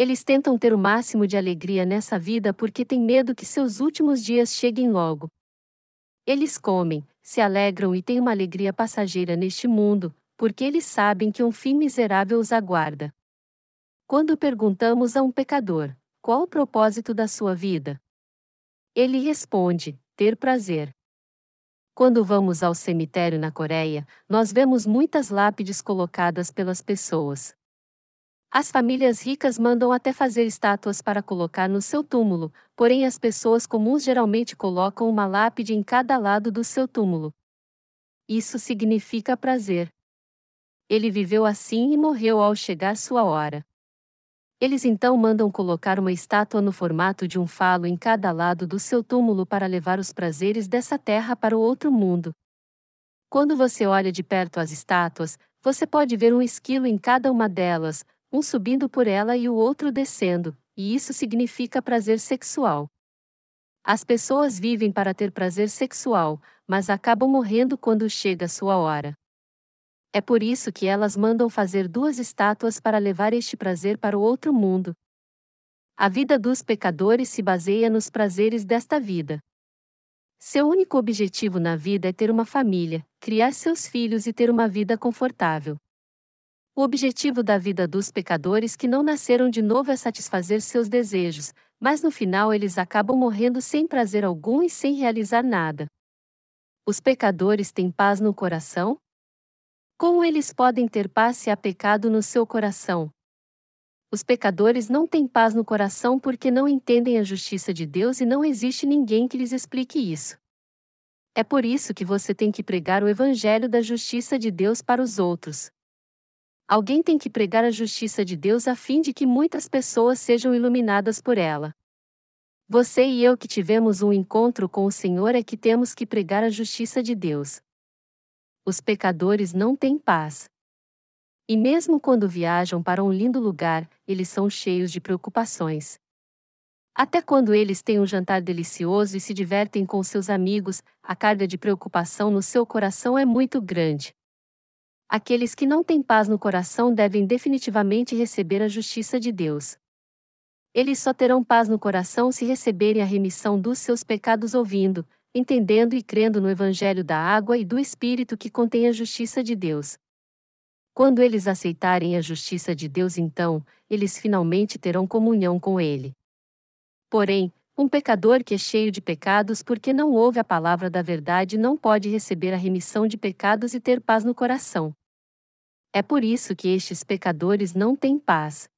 Eles tentam ter o máximo de alegria nessa vida porque têm medo que seus últimos dias cheguem logo. Eles comem, se alegram e têm uma alegria passageira neste mundo, porque eles sabem que um fim miserável os aguarda. Quando perguntamos a um pecador: qual o propósito da sua vida? Ele responde: ter prazer. Quando vamos ao cemitério na Coreia, nós vemos muitas lápides colocadas pelas pessoas. As famílias ricas mandam até fazer estátuas para colocar no seu túmulo, porém as pessoas comuns geralmente colocam uma lápide em cada lado do seu túmulo. Isso significa prazer. Ele viveu assim e morreu ao chegar sua hora. Eles então mandam colocar uma estátua no formato de um falo em cada lado do seu túmulo para levar os prazeres dessa terra para o outro mundo. Quando você olha de perto as estátuas, você pode ver um esquilo em cada uma delas, um subindo por ela e o outro descendo, e isso significa prazer sexual. As pessoas vivem para ter prazer sexual, mas acabam morrendo quando chega sua hora. É por isso que elas mandam fazer duas estátuas para levar este prazer para o outro mundo. A vida dos pecadores se baseia nos prazeres desta vida. Seu único objetivo na vida é ter uma família, criar seus filhos e ter uma vida confortável. O objetivo da vida dos pecadores que não nasceram de novo é satisfazer seus desejos, mas no final eles acabam morrendo sem prazer algum e sem realizar nada. Os pecadores têm paz no coração? Como eles podem ter paz se há pecado no seu coração? Os pecadores não têm paz no coração porque não entendem a justiça de Deus e não existe ninguém que lhes explique isso. É por isso que você tem que pregar o Evangelho da justiça de Deus para os outros. Alguém tem que pregar a justiça de Deus a fim de que muitas pessoas sejam iluminadas por ela. Você e eu que tivemos um encontro com o Senhor é que temos que pregar a justiça de Deus os pecadores não têm paz. E mesmo quando viajam para um lindo lugar, eles são cheios de preocupações. Até quando eles têm um jantar delicioso e se divertem com seus amigos, a carga de preocupação no seu coração é muito grande. Aqueles que não têm paz no coração devem definitivamente receber a justiça de Deus. Eles só terão paz no coração se receberem a remissão dos seus pecados ouvindo: entendendo e crendo no Evangelho da água e do Espírito que contém a justiça de Deus. Quando eles aceitarem a justiça de Deus, então, eles finalmente terão comunhão com Ele. Porém, um pecador que é cheio de pecados porque não ouve a palavra da verdade não pode receber a remissão de pecados e ter paz no coração. É por isso que estes pecadores não têm paz.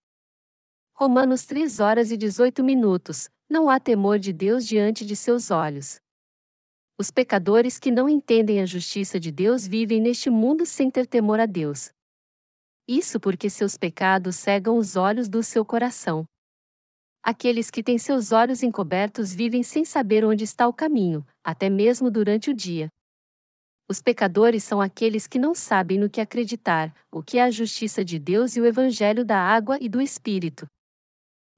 Romanos 3 horas e 18 minutos. Não há temor de Deus diante de seus olhos. Os pecadores que não entendem a justiça de Deus vivem neste mundo sem ter temor a Deus. Isso porque seus pecados cegam os olhos do seu coração. Aqueles que têm seus olhos encobertos vivem sem saber onde está o caminho, até mesmo durante o dia. Os pecadores são aqueles que não sabem no que acreditar, o que é a justiça de Deus e o evangelho da água e do Espírito.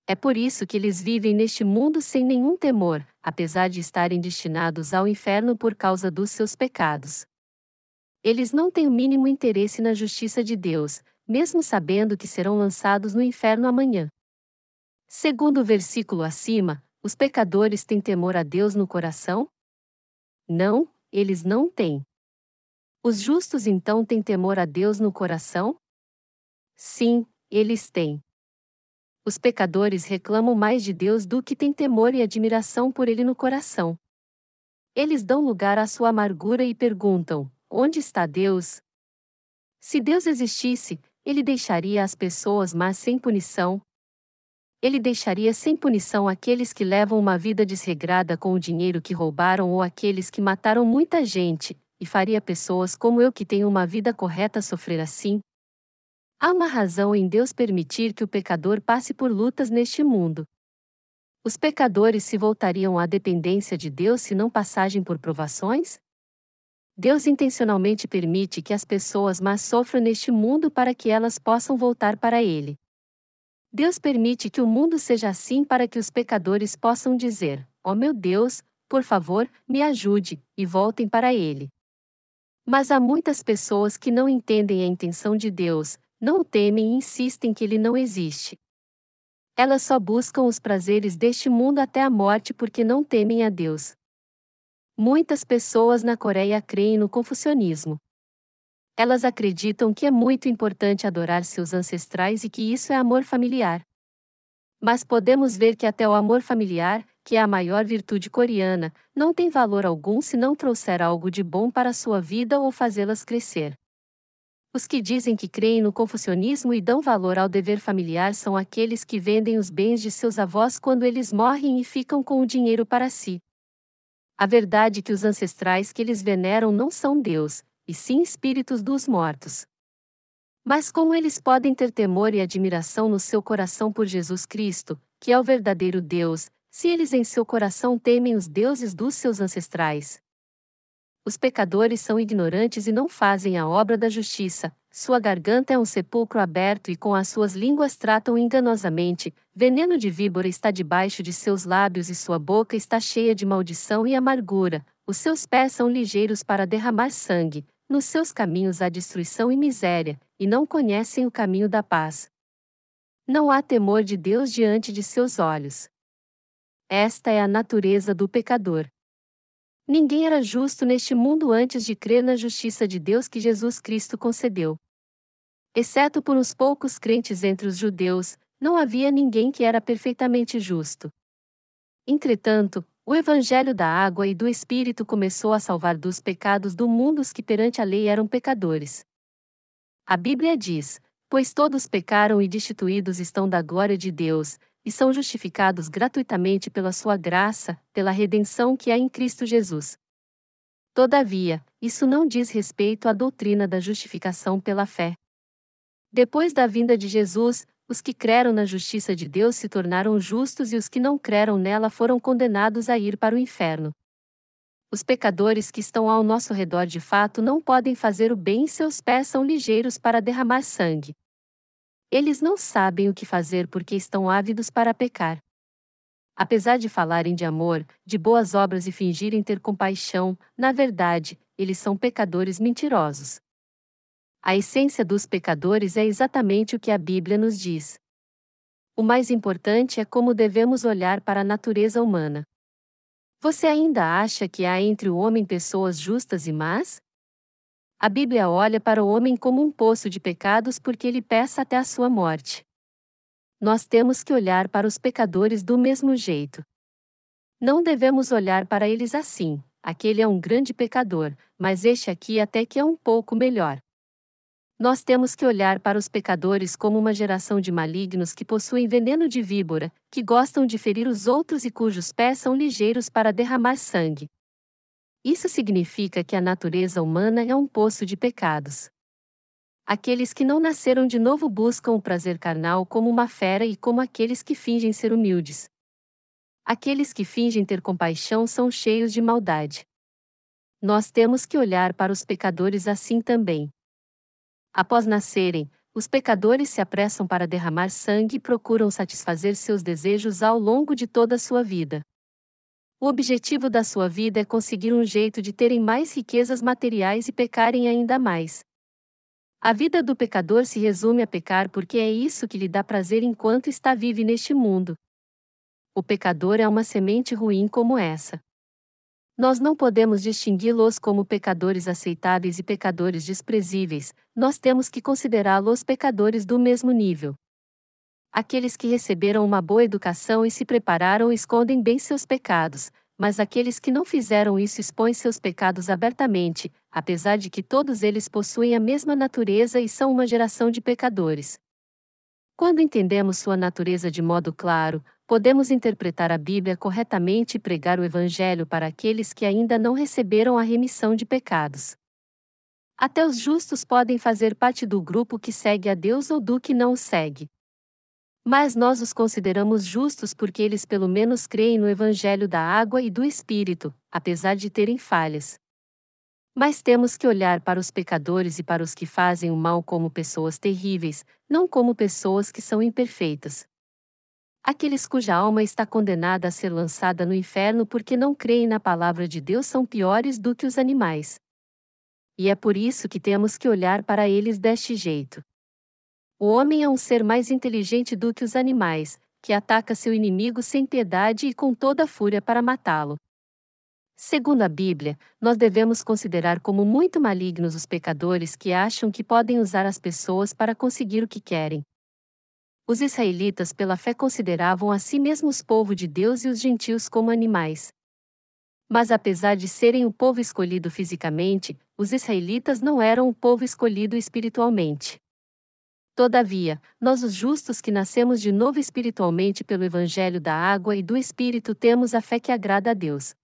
É por isso que eles vivem neste mundo sem nenhum temor, apesar de estarem destinados ao inferno por causa dos seus pecados. Eles não têm o mínimo interesse na justiça de Deus, mesmo sabendo que serão lançados no inferno amanhã. Segundo o versículo acima, os pecadores têm temor a Deus no coração? Não, eles não têm. Os justos então têm temor a Deus no coração? Sim, eles têm. Os pecadores reclamam mais de Deus do que têm temor e admiração por Ele no coração. Eles dão lugar à sua amargura e perguntam: Onde está Deus? Se Deus existisse, ele deixaria as pessoas mas sem punição, ele deixaria sem punição aqueles que levam uma vida desregrada com o dinheiro que roubaram ou aqueles que mataram muita gente, e faria pessoas como eu que tenho uma vida correta sofrer assim? Há uma razão em Deus permitir que o pecador passe por lutas neste mundo. Os pecadores se voltariam à dependência de Deus se não passagem por provações? Deus intencionalmente permite que as pessoas mais sofram neste mundo para que elas possam voltar para Ele. Deus permite que o mundo seja assim para que os pecadores possam dizer: Ó oh meu Deus, por favor, me ajude, e voltem para Ele. Mas há muitas pessoas que não entendem a intenção de Deus, não o temem e insistem que Ele não existe. Elas só buscam os prazeres deste mundo até a morte porque não temem a Deus. Muitas pessoas na Coreia creem no confucionismo. Elas acreditam que é muito importante adorar seus ancestrais e que isso é amor familiar. Mas podemos ver que até o amor familiar, que é a maior virtude coreana, não tem valor algum se não trouxer algo de bom para sua vida ou fazê-las crescer. Os que dizem que creem no confucionismo e dão valor ao dever familiar são aqueles que vendem os bens de seus avós quando eles morrem e ficam com o dinheiro para si. A verdade é que os ancestrais que eles veneram não são Deus, e sim espíritos dos mortos. Mas como eles podem ter temor e admiração no seu coração por Jesus Cristo, que é o verdadeiro Deus, se eles em seu coração temem os deuses dos seus ancestrais? Os pecadores são ignorantes e não fazem a obra da justiça, sua garganta é um sepulcro aberto e com as suas línguas tratam enganosamente, veneno de víbora está debaixo de seus lábios e sua boca está cheia de maldição e amargura, os seus pés são ligeiros para derramar sangue, nos seus caminhos há destruição e miséria, e não conhecem o caminho da paz. Não há temor de Deus diante de seus olhos. Esta é a natureza do pecador. Ninguém era justo neste mundo antes de crer na justiça de Deus que Jesus Cristo concedeu. Exceto por uns poucos crentes entre os judeus, não havia ninguém que era perfeitamente justo. Entretanto, o Evangelho da água e do Espírito começou a salvar dos pecados do mundo os que perante a lei eram pecadores. A Bíblia diz: Pois todos pecaram e destituídos estão da glória de Deus, e são justificados gratuitamente pela sua graça, pela redenção que há em Cristo Jesus. Todavia, isso não diz respeito à doutrina da justificação pela fé. Depois da vinda de Jesus, os que creram na justiça de Deus se tornaram justos e os que não creram nela foram condenados a ir para o inferno. Os pecadores que estão ao nosso redor de fato não podem fazer o bem e seus pés são ligeiros para derramar sangue. Eles não sabem o que fazer porque estão ávidos para pecar. Apesar de falarem de amor, de boas obras e fingirem ter compaixão, na verdade, eles são pecadores mentirosos. A essência dos pecadores é exatamente o que a Bíblia nos diz. O mais importante é como devemos olhar para a natureza humana. Você ainda acha que há entre o homem pessoas justas e más? A Bíblia olha para o homem como um poço de pecados porque ele peça até a sua morte. Nós temos que olhar para os pecadores do mesmo jeito. Não devemos olhar para eles assim, aquele é um grande pecador, mas este aqui até que é um pouco melhor. Nós temos que olhar para os pecadores como uma geração de malignos que possuem veneno de víbora, que gostam de ferir os outros e cujos pés são ligeiros para derramar sangue. Isso significa que a natureza humana é um poço de pecados. Aqueles que não nasceram de novo buscam o prazer carnal como uma fera e como aqueles que fingem ser humildes. Aqueles que fingem ter compaixão são cheios de maldade. Nós temos que olhar para os pecadores assim também. Após nascerem, os pecadores se apressam para derramar sangue e procuram satisfazer seus desejos ao longo de toda a sua vida. O objetivo da sua vida é conseguir um jeito de terem mais riquezas materiais e pecarem ainda mais. A vida do pecador se resume a pecar porque é isso que lhe dá prazer enquanto está vivo neste mundo. O pecador é uma semente ruim como essa. Nós não podemos distingui-los como pecadores aceitáveis e pecadores desprezíveis, nós temos que considerá-los pecadores do mesmo nível. Aqueles que receberam uma boa educação e se prepararam escondem bem seus pecados, mas aqueles que não fizeram isso expõem seus pecados abertamente, apesar de que todos eles possuem a mesma natureza e são uma geração de pecadores. Quando entendemos sua natureza de modo claro, podemos interpretar a Bíblia corretamente e pregar o Evangelho para aqueles que ainda não receberam a remissão de pecados. Até os justos podem fazer parte do grupo que segue a Deus ou do que não o segue. Mas nós os consideramos justos porque eles pelo menos creem no Evangelho da água e do Espírito, apesar de terem falhas. Mas temos que olhar para os pecadores e para os que fazem o mal como pessoas terríveis, não como pessoas que são imperfeitas. Aqueles cuja alma está condenada a ser lançada no inferno porque não creem na palavra de Deus são piores do que os animais. E é por isso que temos que olhar para eles deste jeito. O homem é um ser mais inteligente do que os animais, que ataca seu inimigo sem piedade e com toda a fúria para matá-lo. Segundo a Bíblia, nós devemos considerar como muito malignos os pecadores que acham que podem usar as pessoas para conseguir o que querem, os israelitas pela fé consideravam a si mesmos povo de Deus e os gentios como animais. Mas apesar de serem o povo escolhido fisicamente, os israelitas não eram o povo escolhido espiritualmente. Todavia, nós os justos que nascemos de novo espiritualmente pelo evangelho da água e do espírito temos a fé que agrada a Deus.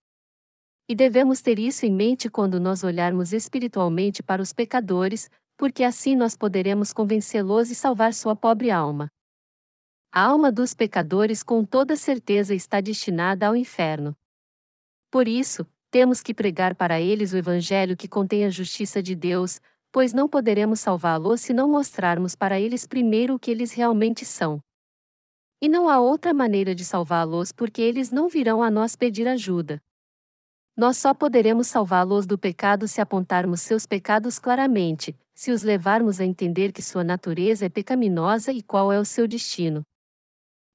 E devemos ter isso em mente quando nós olharmos espiritualmente para os pecadores, porque assim nós poderemos convencê-los e salvar sua pobre alma. A alma dos pecadores com toda certeza está destinada ao inferno. Por isso, temos que pregar para eles o Evangelho que contém a justiça de Deus, pois não poderemos salvá-los se não mostrarmos para eles primeiro o que eles realmente são. E não há outra maneira de salvá-los porque eles não virão a nós pedir ajuda. Nós só poderemos salvá-los do pecado se apontarmos seus pecados claramente, se os levarmos a entender que sua natureza é pecaminosa e qual é o seu destino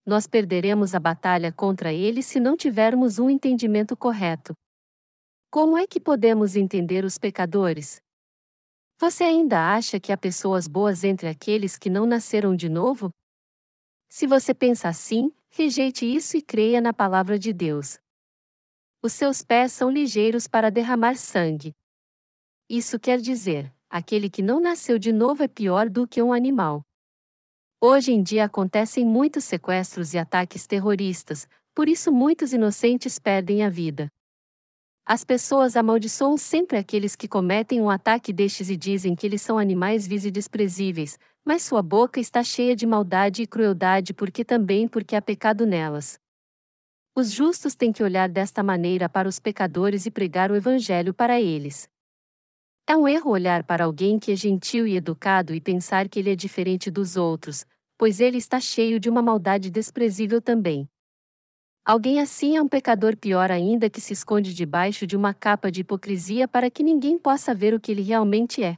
nós perderemos a batalha contra ele se não tivermos um entendimento correto. Como é que podemos entender os pecadores? Você ainda acha que há pessoas boas entre aqueles que não nasceram de novo? Se você pensa assim, rejeite isso e creia na palavra de Deus. Os seus pés são ligeiros para derramar sangue. Isso quer dizer, aquele que não nasceu de novo é pior do que um animal. Hoje em dia acontecem muitos sequestros e ataques terroristas, por isso muitos inocentes perdem a vida. As pessoas amaldiçoam sempre aqueles que cometem um ataque destes e dizem que eles são animais vis e desprezíveis, mas sua boca está cheia de maldade e crueldade porque também porque há pecado nelas. Os justos têm que olhar desta maneira para os pecadores e pregar o evangelho para eles. É um erro olhar para alguém que é gentil e educado e pensar que ele é diferente dos outros, pois ele está cheio de uma maldade desprezível também. Alguém assim é um pecador pior ainda que se esconde debaixo de uma capa de hipocrisia para que ninguém possa ver o que ele realmente é.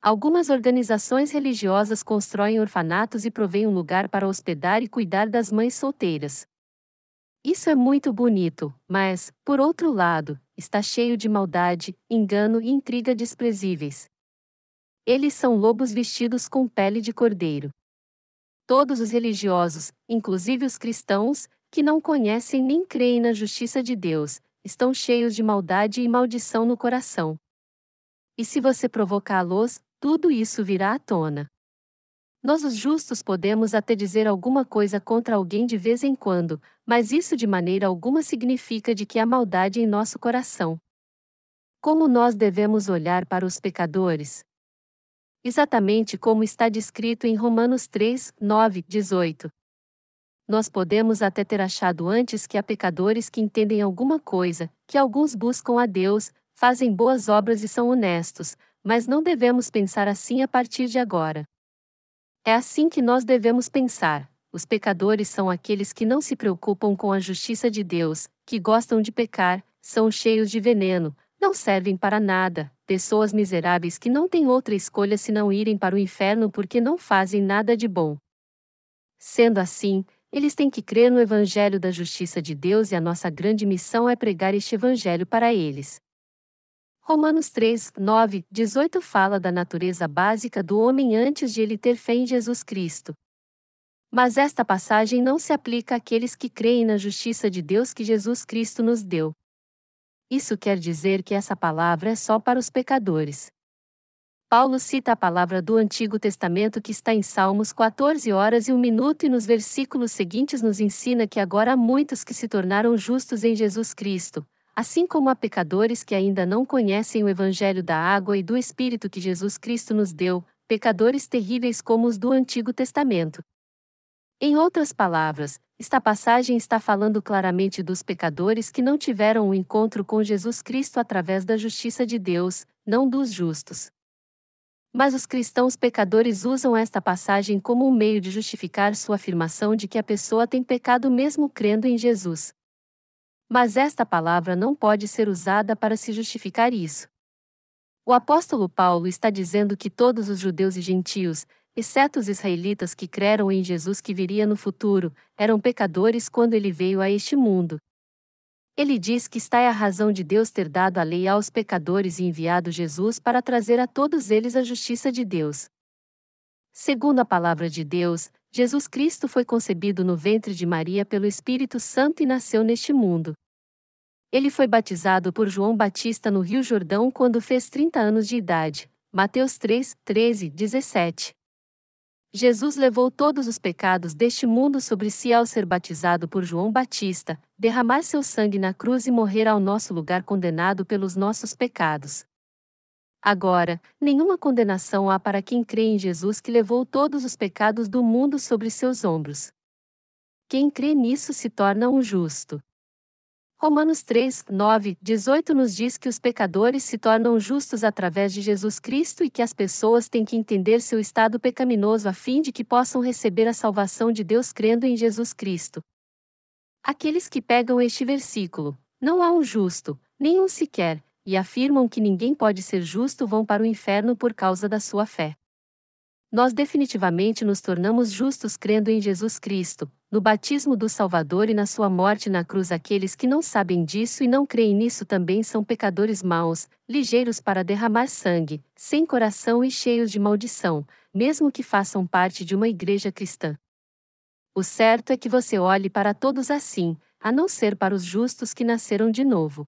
Algumas organizações religiosas constroem orfanatos e provêm um lugar para hospedar e cuidar das mães solteiras. Isso é muito bonito, mas, por outro lado, está cheio de maldade, engano e intriga desprezíveis. Eles são lobos vestidos com pele de cordeiro. Todos os religiosos, inclusive os cristãos, que não conhecem nem creem na justiça de Deus, estão cheios de maldade e maldição no coração. E se você provocá-los, tudo isso virá à tona. Nós, os justos, podemos até dizer alguma coisa contra alguém de vez em quando, mas isso de maneira alguma significa de que há maldade em nosso coração. Como nós devemos olhar para os pecadores? Exatamente como está descrito em Romanos 3, 9, 18. Nós podemos até ter achado antes que há pecadores que entendem alguma coisa, que alguns buscam a Deus, fazem boas obras e são honestos, mas não devemos pensar assim a partir de agora. É assim que nós devemos pensar. Os pecadores são aqueles que não se preocupam com a justiça de Deus, que gostam de pecar, são cheios de veneno, não servem para nada, pessoas miseráveis que não têm outra escolha senão irem para o inferno porque não fazem nada de bom. Sendo assim, eles têm que crer no Evangelho da Justiça de Deus e a nossa grande missão é pregar este Evangelho para eles. Romanos 3, 9, 18 fala da natureza básica do homem antes de ele ter fé em Jesus Cristo. Mas esta passagem não se aplica àqueles que creem na justiça de Deus que Jesus Cristo nos deu. Isso quer dizer que essa palavra é só para os pecadores. Paulo cita a palavra do Antigo Testamento que está em Salmos 14 horas e 1 minuto e nos versículos seguintes nos ensina que agora há muitos que se tornaram justos em Jesus Cristo, Assim como há pecadores que ainda não conhecem o Evangelho da água e do Espírito que Jesus Cristo nos deu, pecadores terríveis como os do Antigo Testamento. Em outras palavras, esta passagem está falando claramente dos pecadores que não tiveram o um encontro com Jesus Cristo através da justiça de Deus, não dos justos. Mas os cristãos pecadores usam esta passagem como um meio de justificar sua afirmação de que a pessoa tem pecado mesmo crendo em Jesus. Mas esta palavra não pode ser usada para se justificar isso. O apóstolo Paulo está dizendo que todos os judeus e gentios, exceto os israelitas que creram em Jesus que viria no futuro, eram pecadores quando ele veio a este mundo. Ele diz que está é a razão de Deus ter dado a lei aos pecadores e enviado Jesus para trazer a todos eles a justiça de Deus. Segundo a palavra de Deus, Jesus Cristo foi concebido no ventre de Maria pelo Espírito Santo e nasceu neste mundo. Ele foi batizado por João Batista no Rio Jordão quando fez 30 anos de idade. Mateus 3, 13, 17. Jesus levou todos os pecados deste mundo sobre si ao ser batizado por João Batista, derramar seu sangue na cruz e morrer ao nosso lugar condenado pelos nossos pecados. Agora, nenhuma condenação há para quem crê em Jesus que levou todos os pecados do mundo sobre seus ombros. Quem crê nisso se torna um justo. Romanos 3, 9, 18 nos diz que os pecadores se tornam justos através de Jesus Cristo e que as pessoas têm que entender seu estado pecaminoso a fim de que possam receber a salvação de Deus crendo em Jesus Cristo. Aqueles que pegam este versículo, não há um justo, nenhum sequer, e afirmam que ninguém pode ser justo vão para o inferno por causa da sua fé. Nós definitivamente nos tornamos justos crendo em Jesus Cristo, no batismo do Salvador e na sua morte na cruz. Aqueles que não sabem disso e não creem nisso também são pecadores maus, ligeiros para derramar sangue, sem coração e cheios de maldição, mesmo que façam parte de uma igreja cristã. O certo é que você olhe para todos assim, a não ser para os justos que nasceram de novo.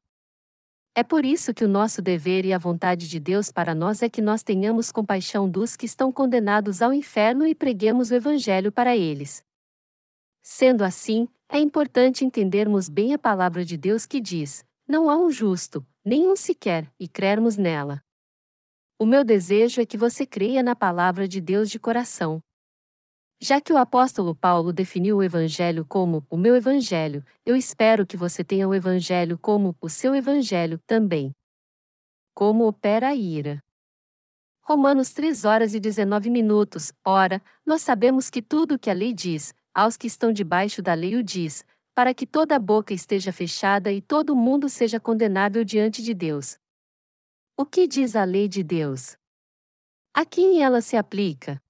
É por isso que o nosso dever e a vontade de Deus para nós é que nós tenhamos compaixão dos que estão condenados ao inferno e preguemos o Evangelho para eles. Sendo assim, é importante entendermos bem a palavra de Deus que diz: Não há um justo, nenhum sequer, e crermos nela. O meu desejo é que você creia na palavra de Deus de coração, já que o apóstolo Paulo definiu o Evangelho como o meu Evangelho, eu espero que você tenha o Evangelho como o seu Evangelho também. Como opera a ira? Romanos 3 horas e 19 minutos. Ora, nós sabemos que tudo o que a lei diz, aos que estão debaixo da lei o diz, para que toda boca esteja fechada e todo mundo seja condenável diante de Deus. O que diz a lei de Deus? A quem ela se aplica?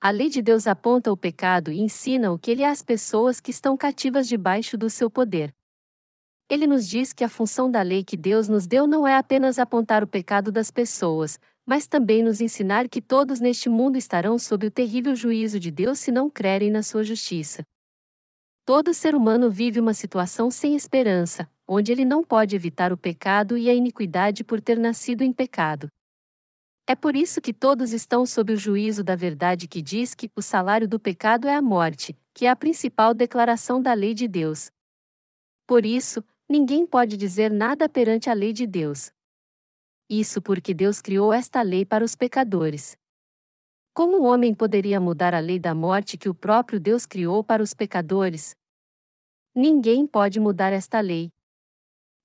A lei de Deus aponta o pecado e ensina o que ele é às pessoas que estão cativas debaixo do seu poder. Ele nos diz que a função da lei que Deus nos deu não é apenas apontar o pecado das pessoas, mas também nos ensinar que todos neste mundo estarão sob o terrível juízo de Deus se não crerem na sua justiça. Todo ser humano vive uma situação sem esperança, onde ele não pode evitar o pecado e a iniquidade por ter nascido em pecado. É por isso que todos estão sob o juízo da verdade que diz que o salário do pecado é a morte, que é a principal declaração da lei de Deus. Por isso, ninguém pode dizer nada perante a lei de Deus. Isso porque Deus criou esta lei para os pecadores. Como o homem poderia mudar a lei da morte que o próprio Deus criou para os pecadores? Ninguém pode mudar esta lei.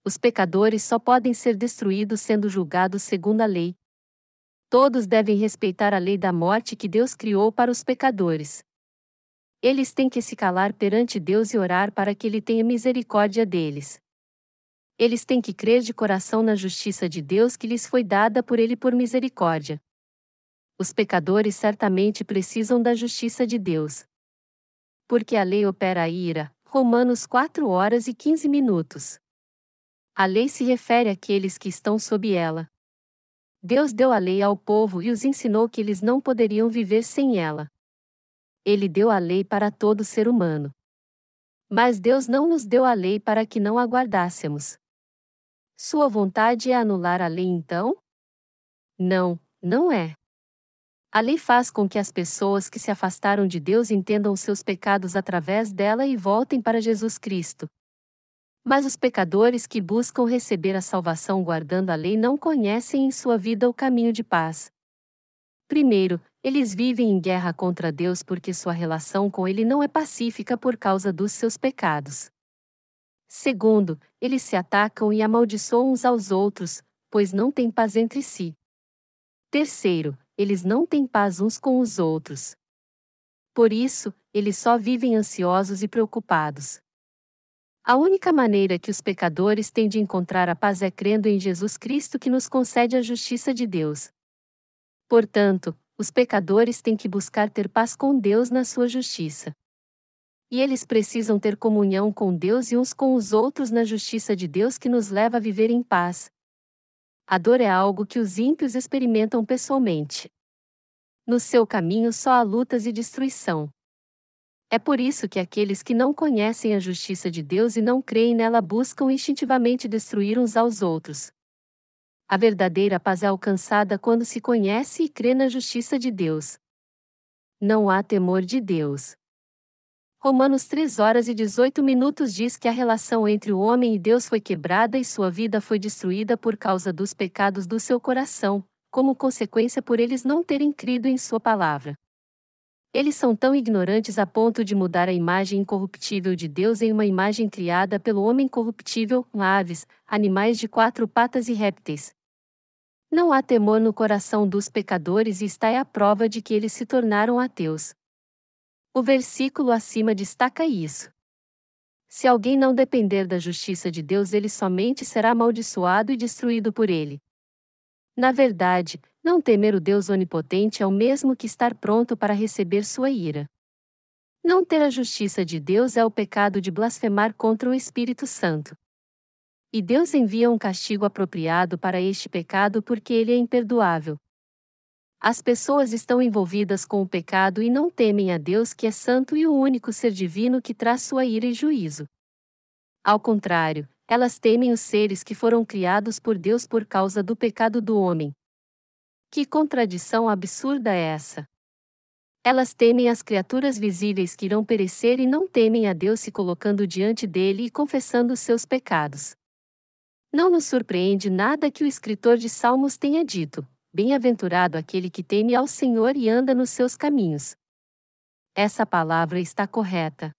Os pecadores só podem ser destruídos sendo julgados segundo a lei. Todos devem respeitar a lei da morte que Deus criou para os pecadores. Eles têm que se calar perante Deus e orar para que Ele tenha misericórdia deles. Eles têm que crer de coração na justiça de Deus que lhes foi dada por Ele por misericórdia. Os pecadores certamente precisam da justiça de Deus. Porque a lei opera a ira. Romanos 4 horas e 15 minutos. A lei se refere àqueles que estão sob ela. Deus deu a lei ao povo e os ensinou que eles não poderiam viver sem ela. Ele deu a lei para todo ser humano. Mas Deus não nos deu a lei para que não aguardássemos. Sua vontade é anular a lei então? Não, não é. A lei faz com que as pessoas que se afastaram de Deus entendam seus pecados através dela e voltem para Jesus Cristo. Mas os pecadores que buscam receber a salvação guardando a lei não conhecem em sua vida o caminho de paz. Primeiro, eles vivem em guerra contra Deus porque sua relação com Ele não é pacífica por causa dos seus pecados. Segundo, eles se atacam e amaldiçoam uns aos outros, pois não têm paz entre si. Terceiro, eles não têm paz uns com os outros. Por isso, eles só vivem ansiosos e preocupados. A única maneira que os pecadores têm de encontrar a paz é crendo em Jesus Cristo que nos concede a justiça de Deus. Portanto, os pecadores têm que buscar ter paz com Deus na sua justiça. E eles precisam ter comunhão com Deus e uns com os outros na justiça de Deus que nos leva a viver em paz. A dor é algo que os ímpios experimentam pessoalmente. No seu caminho só há lutas e destruição. É por isso que aqueles que não conhecem a justiça de Deus e não creem nela buscam instintivamente destruir uns aos outros. A verdadeira paz é alcançada quando se conhece e crê na justiça de Deus. Não há temor de Deus. Romanos 3 horas e 18 minutos diz que a relação entre o homem e Deus foi quebrada e sua vida foi destruída por causa dos pecados do seu coração, como consequência por eles não terem crido em sua palavra. Eles são tão ignorantes a ponto de mudar a imagem incorruptível de Deus em uma imagem criada pelo homem corruptível, aves, animais de quatro patas e répteis. Não há temor no coração dos pecadores e está é a prova de que eles se tornaram ateus. O versículo acima destaca isso. Se alguém não depender da justiça de Deus, ele somente será amaldiçoado e destruído por ele. Na verdade, não temer o Deus onipotente é o mesmo que estar pronto para receber sua ira. Não ter a justiça de Deus é o pecado de blasfemar contra o Espírito Santo. E Deus envia um castigo apropriado para este pecado porque ele é imperdoável. As pessoas estão envolvidas com o pecado e não temem a Deus que é santo e o único ser divino que traz sua ira e juízo. Ao contrário, elas temem os seres que foram criados por Deus por causa do pecado do homem. Que contradição absurda é essa! Elas temem as criaturas visíveis que irão perecer e não temem a Deus se colocando diante dele e confessando seus pecados. Não nos surpreende nada que o escritor de Salmos tenha dito: Bem-aventurado aquele que teme ao Senhor e anda nos seus caminhos. Essa palavra está correta.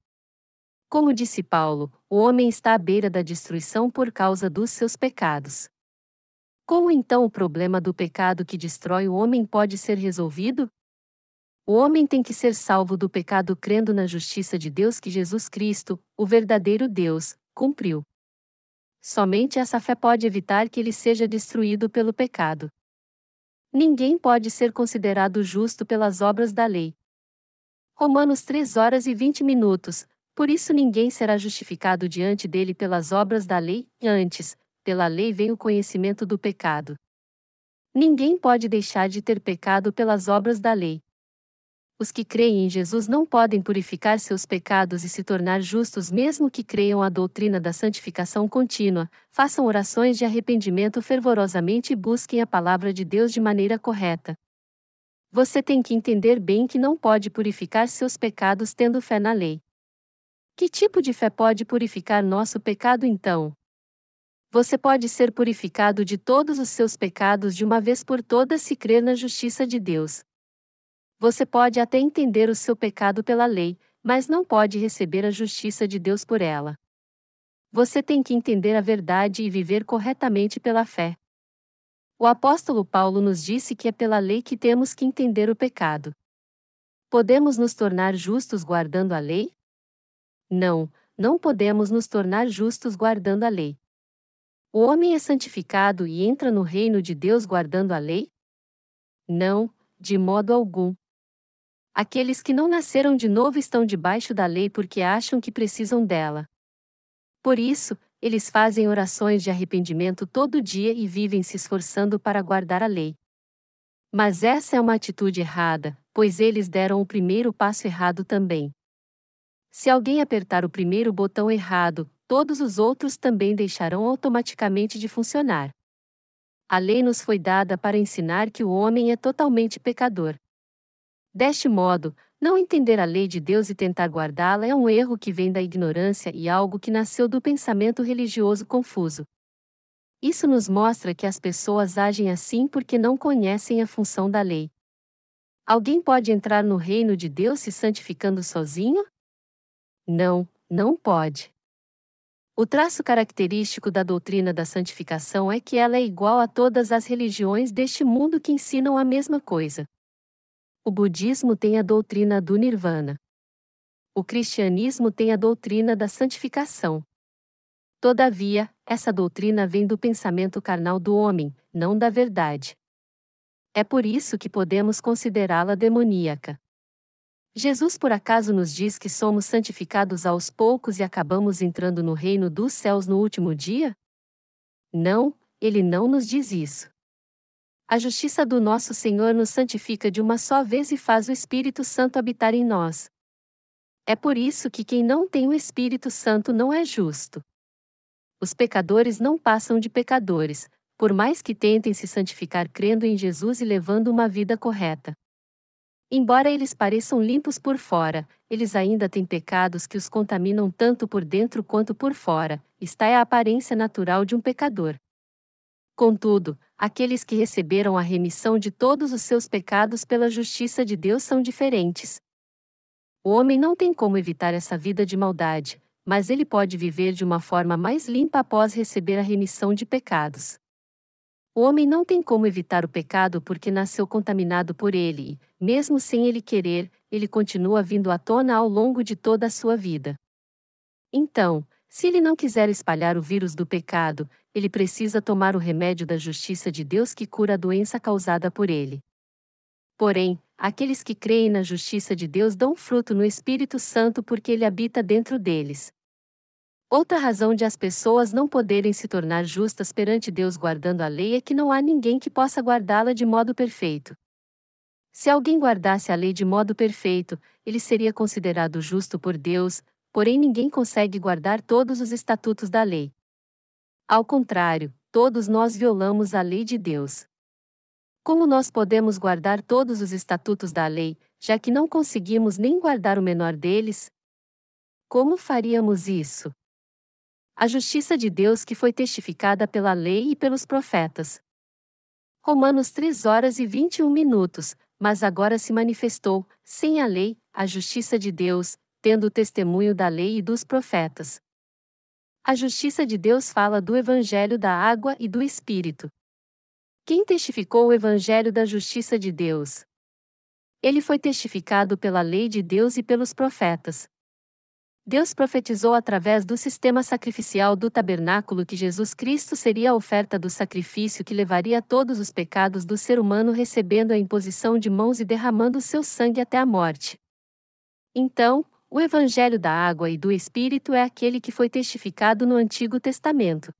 Como disse Paulo, o homem está à beira da destruição por causa dos seus pecados. Como então o problema do pecado que destrói o homem pode ser resolvido? O homem tem que ser salvo do pecado crendo na justiça de Deus que Jesus Cristo, o verdadeiro Deus, cumpriu. Somente essa fé pode evitar que ele seja destruído pelo pecado. Ninguém pode ser considerado justo pelas obras da lei. Romanos 3 horas e 20 minutos. Por isso ninguém será justificado diante dele pelas obras da lei, antes, pela lei vem o conhecimento do pecado. Ninguém pode deixar de ter pecado pelas obras da lei. Os que creem em Jesus não podem purificar seus pecados e se tornar justos mesmo que creiam a doutrina da santificação contínua, façam orações de arrependimento fervorosamente e busquem a palavra de Deus de maneira correta. Você tem que entender bem que não pode purificar seus pecados tendo fé na lei. Que tipo de fé pode purificar nosso pecado então? Você pode ser purificado de todos os seus pecados de uma vez por todas se crer na justiça de Deus. Você pode até entender o seu pecado pela lei, mas não pode receber a justiça de Deus por ela. Você tem que entender a verdade e viver corretamente pela fé. O apóstolo Paulo nos disse que é pela lei que temos que entender o pecado. Podemos nos tornar justos guardando a lei? Não, não podemos nos tornar justos guardando a lei. O homem é santificado e entra no reino de Deus guardando a lei? Não, de modo algum. Aqueles que não nasceram de novo estão debaixo da lei porque acham que precisam dela. Por isso, eles fazem orações de arrependimento todo dia e vivem se esforçando para guardar a lei. Mas essa é uma atitude errada, pois eles deram o primeiro passo errado também. Se alguém apertar o primeiro botão errado, todos os outros também deixarão automaticamente de funcionar. A lei nos foi dada para ensinar que o homem é totalmente pecador. Deste modo, não entender a lei de Deus e tentar guardá-la é um erro que vem da ignorância e algo que nasceu do pensamento religioso confuso. Isso nos mostra que as pessoas agem assim porque não conhecem a função da lei. Alguém pode entrar no reino de Deus se santificando sozinho? Não, não pode. O traço característico da doutrina da santificação é que ela é igual a todas as religiões deste mundo que ensinam a mesma coisa. O budismo tem a doutrina do nirvana. O cristianismo tem a doutrina da santificação. Todavia, essa doutrina vem do pensamento carnal do homem, não da verdade. É por isso que podemos considerá-la demoníaca. Jesus por acaso nos diz que somos santificados aos poucos e acabamos entrando no reino dos céus no último dia? Não, ele não nos diz isso. A justiça do nosso Senhor nos santifica de uma só vez e faz o Espírito Santo habitar em nós. É por isso que quem não tem o Espírito Santo não é justo. Os pecadores não passam de pecadores, por mais que tentem se santificar crendo em Jesus e levando uma vida correta. Embora eles pareçam limpos por fora, eles ainda têm pecados que os contaminam tanto por dentro quanto por fora, está é a aparência natural de um pecador. Contudo, aqueles que receberam a remissão de todos os seus pecados pela justiça de Deus são diferentes. O homem não tem como evitar essa vida de maldade, mas ele pode viver de uma forma mais limpa após receber a remissão de pecados. O homem não tem como evitar o pecado porque nasceu contaminado por ele e, mesmo sem ele querer, ele continua vindo à tona ao longo de toda a sua vida. Então, se ele não quiser espalhar o vírus do pecado, ele precisa tomar o remédio da justiça de Deus que cura a doença causada por ele. Porém, aqueles que creem na justiça de Deus dão fruto no Espírito Santo porque ele habita dentro deles. Outra razão de as pessoas não poderem se tornar justas perante Deus guardando a lei é que não há ninguém que possa guardá-la de modo perfeito. Se alguém guardasse a lei de modo perfeito, ele seria considerado justo por Deus, porém ninguém consegue guardar todos os estatutos da lei. Ao contrário, todos nós violamos a lei de Deus. Como nós podemos guardar todos os estatutos da lei, já que não conseguimos nem guardar o menor deles? Como faríamos isso? A justiça de Deus que foi testificada pela lei e pelos profetas. Romanos 3 horas e 21 minutos, mas agora se manifestou, sem a lei, a justiça de Deus, tendo o testemunho da lei e dos profetas. A justiça de Deus fala do Evangelho da água e do Espírito. Quem testificou o Evangelho da justiça de Deus? Ele foi testificado pela lei de Deus e pelos profetas. Deus profetizou através do sistema sacrificial do tabernáculo que Jesus Cristo seria a oferta do sacrifício que levaria todos os pecados do ser humano recebendo a imposição de mãos e derramando seu sangue até a morte. Então, o Evangelho da Água e do Espírito é aquele que foi testificado no Antigo Testamento.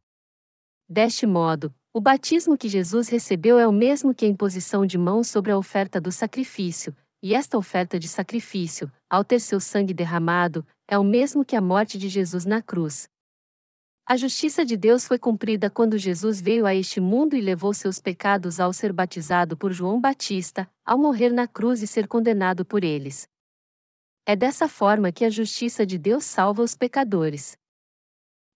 Deste modo, o batismo que Jesus recebeu é o mesmo que a imposição de mãos sobre a oferta do sacrifício, e esta oferta de sacrifício, ao ter seu sangue derramado, é o mesmo que a morte de Jesus na cruz. A justiça de Deus foi cumprida quando Jesus veio a este mundo e levou seus pecados ao ser batizado por João Batista, ao morrer na cruz e ser condenado por eles. É dessa forma que a justiça de Deus salva os pecadores.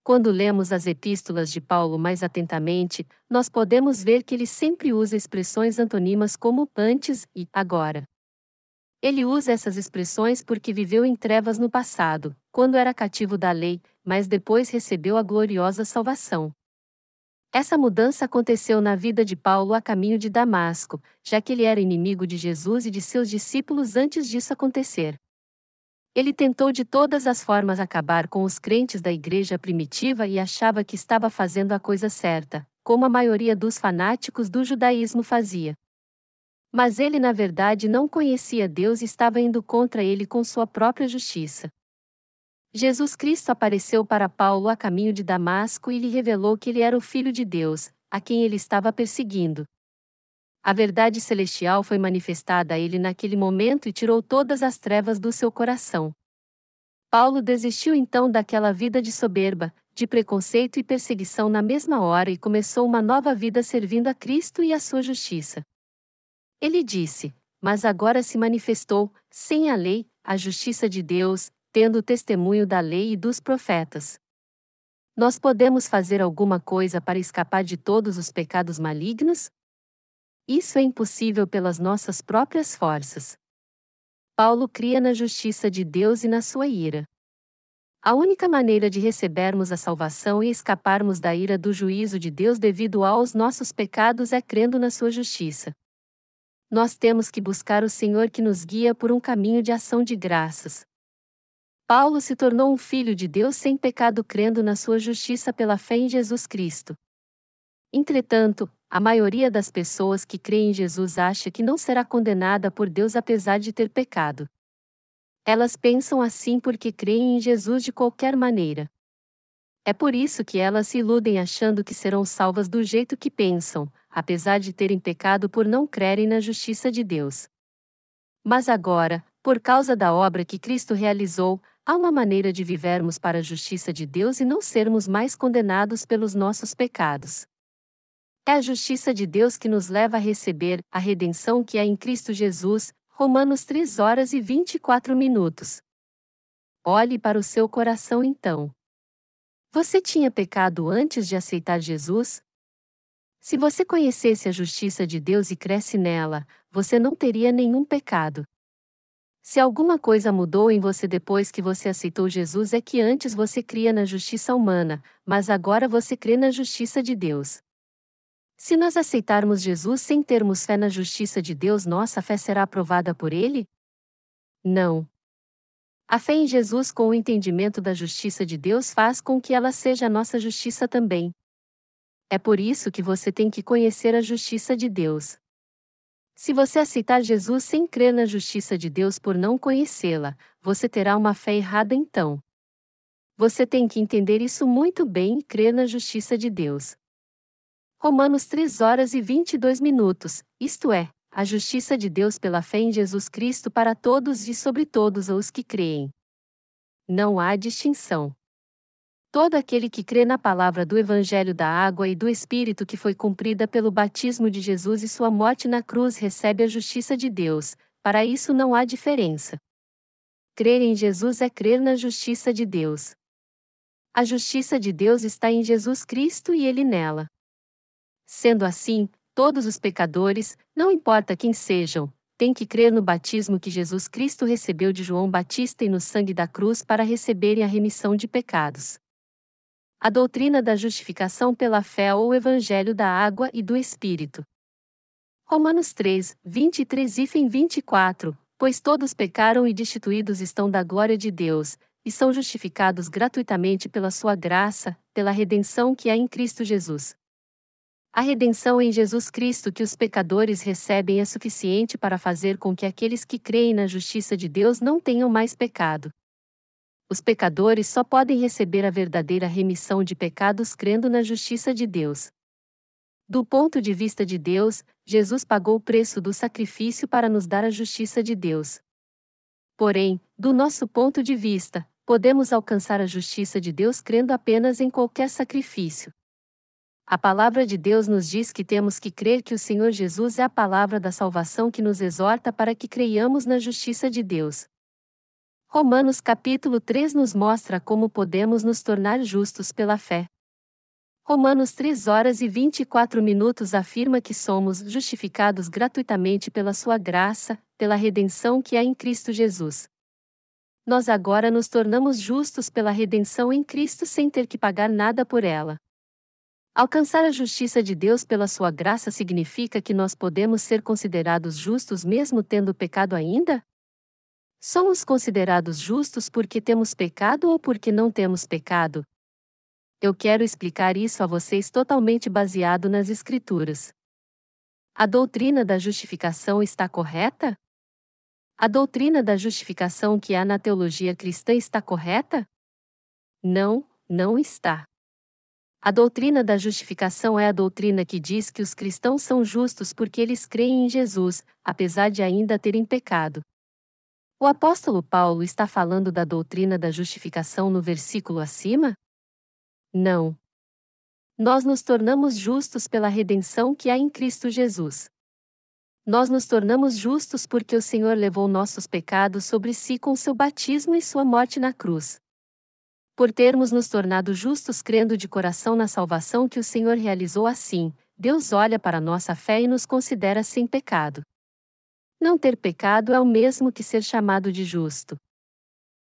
Quando lemos as epístolas de Paulo mais atentamente, nós podemos ver que ele sempre usa expressões antônimas como antes e agora. Ele usa essas expressões porque viveu em trevas no passado, quando era cativo da lei, mas depois recebeu a gloriosa salvação. Essa mudança aconteceu na vida de Paulo a caminho de Damasco, já que ele era inimigo de Jesus e de seus discípulos antes disso acontecer. Ele tentou de todas as formas acabar com os crentes da igreja primitiva e achava que estava fazendo a coisa certa, como a maioria dos fanáticos do judaísmo fazia. Mas ele na verdade não conhecia Deus e estava indo contra ele com sua própria justiça. Jesus Cristo apareceu para Paulo a caminho de Damasco e lhe revelou que ele era o Filho de Deus, a quem ele estava perseguindo. A verdade celestial foi manifestada a ele naquele momento e tirou todas as trevas do seu coração. Paulo desistiu então daquela vida de soberba, de preconceito e perseguição na mesma hora e começou uma nova vida servindo a Cristo e a sua justiça. Ele disse: Mas agora se manifestou, sem a lei, a justiça de Deus, tendo o testemunho da lei e dos profetas. Nós podemos fazer alguma coisa para escapar de todos os pecados malignos? Isso é impossível pelas nossas próprias forças. Paulo cria na justiça de Deus e na sua ira. A única maneira de recebermos a salvação e escaparmos da ira do juízo de Deus devido aos nossos pecados é crendo na sua justiça nós temos que buscar o Senhor que nos guia por um caminho de ação de graças. Paulo se tornou um filho de Deus sem pecado crendo na sua justiça pela fé em Jesus Cristo. Entretanto, a maioria das pessoas que creem em Jesus acha que não será condenada por Deus apesar de ter pecado. Elas pensam assim porque creem em Jesus de qualquer maneira. É por isso que elas se iludem achando que serão salvas do jeito que pensam, apesar de terem pecado por não crerem na justiça de Deus. Mas agora, por causa da obra que Cristo realizou, há uma maneira de vivermos para a justiça de Deus e não sermos mais condenados pelos nossos pecados. É a justiça de Deus que nos leva a receber a redenção que é em Cristo Jesus, Romanos 3 horas e 24 minutos. Olhe para o seu coração então. Você tinha pecado antes de aceitar Jesus? Se você conhecesse a justiça de Deus e cresce nela, você não teria nenhum pecado. Se alguma coisa mudou em você depois que você aceitou Jesus é que antes você cria na justiça humana, mas agora você crê na justiça de Deus. Se nós aceitarmos Jesus sem termos fé na justiça de Deus, nossa fé será aprovada por Ele? Não. A fé em Jesus com o entendimento da justiça de Deus faz com que ela seja a nossa justiça também. É por isso que você tem que conhecer a justiça de Deus. Se você aceitar Jesus sem crer na justiça de Deus por não conhecê-la, você terá uma fé errada então. Você tem que entender isso muito bem e crer na justiça de Deus. Romanos 3 horas e 22 minutos, isto é, a justiça de Deus pela fé em Jesus Cristo para todos e sobre todos os que creem. Não há distinção. Todo aquele que crê na palavra do Evangelho da Água e do Espírito que foi cumprida pelo batismo de Jesus e sua morte na cruz recebe a justiça de Deus, para isso não há diferença. Crer em Jesus é crer na justiça de Deus. A justiça de Deus está em Jesus Cristo e Ele nela. Sendo assim, todos os pecadores, não importa quem sejam, têm que crer no batismo que Jesus Cristo recebeu de João Batista e no sangue da cruz para receberem a remissão de pecados a doutrina da justificação pela fé ou o evangelho da água e do Espírito. Romanos 3, 23 e 24 Pois todos pecaram e destituídos estão da glória de Deus, e são justificados gratuitamente pela sua graça, pela redenção que há em Cristo Jesus. A redenção em Jesus Cristo que os pecadores recebem é suficiente para fazer com que aqueles que creem na justiça de Deus não tenham mais pecado. Os pecadores só podem receber a verdadeira remissão de pecados crendo na justiça de Deus. Do ponto de vista de Deus, Jesus pagou o preço do sacrifício para nos dar a justiça de Deus. Porém, do nosso ponto de vista, podemos alcançar a justiça de Deus crendo apenas em qualquer sacrifício. A palavra de Deus nos diz que temos que crer que o Senhor Jesus é a palavra da salvação que nos exorta para que creiamos na justiça de Deus. Romanos capítulo 3 nos mostra como podemos nos tornar justos pela fé. Romanos 3 horas e 24 minutos afirma que somos justificados gratuitamente pela sua graça, pela redenção que há em Cristo Jesus. Nós agora nos tornamos justos pela redenção em Cristo sem ter que pagar nada por ela. Alcançar a justiça de Deus pela sua graça significa que nós podemos ser considerados justos mesmo tendo pecado ainda? Somos considerados justos porque temos pecado ou porque não temos pecado? Eu quero explicar isso a vocês totalmente baseado nas Escrituras. A doutrina da justificação está correta? A doutrina da justificação que há na teologia cristã está correta? Não, não está. A doutrina da justificação é a doutrina que diz que os cristãos são justos porque eles creem em Jesus, apesar de ainda terem pecado. O apóstolo Paulo está falando da doutrina da justificação no versículo acima? Não. Nós nos tornamos justos pela redenção que há em Cristo Jesus. Nós nos tornamos justos porque o Senhor levou nossos pecados sobre si com seu batismo e sua morte na cruz por termos nos tornado justos crendo de coração na salvação que o Senhor realizou assim, Deus olha para nossa fé e nos considera sem pecado. Não ter pecado é o mesmo que ser chamado de justo.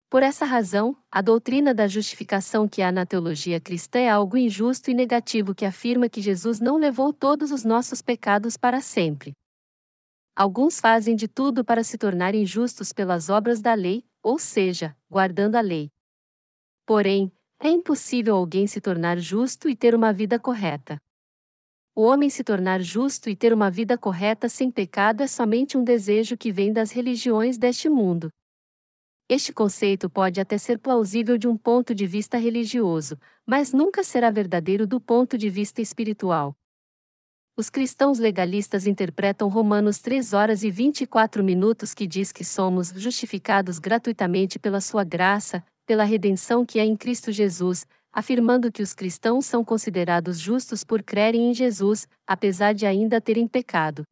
Por essa razão, a doutrina da justificação que há na teologia cristã é algo injusto e negativo que afirma que Jesus não levou todos os nossos pecados para sempre. Alguns fazem de tudo para se tornarem justos pelas obras da lei, ou seja, guardando a lei. Porém, é impossível alguém se tornar justo e ter uma vida correta. O homem se tornar justo e ter uma vida correta sem pecado é somente um desejo que vem das religiões deste mundo. Este conceito pode até ser plausível de um ponto de vista religioso, mas nunca será verdadeiro do ponto de vista espiritual. Os cristãos legalistas interpretam Romanos 3 horas e 24 minutos que diz que somos justificados gratuitamente pela sua graça, pela redenção que é em Cristo Jesus, afirmando que os cristãos são considerados justos por crerem em Jesus, apesar de ainda terem pecado.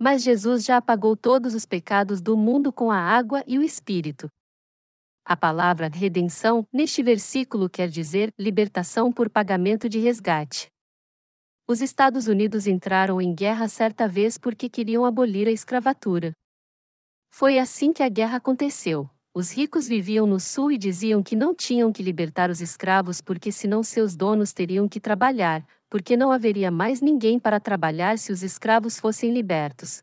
Mas Jesus já apagou todos os pecados do mundo com a água e o Espírito. A palavra redenção, neste versículo, quer dizer libertação por pagamento de resgate. Os Estados Unidos entraram em guerra certa vez porque queriam abolir a escravatura. Foi assim que a guerra aconteceu. Os ricos viviam no sul e diziam que não tinham que libertar os escravos porque senão seus donos teriam que trabalhar, porque não haveria mais ninguém para trabalhar se os escravos fossem libertos.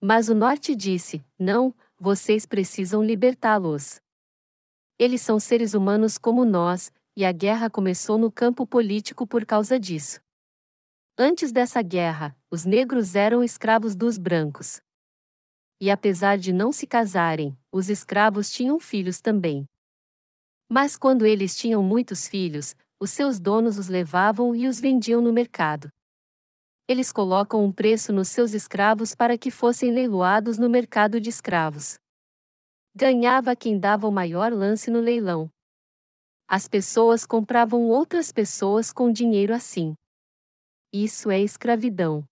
Mas o norte disse: Não, vocês precisam libertá-los. Eles são seres humanos como nós, e a guerra começou no campo político por causa disso. Antes dessa guerra, os negros eram escravos dos brancos e apesar de não se casarem, os escravos tinham filhos também. Mas quando eles tinham muitos filhos, os seus donos os levavam e os vendiam no mercado. Eles colocam um preço nos seus escravos para que fossem leiloados no mercado de escravos. Ganhava quem dava o maior lance no leilão. As pessoas compravam outras pessoas com dinheiro assim. Isso é escravidão.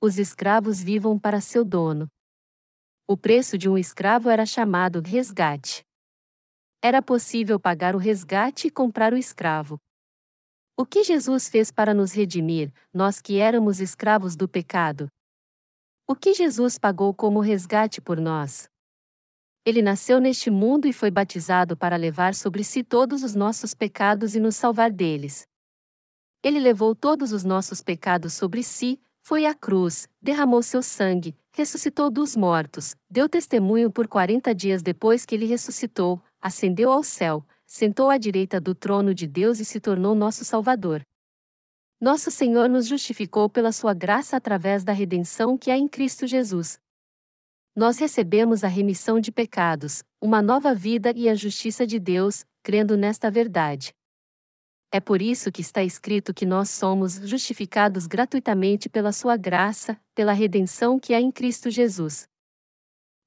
Os escravos vivam para seu dono. O preço de um escravo era chamado resgate. Era possível pagar o resgate e comprar o escravo. O que Jesus fez para nos redimir, nós que éramos escravos do pecado? O que Jesus pagou como resgate por nós? Ele nasceu neste mundo e foi batizado para levar sobre si todos os nossos pecados e nos salvar deles. Ele levou todos os nossos pecados sobre si, foi à cruz, derramou seu sangue, ressuscitou dos mortos, deu testemunho por quarenta dias depois que ele ressuscitou, ascendeu ao céu, sentou à direita do trono de Deus e se tornou nosso Salvador. Nosso Senhor nos justificou pela sua graça através da redenção que há em Cristo Jesus. Nós recebemos a remissão de pecados, uma nova vida e a justiça de Deus, crendo nesta verdade. É por isso que está escrito que nós somos justificados gratuitamente pela sua graça, pela redenção que há em Cristo Jesus.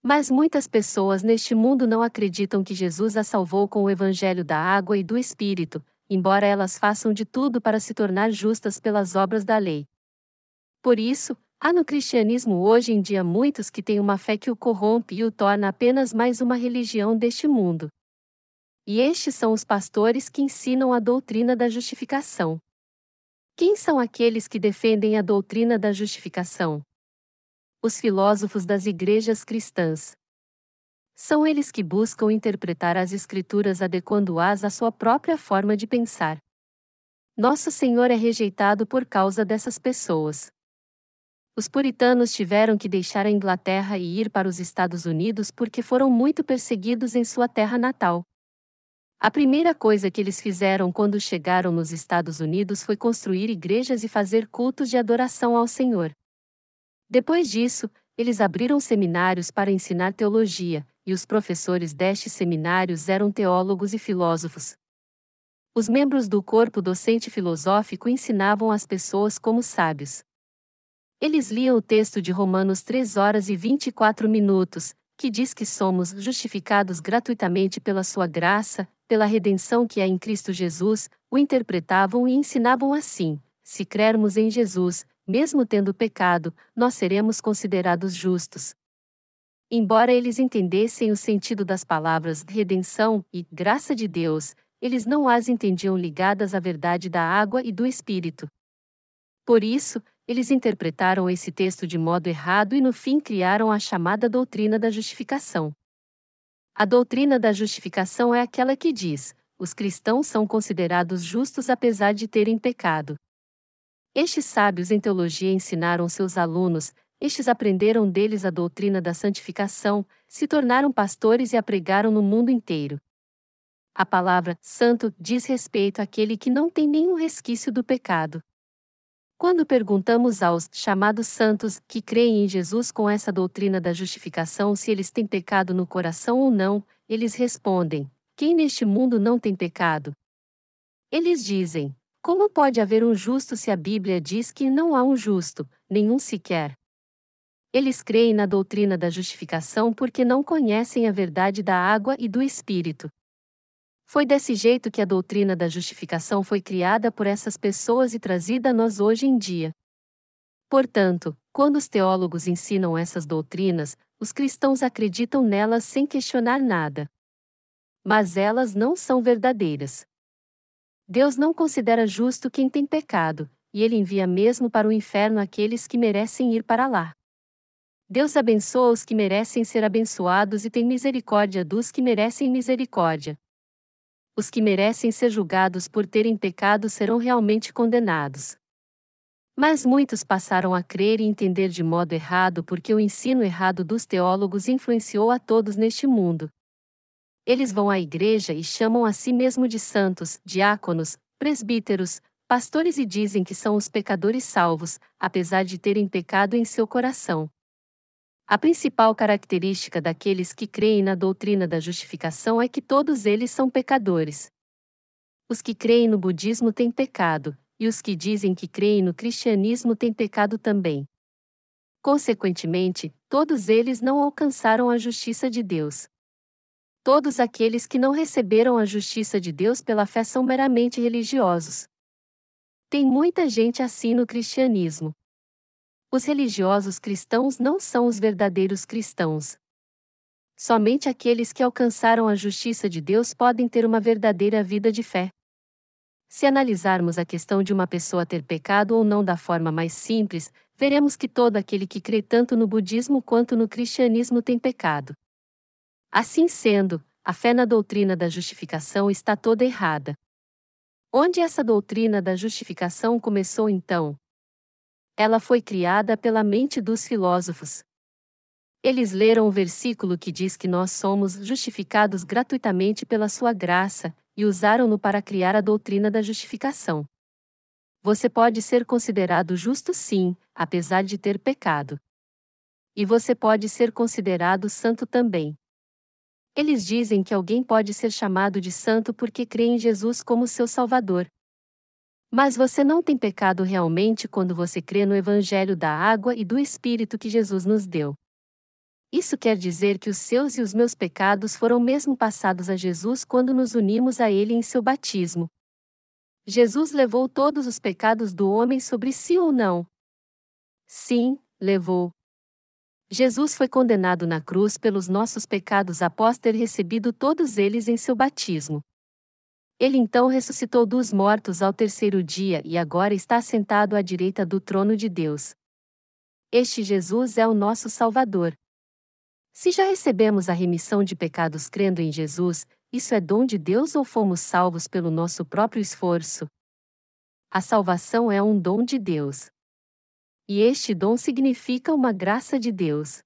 Mas muitas pessoas neste mundo não acreditam que Jesus a salvou com o evangelho da água e do Espírito, embora elas façam de tudo para se tornar justas pelas obras da lei. Por isso, há no cristianismo hoje em dia muitos que têm uma fé que o corrompe e o torna apenas mais uma religião deste mundo. E estes são os pastores que ensinam a doutrina da justificação. Quem são aqueles que defendem a doutrina da justificação? Os filósofos das igrejas cristãs. São eles que buscam interpretar as Escrituras adequando-as à sua própria forma de pensar. Nosso Senhor é rejeitado por causa dessas pessoas. Os puritanos tiveram que deixar a Inglaterra e ir para os Estados Unidos porque foram muito perseguidos em sua terra natal. A primeira coisa que eles fizeram quando chegaram nos Estados Unidos foi construir igrejas e fazer cultos de adoração ao Senhor. Depois disso, eles abriram seminários para ensinar teologia, e os professores destes seminários eram teólogos e filósofos. Os membros do corpo docente filosófico ensinavam as pessoas como sábios. Eles liam o texto de Romanos 3 horas e 24 minutos, que diz que somos justificados gratuitamente pela sua graça, pela redenção que há em Cristo Jesus, o interpretavam e ensinavam assim: se crermos em Jesus, mesmo tendo pecado, nós seremos considerados justos. Embora eles entendessem o sentido das palavras redenção e graça de Deus, eles não as entendiam ligadas à verdade da água e do Espírito. Por isso, eles interpretaram esse texto de modo errado e no fim criaram a chamada doutrina da justificação. A doutrina da justificação é aquela que diz: os cristãos são considerados justos apesar de terem pecado. Estes sábios em teologia ensinaram seus alunos, estes aprenderam deles a doutrina da santificação, se tornaram pastores e a pregaram no mundo inteiro. A palavra santo diz respeito àquele que não tem nenhum resquício do pecado. Quando perguntamos aos chamados santos que creem em Jesus com essa doutrina da justificação se eles têm pecado no coração ou não, eles respondem: Quem neste mundo não tem pecado? Eles dizem: Como pode haver um justo se a Bíblia diz que não há um justo, nenhum sequer? Eles creem na doutrina da justificação porque não conhecem a verdade da água e do Espírito. Foi desse jeito que a doutrina da justificação foi criada por essas pessoas e trazida a nós hoje em dia. Portanto, quando os teólogos ensinam essas doutrinas, os cristãos acreditam nelas sem questionar nada. Mas elas não são verdadeiras. Deus não considera justo quem tem pecado, e ele envia mesmo para o inferno aqueles que merecem ir para lá. Deus abençoa os que merecem ser abençoados e tem misericórdia dos que merecem misericórdia os que merecem ser julgados por terem pecado serão realmente condenados. Mas muitos passaram a crer e entender de modo errado porque o ensino errado dos teólogos influenciou a todos neste mundo. Eles vão à igreja e chamam a si mesmo de santos, diáconos, presbíteros, pastores e dizem que são os pecadores salvos, apesar de terem pecado em seu coração. A principal característica daqueles que creem na doutrina da justificação é que todos eles são pecadores. Os que creem no budismo têm pecado, e os que dizem que creem no cristianismo têm pecado também. Consequentemente, todos eles não alcançaram a justiça de Deus. Todos aqueles que não receberam a justiça de Deus pela fé são meramente religiosos. Tem muita gente assim no cristianismo. Os religiosos cristãos não são os verdadeiros cristãos. Somente aqueles que alcançaram a justiça de Deus podem ter uma verdadeira vida de fé. Se analisarmos a questão de uma pessoa ter pecado ou não da forma mais simples, veremos que todo aquele que crê tanto no budismo quanto no cristianismo tem pecado. Assim sendo, a fé na doutrina da justificação está toda errada. Onde essa doutrina da justificação começou então? Ela foi criada pela mente dos filósofos. Eles leram o versículo que diz que nós somos justificados gratuitamente pela sua graça, e usaram-no para criar a doutrina da justificação. Você pode ser considerado justo sim, apesar de ter pecado. E você pode ser considerado santo também. Eles dizem que alguém pode ser chamado de santo porque crê em Jesus como seu Salvador. Mas você não tem pecado realmente quando você crê no Evangelho da água e do Espírito que Jesus nos deu. Isso quer dizer que os seus e os meus pecados foram mesmo passados a Jesus quando nos unimos a Ele em seu batismo. Jesus levou todos os pecados do homem sobre si ou não? Sim, levou. Jesus foi condenado na cruz pelos nossos pecados após ter recebido todos eles em seu batismo. Ele então ressuscitou dos mortos ao terceiro dia e agora está sentado à direita do trono de Deus. Este Jesus é o nosso Salvador. Se já recebemos a remissão de pecados crendo em Jesus, isso é dom de Deus ou fomos salvos pelo nosso próprio esforço? A salvação é um dom de Deus. E este dom significa uma graça de Deus.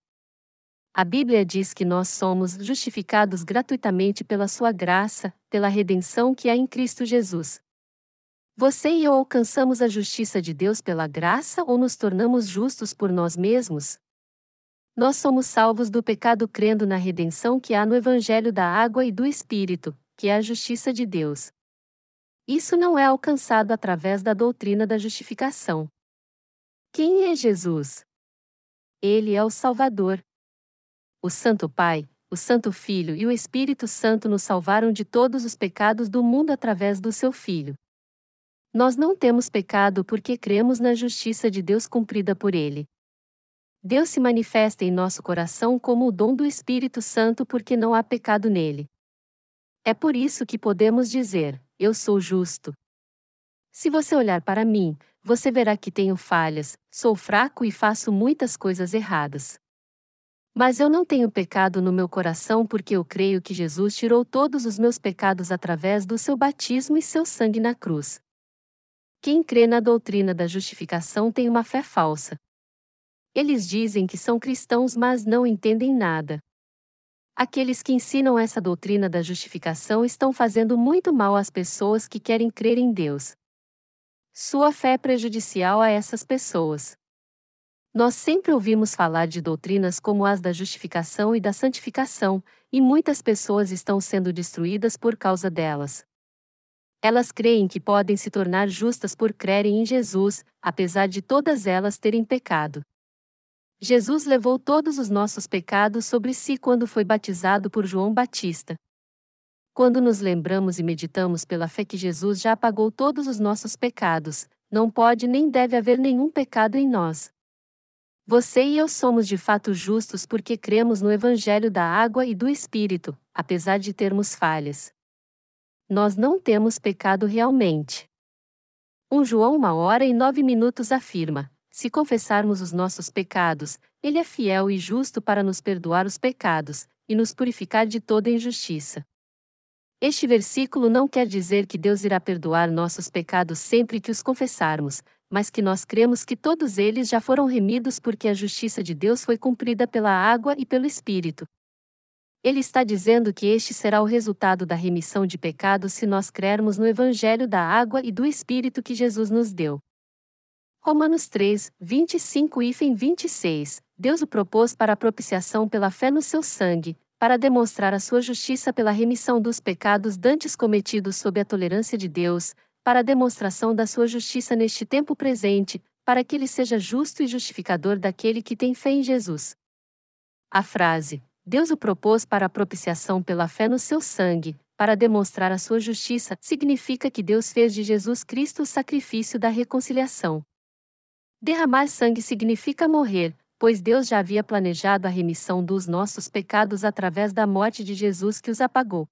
A Bíblia diz que nós somos justificados gratuitamente pela sua graça, pela redenção que há em Cristo Jesus. Você e eu alcançamos a justiça de Deus pela graça ou nos tornamos justos por nós mesmos? Nós somos salvos do pecado crendo na redenção que há no Evangelho da Água e do Espírito, que é a justiça de Deus. Isso não é alcançado através da doutrina da justificação. Quem é Jesus? Ele é o Salvador. O Santo Pai, o Santo Filho e o Espírito Santo nos salvaram de todos os pecados do mundo através do seu Filho. Nós não temos pecado porque cremos na justiça de Deus cumprida por ele. Deus se manifesta em nosso coração como o dom do Espírito Santo porque não há pecado nele. É por isso que podemos dizer: Eu sou justo. Se você olhar para mim, você verá que tenho falhas, sou fraco e faço muitas coisas erradas. Mas eu não tenho pecado no meu coração porque eu creio que Jesus tirou todos os meus pecados através do seu batismo e seu sangue na cruz. Quem crê na doutrina da justificação tem uma fé falsa, eles dizem que são cristãos, mas não entendem nada. Aqueles que ensinam essa doutrina da justificação estão fazendo muito mal às pessoas que querem crer em Deus. Sua fé é prejudicial a essas pessoas. Nós sempre ouvimos falar de doutrinas como as da justificação e da santificação, e muitas pessoas estão sendo destruídas por causa delas. Elas creem que podem se tornar justas por crerem em Jesus, apesar de todas elas terem pecado. Jesus levou todos os nossos pecados sobre si quando foi batizado por João Batista. Quando nos lembramos e meditamos pela fé que Jesus já apagou todos os nossos pecados, não pode nem deve haver nenhum pecado em nós. Você e eu somos de fato justos porque cremos no Evangelho da água e do Espírito, apesar de termos falhas. Nós não temos pecado realmente. 1 João 1 hora e 9 minutos afirma: se confessarmos os nossos pecados, Ele é fiel e justo para nos perdoar os pecados e nos purificar de toda injustiça. Este versículo não quer dizer que Deus irá perdoar nossos pecados sempre que os confessarmos, mas que nós cremos que todos eles já foram remidos porque a justiça de Deus foi cumprida pela água e pelo Espírito. Ele está dizendo que este será o resultado da remissão de pecados se nós crermos no Evangelho da água e do Espírito que Jesus nos deu. Romanos 3, 25 e 26. Deus o propôs para a propiciação pela fé no seu sangue, para demonstrar a sua justiça pela remissão dos pecados dantes cometidos sob a tolerância de Deus, para a demonstração da sua justiça neste tempo presente, para que ele seja justo e justificador daquele que tem fé em Jesus. A frase Deus o propôs para a propiciação pela fé no seu sangue, para demonstrar a sua justiça, significa que Deus fez de Jesus Cristo o sacrifício da reconciliação. Derramar sangue significa morrer, pois Deus já havia planejado a remissão dos nossos pecados através da morte de Jesus que os apagou.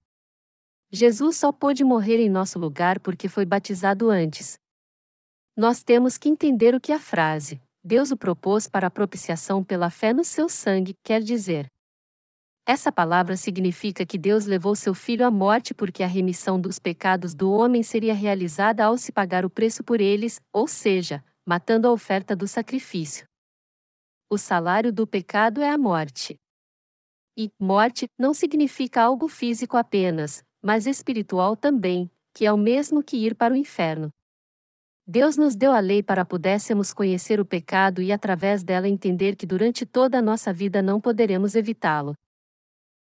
Jesus só pôde morrer em nosso lugar porque foi batizado antes. Nós temos que entender o que a frase, Deus o propôs para a propiciação pela fé no seu sangue, quer dizer. Essa palavra significa que Deus levou seu filho à morte porque a remissão dos pecados do homem seria realizada ao se pagar o preço por eles, ou seja, matando a oferta do sacrifício. O salário do pecado é a morte. E morte não significa algo físico apenas, mas espiritual também, que é o mesmo que ir para o inferno. Deus nos deu a lei para pudéssemos conhecer o pecado e através dela entender que durante toda a nossa vida não poderemos evitá-lo.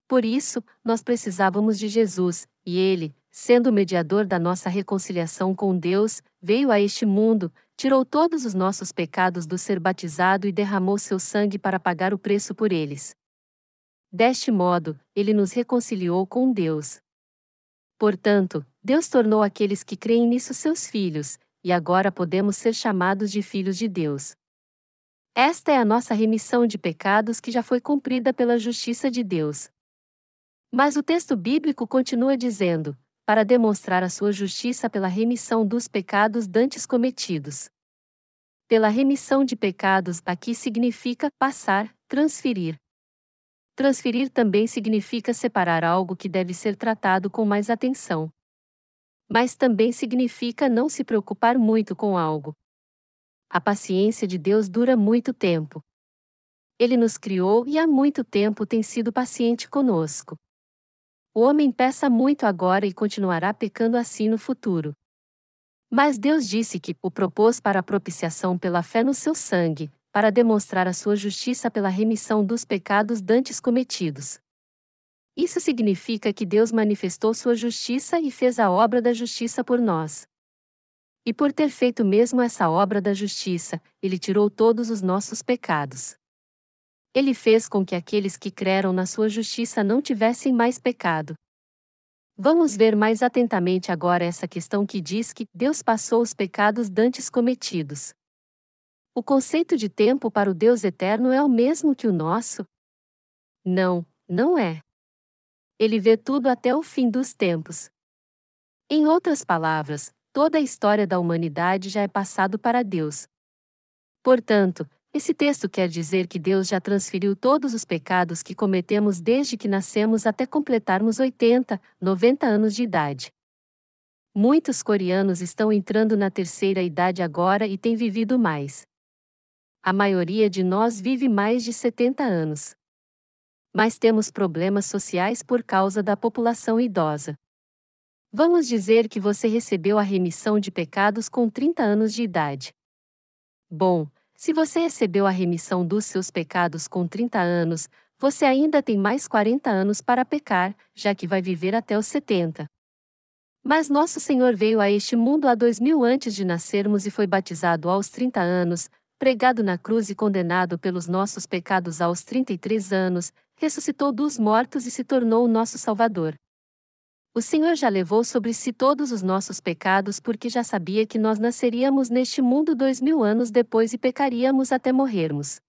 Por isso, nós precisávamos de Jesus, e ele, sendo o mediador da nossa reconciliação com Deus, veio a este mundo, tirou todos os nossos pecados do ser batizado e derramou seu sangue para pagar o preço por eles. Deste modo, ele nos reconciliou com Deus. Portanto, Deus tornou aqueles que creem nisso seus filhos, e agora podemos ser chamados de filhos de Deus. Esta é a nossa remissão de pecados que já foi cumprida pela justiça de Deus. Mas o texto bíblico continua dizendo: para demonstrar a sua justiça pela remissão dos pecados dantes cometidos. Pela remissão de pecados aqui significa passar, transferir. Transferir também significa separar algo que deve ser tratado com mais atenção mas também significa não se preocupar muito com algo. A paciência de Deus dura muito tempo. Ele nos criou e há muito tempo tem sido paciente conosco. O homem peça muito agora e continuará pecando assim no futuro. Mas Deus disse que o propôs para a propiciação pela fé no seu sangue, para demonstrar a sua justiça pela remissão dos pecados dantes cometidos. Isso significa que Deus manifestou sua justiça e fez a obra da justiça por nós. E por ter feito mesmo essa obra da justiça, ele tirou todos os nossos pecados. Ele fez com que aqueles que creram na sua justiça não tivessem mais pecado. Vamos ver mais atentamente agora essa questão que diz que Deus passou os pecados dantes cometidos. O conceito de tempo para o Deus eterno é o mesmo que o nosso? Não, não é ele vê tudo até o fim dos tempos. Em outras palavras, toda a história da humanidade já é passado para Deus. Portanto, esse texto quer dizer que Deus já transferiu todos os pecados que cometemos desde que nascemos até completarmos 80, 90 anos de idade. Muitos coreanos estão entrando na terceira idade agora e têm vivido mais. A maioria de nós vive mais de 70 anos mas temos problemas sociais por causa da população idosa. Vamos dizer que você recebeu a remissão de pecados com 30 anos de idade. Bom, se você recebeu a remissão dos seus pecados com 30 anos, você ainda tem mais 40 anos para pecar, já que vai viver até os 70. Mas nosso Senhor veio a este mundo há dois mil antes de nascermos e foi batizado aos 30 anos, pregado na cruz e condenado pelos nossos pecados aos 33 anos, ressuscitou dos mortos e se tornou o nosso Salvador. O Senhor já levou sobre si todos os nossos pecados porque já sabia que nós nasceríamos neste mundo dois mil anos depois e pecaríamos até morrermos.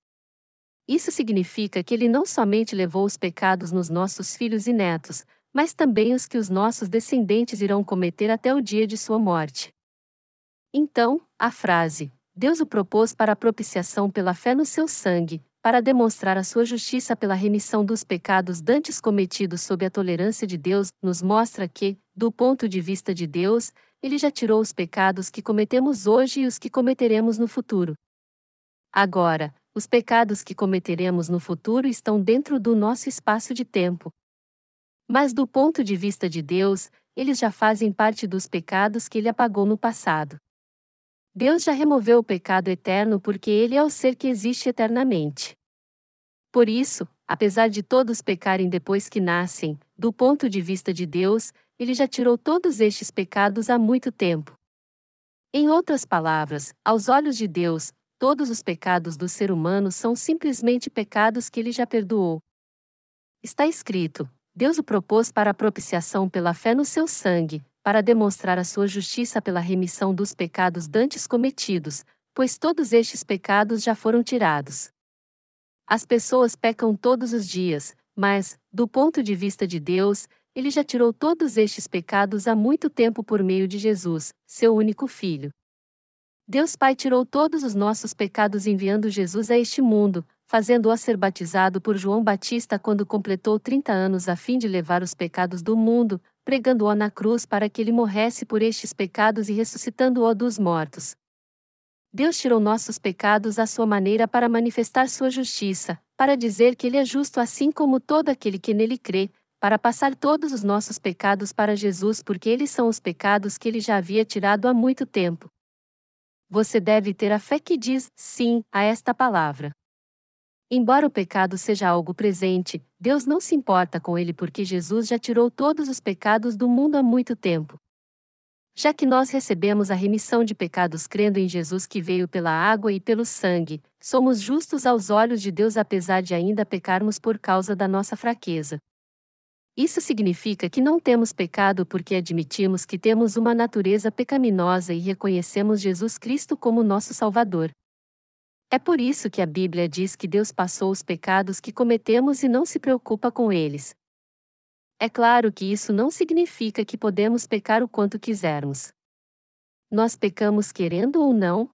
Isso significa que Ele não somente levou os pecados nos nossos filhos e netos, mas também os que os nossos descendentes irão cometer até o dia de sua morte. Então, a frase, Deus o propôs para propiciação pela fé no seu sangue, para demonstrar a sua justiça pela remissão dos pecados dantes cometidos sob a tolerância de Deus, nos mostra que, do ponto de vista de Deus, ele já tirou os pecados que cometemos hoje e os que cometeremos no futuro. Agora, os pecados que cometeremos no futuro estão dentro do nosso espaço de tempo. Mas do ponto de vista de Deus, eles já fazem parte dos pecados que ele apagou no passado. Deus já removeu o pecado eterno porque ele é o ser que existe eternamente. Por isso, apesar de todos pecarem depois que nascem, do ponto de vista de Deus, ele já tirou todos estes pecados há muito tempo. Em outras palavras, aos olhos de Deus, todos os pecados do ser humano são simplesmente pecados que ele já perdoou. Está escrito: Deus o propôs para a propiciação pela fé no seu sangue, para demonstrar a sua justiça pela remissão dos pecados dantes cometidos, pois todos estes pecados já foram tirados. As pessoas pecam todos os dias, mas, do ponto de vista de Deus, ele já tirou todos estes pecados há muito tempo por meio de Jesus, seu único filho. Deus Pai tirou todos os nossos pecados enviando Jesus a este mundo, fazendo-o ser batizado por João Batista quando completou 30 anos a fim de levar os pecados do mundo, pregando-o na cruz para que ele morresse por estes pecados e ressuscitando-o dos mortos. Deus tirou nossos pecados à sua maneira para manifestar sua justiça, para dizer que ele é justo assim como todo aquele que nele crê, para passar todos os nossos pecados para Jesus porque eles são os pecados que ele já havia tirado há muito tempo. Você deve ter a fé que diz sim a esta palavra. Embora o pecado seja algo presente, Deus não se importa com ele porque Jesus já tirou todos os pecados do mundo há muito tempo. Já que nós recebemos a remissão de pecados crendo em Jesus que veio pela água e pelo sangue, somos justos aos olhos de Deus apesar de ainda pecarmos por causa da nossa fraqueza. Isso significa que não temos pecado porque admitimos que temos uma natureza pecaminosa e reconhecemos Jesus Cristo como nosso Salvador. É por isso que a Bíblia diz que Deus passou os pecados que cometemos e não se preocupa com eles. É claro que isso não significa que podemos pecar o quanto quisermos. Nós pecamos querendo ou não?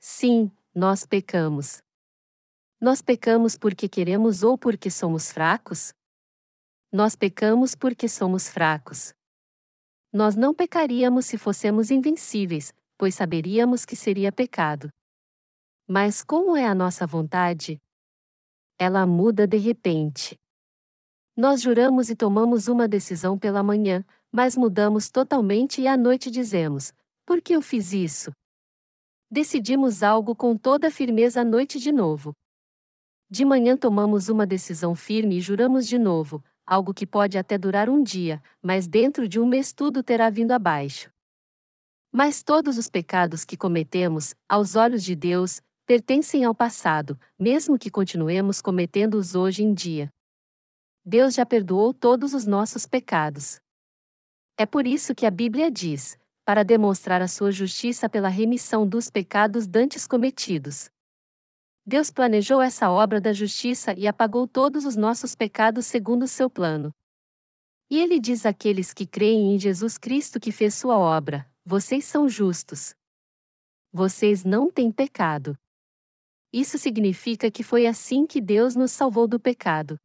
Sim, nós pecamos. Nós pecamos porque queremos ou porque somos fracos? Nós pecamos porque somos fracos. Nós não pecaríamos se fossemos invencíveis, pois saberíamos que seria pecado. Mas como é a nossa vontade? Ela muda de repente. Nós juramos e tomamos uma decisão pela manhã, mas mudamos totalmente e à noite dizemos: Por que eu fiz isso? Decidimos algo com toda firmeza à noite de novo. De manhã tomamos uma decisão firme e juramos de novo, algo que pode até durar um dia, mas dentro de um mês tudo terá vindo abaixo. Mas todos os pecados que cometemos, aos olhos de Deus, pertencem ao passado, mesmo que continuemos cometendo-os hoje em dia. Deus já perdoou todos os nossos pecados. É por isso que a Bíblia diz: para demonstrar a sua justiça pela remissão dos pecados dantes cometidos. Deus planejou essa obra da justiça e apagou todos os nossos pecados segundo seu plano. E ele diz àqueles que creem em Jesus Cristo que fez sua obra: Vocês são justos. Vocês não têm pecado. Isso significa que foi assim que Deus nos salvou do pecado.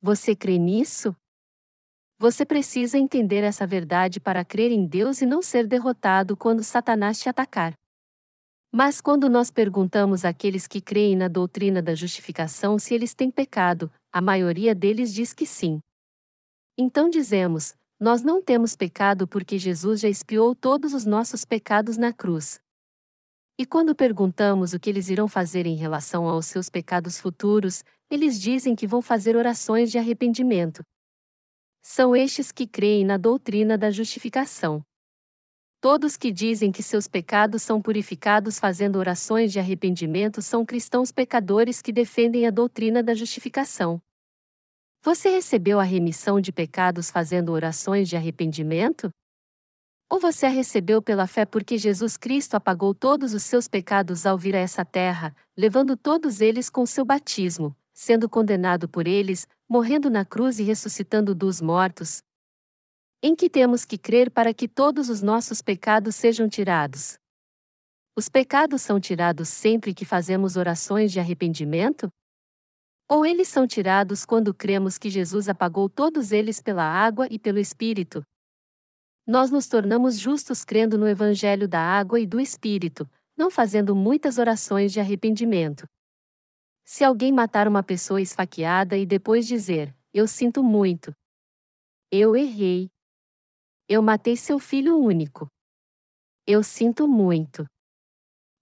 Você crê nisso? Você precisa entender essa verdade para crer em Deus e não ser derrotado quando Satanás te atacar. Mas quando nós perguntamos àqueles que creem na doutrina da justificação se eles têm pecado, a maioria deles diz que sim. Então dizemos: Nós não temos pecado porque Jesus já expiou todos os nossos pecados na cruz. E quando perguntamos o que eles irão fazer em relação aos seus pecados futuros, eles dizem que vão fazer orações de arrependimento. São estes que creem na doutrina da justificação. Todos que dizem que seus pecados são purificados fazendo orações de arrependimento são cristãos pecadores que defendem a doutrina da justificação. Você recebeu a remissão de pecados fazendo orações de arrependimento? Ou você a recebeu pela fé porque Jesus Cristo apagou todos os seus pecados ao vir a essa terra, levando todos eles com seu batismo, sendo condenado por eles, morrendo na cruz e ressuscitando dos mortos? Em que temos que crer para que todos os nossos pecados sejam tirados? Os pecados são tirados sempre que fazemos orações de arrependimento? Ou eles são tirados quando cremos que Jesus apagou todos eles pela água e pelo Espírito, nós nos tornamos justos crendo no Evangelho da água e do Espírito, não fazendo muitas orações de arrependimento. Se alguém matar uma pessoa esfaqueada e depois dizer: Eu sinto muito. Eu errei. Eu matei seu filho único. Eu sinto muito.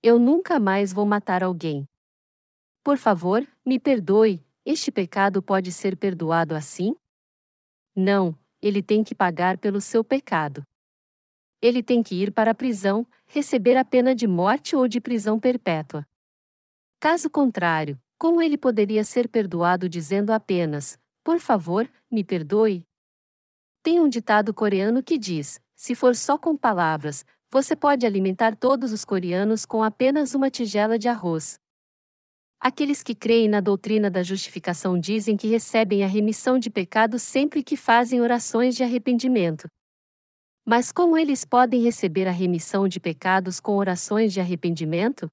Eu nunca mais vou matar alguém. Por favor, me perdoe, este pecado pode ser perdoado assim? Não, ele tem que pagar pelo seu pecado. Ele tem que ir para a prisão, receber a pena de morte ou de prisão perpétua. Caso contrário, como ele poderia ser perdoado dizendo apenas: Por favor, me perdoe? Tem um ditado coreano que diz: Se for só com palavras, você pode alimentar todos os coreanos com apenas uma tigela de arroz. Aqueles que creem na doutrina da justificação dizem que recebem a remissão de pecados sempre que fazem orações de arrependimento. Mas como eles podem receber a remissão de pecados com orações de arrependimento?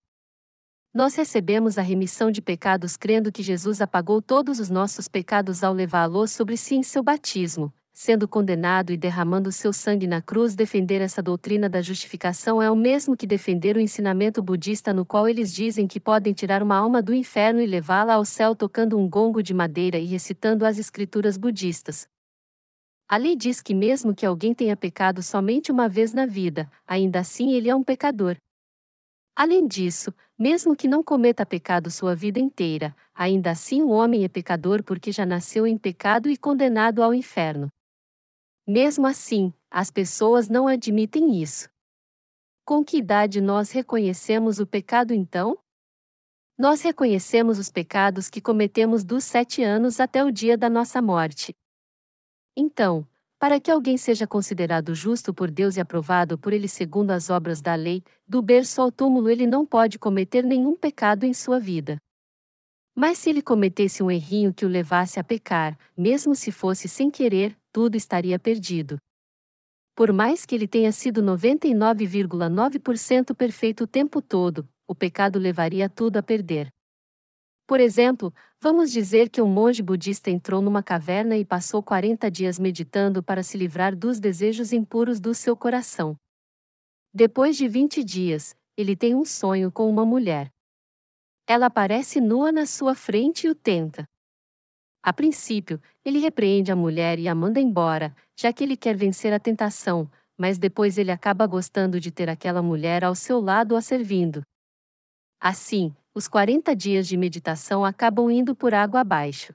Nós recebemos a remissão de pecados crendo que Jesus apagou todos os nossos pecados ao levá-los sobre si em seu batismo, sendo condenado e derramando seu sangue na cruz, defender essa doutrina da justificação é o mesmo que defender o ensinamento budista no qual eles dizem que podem tirar uma alma do inferno e levá-la ao céu tocando um gongo de madeira e recitando as escrituras budistas. A lei diz que, mesmo que alguém tenha pecado somente uma vez na vida, ainda assim ele é um pecador. Além disso, mesmo que não cometa pecado sua vida inteira, ainda assim o homem é pecador porque já nasceu em pecado e condenado ao inferno. Mesmo assim, as pessoas não admitem isso. Com que idade nós reconhecemos o pecado então? Nós reconhecemos os pecados que cometemos dos sete anos até o dia da nossa morte. Então, para que alguém seja considerado justo por Deus e aprovado por Ele segundo as obras da lei, do berço ao túmulo ele não pode cometer nenhum pecado em sua vida. Mas se ele cometesse um errinho que o levasse a pecar, mesmo se fosse sem querer, tudo estaria perdido. Por mais que ele tenha sido 99,9% perfeito o tempo todo, o pecado levaria tudo a perder. Por exemplo, vamos dizer que um monge budista entrou numa caverna e passou 40 dias meditando para se livrar dos desejos impuros do seu coração. Depois de 20 dias, ele tem um sonho com uma mulher. Ela aparece nua na sua frente e o tenta. A princípio, ele repreende a mulher e a manda embora, já que ele quer vencer a tentação, mas depois ele acaba gostando de ter aquela mulher ao seu lado a servindo. Assim, os 40 dias de meditação acabam indo por água abaixo.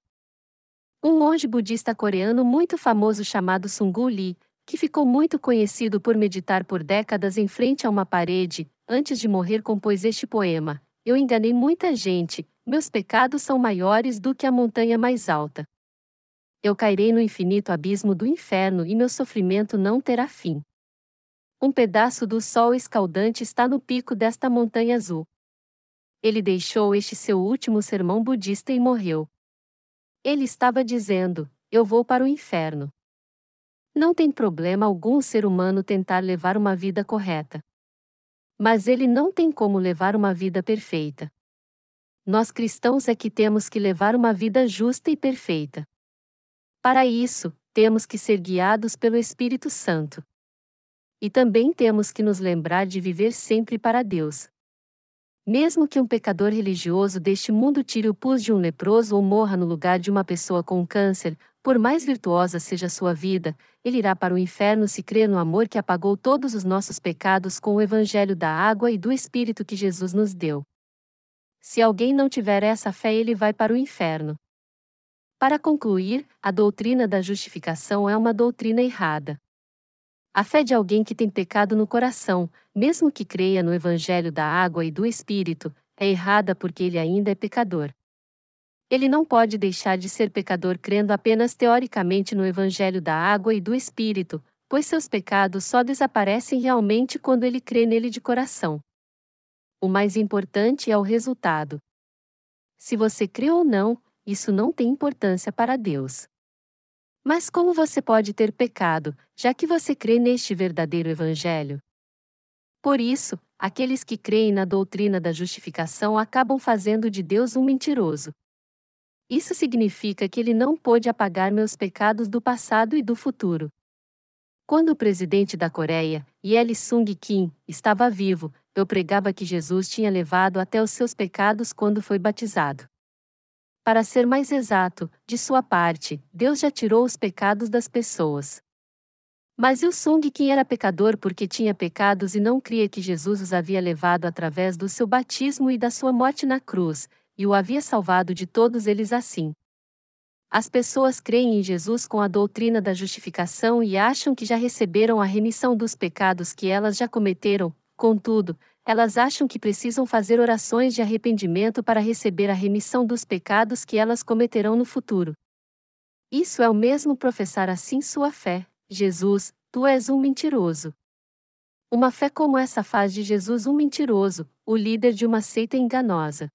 Um monge budista coreano muito famoso chamado Sungu Lee, que ficou muito conhecido por meditar por décadas em frente a uma parede, antes de morrer compôs este poema: Eu enganei muita gente, meus pecados são maiores do que a montanha mais alta. Eu cairei no infinito abismo do inferno e meu sofrimento não terá fim. Um pedaço do sol escaldante está no pico desta montanha azul ele deixou este seu último sermão budista e morreu. Ele estava dizendo: Eu vou para o inferno. Não tem problema algum ser humano tentar levar uma vida correta. Mas ele não tem como levar uma vida perfeita. Nós cristãos é que temos que levar uma vida justa e perfeita. Para isso, temos que ser guiados pelo Espírito Santo. E também temos que nos lembrar de viver sempre para Deus, mesmo que um pecador religioso deste mundo tire o pus de um leproso ou morra no lugar de uma pessoa com câncer, por mais virtuosa seja sua vida, ele irá para o inferno se crer no amor que apagou todos os nossos pecados com o evangelho da água e do Espírito que Jesus nos deu. Se alguém não tiver essa fé, ele vai para o inferno. Para concluir, a doutrina da justificação é uma doutrina errada. A fé de alguém que tem pecado no coração, mesmo que creia no Evangelho da água e do Espírito, é errada porque ele ainda é pecador. Ele não pode deixar de ser pecador crendo apenas teoricamente no Evangelho da água e do Espírito, pois seus pecados só desaparecem realmente quando ele crê nele de coração. O mais importante é o resultado. Se você crê ou não, isso não tem importância para Deus. Mas como você pode ter pecado, já que você crê neste verdadeiro Evangelho? Por isso, aqueles que creem na doutrina da justificação acabam fazendo de Deus um mentiroso. Isso significa que ele não pôde apagar meus pecados do passado e do futuro. Quando o presidente da Coreia, Yel Sung-kim, estava vivo, eu pregava que Jesus tinha levado até os seus pecados quando foi batizado. Para ser mais exato, de sua parte, Deus já tirou os pecados das pessoas. Mas Il-sung quem era pecador porque tinha pecados e não cria que Jesus os havia levado através do seu batismo e da sua morte na cruz, e o havia salvado de todos eles assim. As pessoas creem em Jesus com a doutrina da justificação e acham que já receberam a remissão dos pecados que elas já cometeram, contudo, elas acham que precisam fazer orações de arrependimento para receber a remissão dos pecados que elas cometerão no futuro. Isso é o mesmo professar assim sua fé, Jesus, tu és um mentiroso. Uma fé como essa faz de Jesus um mentiroso, o líder de uma seita enganosa.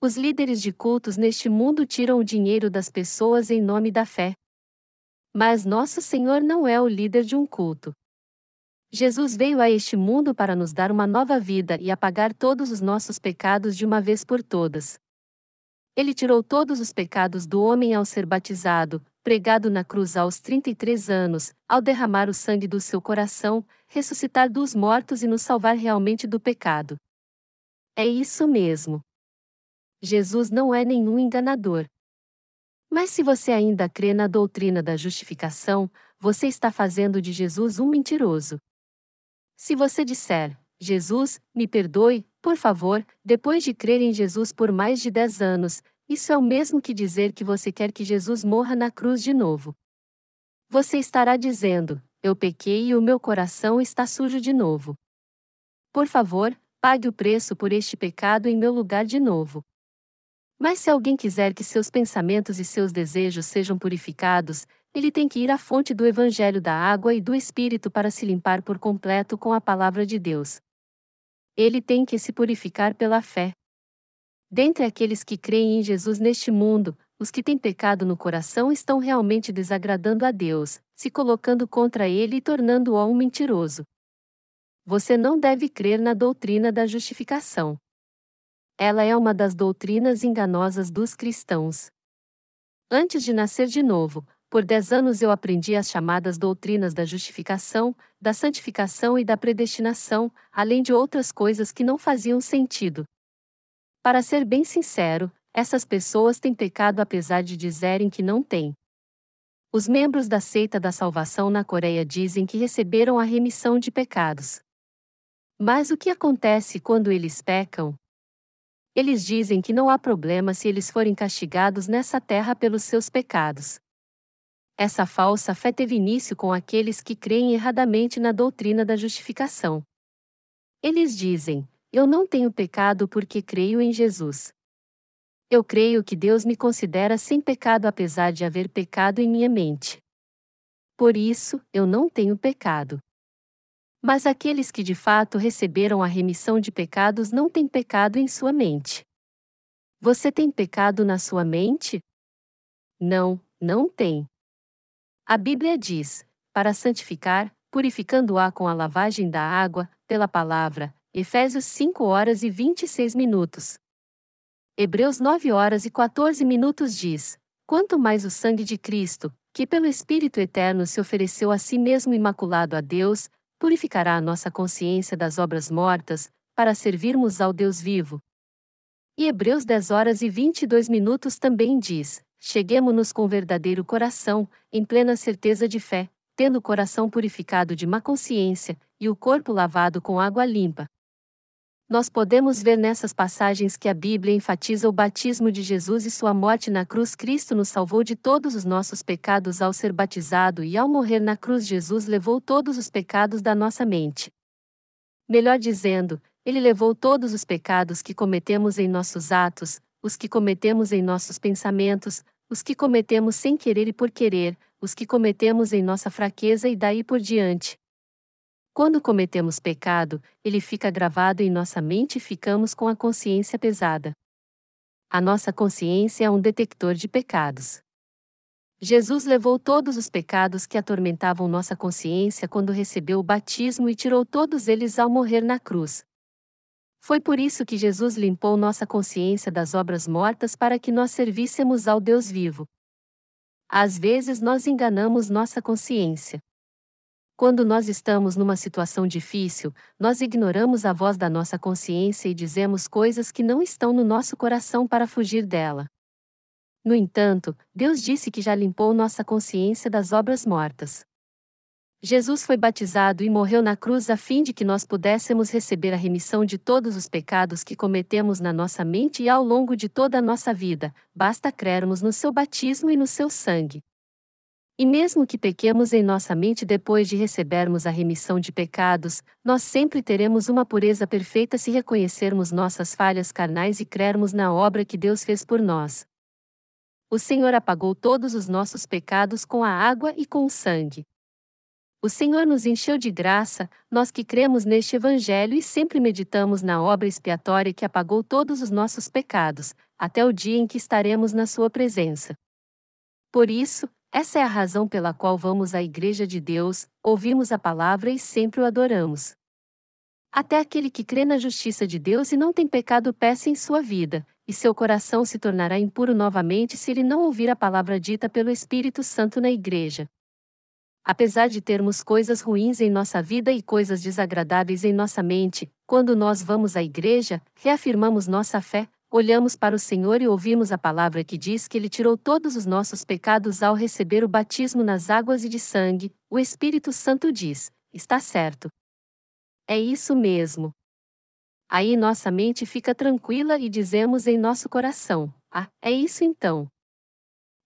Os líderes de cultos neste mundo tiram o dinheiro das pessoas em nome da fé. Mas nosso Senhor não é o líder de um culto. Jesus veio a este mundo para nos dar uma nova vida e apagar todos os nossos pecados de uma vez por todas. Ele tirou todos os pecados do homem ao ser batizado, pregado na cruz aos 33 anos, ao derramar o sangue do seu coração, ressuscitar dos mortos e nos salvar realmente do pecado. É isso mesmo. Jesus não é nenhum enganador. Mas se você ainda crê na doutrina da justificação, você está fazendo de Jesus um mentiroso. Se você disser, Jesus, me perdoe, por favor, depois de crer em Jesus por mais de 10 anos, isso é o mesmo que dizer que você quer que Jesus morra na cruz de novo. Você estará dizendo: Eu pequei e o meu coração está sujo de novo. Por favor, pague o preço por este pecado em meu lugar de novo. Mas se alguém quiser que seus pensamentos e seus desejos sejam purificados, ele tem que ir à fonte do Evangelho da água e do Espírito para se limpar por completo com a palavra de Deus. Ele tem que se purificar pela fé. Dentre aqueles que creem em Jesus neste mundo, os que têm pecado no coração estão realmente desagradando a Deus, se colocando contra ele e tornando-o um mentiroso. Você não deve crer na doutrina da justificação. Ela é uma das doutrinas enganosas dos cristãos. Antes de nascer de novo, por dez anos eu aprendi as chamadas doutrinas da justificação, da santificação e da predestinação, além de outras coisas que não faziam sentido. Para ser bem sincero, essas pessoas têm pecado apesar de dizerem que não têm. Os membros da seita da salvação na Coreia dizem que receberam a remissão de pecados. Mas o que acontece quando eles pecam? Eles dizem que não há problema se eles forem castigados nessa terra pelos seus pecados. Essa falsa fé teve início com aqueles que creem erradamente na doutrina da justificação. Eles dizem: Eu não tenho pecado porque creio em Jesus. Eu creio que Deus me considera sem pecado apesar de haver pecado em minha mente. Por isso, eu não tenho pecado. Mas aqueles que de fato receberam a remissão de pecados não têm pecado em sua mente. Você tem pecado na sua mente? Não, não tem. A Bíblia diz: para santificar, purificando-a com a lavagem da água, pela palavra. Efésios 5 horas e 26 minutos. Hebreus 9 horas e 14 minutos diz: Quanto mais o sangue de Cristo, que pelo Espírito Eterno se ofereceu a si mesmo imaculado a Deus, purificará a nossa consciência das obras mortas, para servirmos ao Deus vivo. E Hebreus 10 horas e 22 minutos também diz: Cheguemo-nos com verdadeiro coração, em plena certeza de fé, tendo o coração purificado de má consciência, e o corpo lavado com água limpa. Nós podemos ver nessas passagens que a Bíblia enfatiza o batismo de Jesus e sua morte na cruz. Cristo nos salvou de todos os nossos pecados ao ser batizado e ao morrer na cruz, Jesus levou todos os pecados da nossa mente. Melhor dizendo, ele levou todos os pecados que cometemos em nossos atos, os que cometemos em nossos pensamentos, os que cometemos sem querer e por querer, os que cometemos em nossa fraqueza e daí por diante. Quando cometemos pecado, ele fica gravado em nossa mente e ficamos com a consciência pesada. A nossa consciência é um detector de pecados. Jesus levou todos os pecados que atormentavam nossa consciência quando recebeu o batismo e tirou todos eles ao morrer na cruz. Foi por isso que Jesus limpou nossa consciência das obras mortas para que nós servíssemos ao Deus vivo. Às vezes nós enganamos nossa consciência. Quando nós estamos numa situação difícil, nós ignoramos a voz da nossa consciência e dizemos coisas que não estão no nosso coração para fugir dela. No entanto, Deus disse que já limpou nossa consciência das obras mortas. Jesus foi batizado e morreu na cruz a fim de que nós pudéssemos receber a remissão de todos os pecados que cometemos na nossa mente e ao longo de toda a nossa vida, basta crermos no seu batismo e no seu sangue. E mesmo que pequemos em nossa mente depois de recebermos a remissão de pecados, nós sempre teremos uma pureza perfeita se reconhecermos nossas falhas carnais e crermos na obra que Deus fez por nós. O Senhor apagou todos os nossos pecados com a água e com o sangue. O Senhor nos encheu de graça, nós que cremos neste Evangelho e sempre meditamos na obra expiatória que apagou todos os nossos pecados, até o dia em que estaremos na Sua presença. Por isso, essa é a razão pela qual vamos à Igreja de Deus, ouvimos a palavra e sempre o adoramos. Até aquele que crê na justiça de Deus e não tem pecado peça em sua vida, e seu coração se tornará impuro novamente se ele não ouvir a palavra dita pelo Espírito Santo na Igreja. Apesar de termos coisas ruins em nossa vida e coisas desagradáveis em nossa mente, quando nós vamos à igreja, reafirmamos nossa fé, olhamos para o Senhor e ouvimos a palavra que diz que Ele tirou todos os nossos pecados ao receber o batismo nas águas e de sangue, o Espírito Santo diz: está certo. é isso mesmo. Aí nossa mente fica tranquila e dizemos em nosso coração: Ah, é isso então.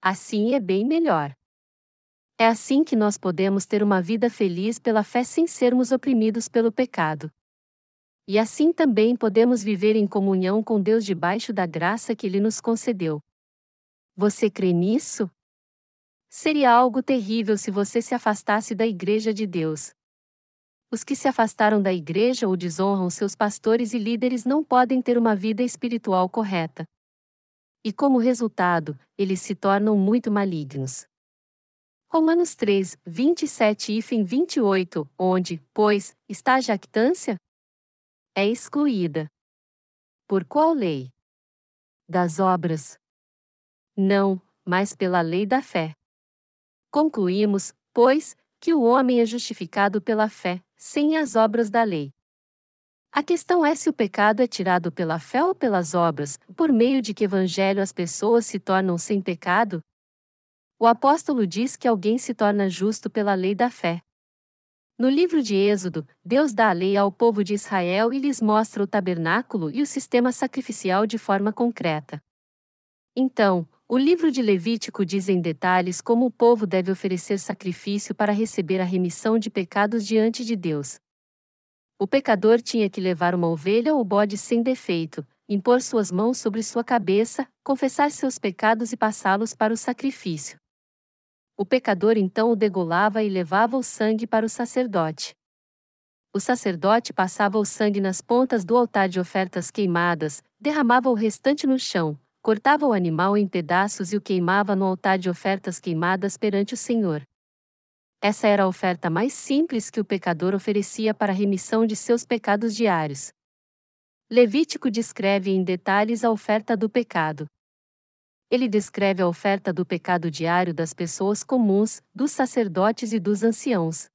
Assim é bem melhor. É assim que nós podemos ter uma vida feliz pela fé sem sermos oprimidos pelo pecado. E assim também podemos viver em comunhão com Deus debaixo da graça que Ele nos concedeu. Você crê nisso? Seria algo terrível se você se afastasse da Igreja de Deus. Os que se afastaram da igreja ou desonram seus pastores e líderes não podem ter uma vida espiritual correta. E como resultado, eles se tornam muito malignos. Romanos 3, 27 e fim 28, onde, pois, está a jactância? É excluída. Por qual lei? Das obras? Não, mas pela lei da fé. Concluímos, pois, que o homem é justificado pela fé, sem as obras da lei. A questão é se o pecado é tirado pela fé ou pelas obras, por meio de que evangelho as pessoas se tornam sem pecado? O apóstolo diz que alguém se torna justo pela lei da fé. No livro de Êxodo, Deus dá a lei ao povo de Israel e lhes mostra o tabernáculo e o sistema sacrificial de forma concreta. Então, o livro de Levítico diz em detalhes como o povo deve oferecer sacrifício para receber a remissão de pecados diante de Deus. O pecador tinha que levar uma ovelha ou bode sem defeito, impor suas mãos sobre sua cabeça, confessar seus pecados e passá-los para o sacrifício. O pecador então o degolava e levava o sangue para o sacerdote. O sacerdote passava o sangue nas pontas do altar de ofertas queimadas, derramava o restante no chão, cortava o animal em pedaços e o queimava no altar de ofertas queimadas perante o Senhor. Essa era a oferta mais simples que o pecador oferecia para a remissão de seus pecados diários. Levítico descreve em detalhes a oferta do pecado. Ele descreve a oferta do pecado diário das pessoas comuns, dos sacerdotes e dos anciãos.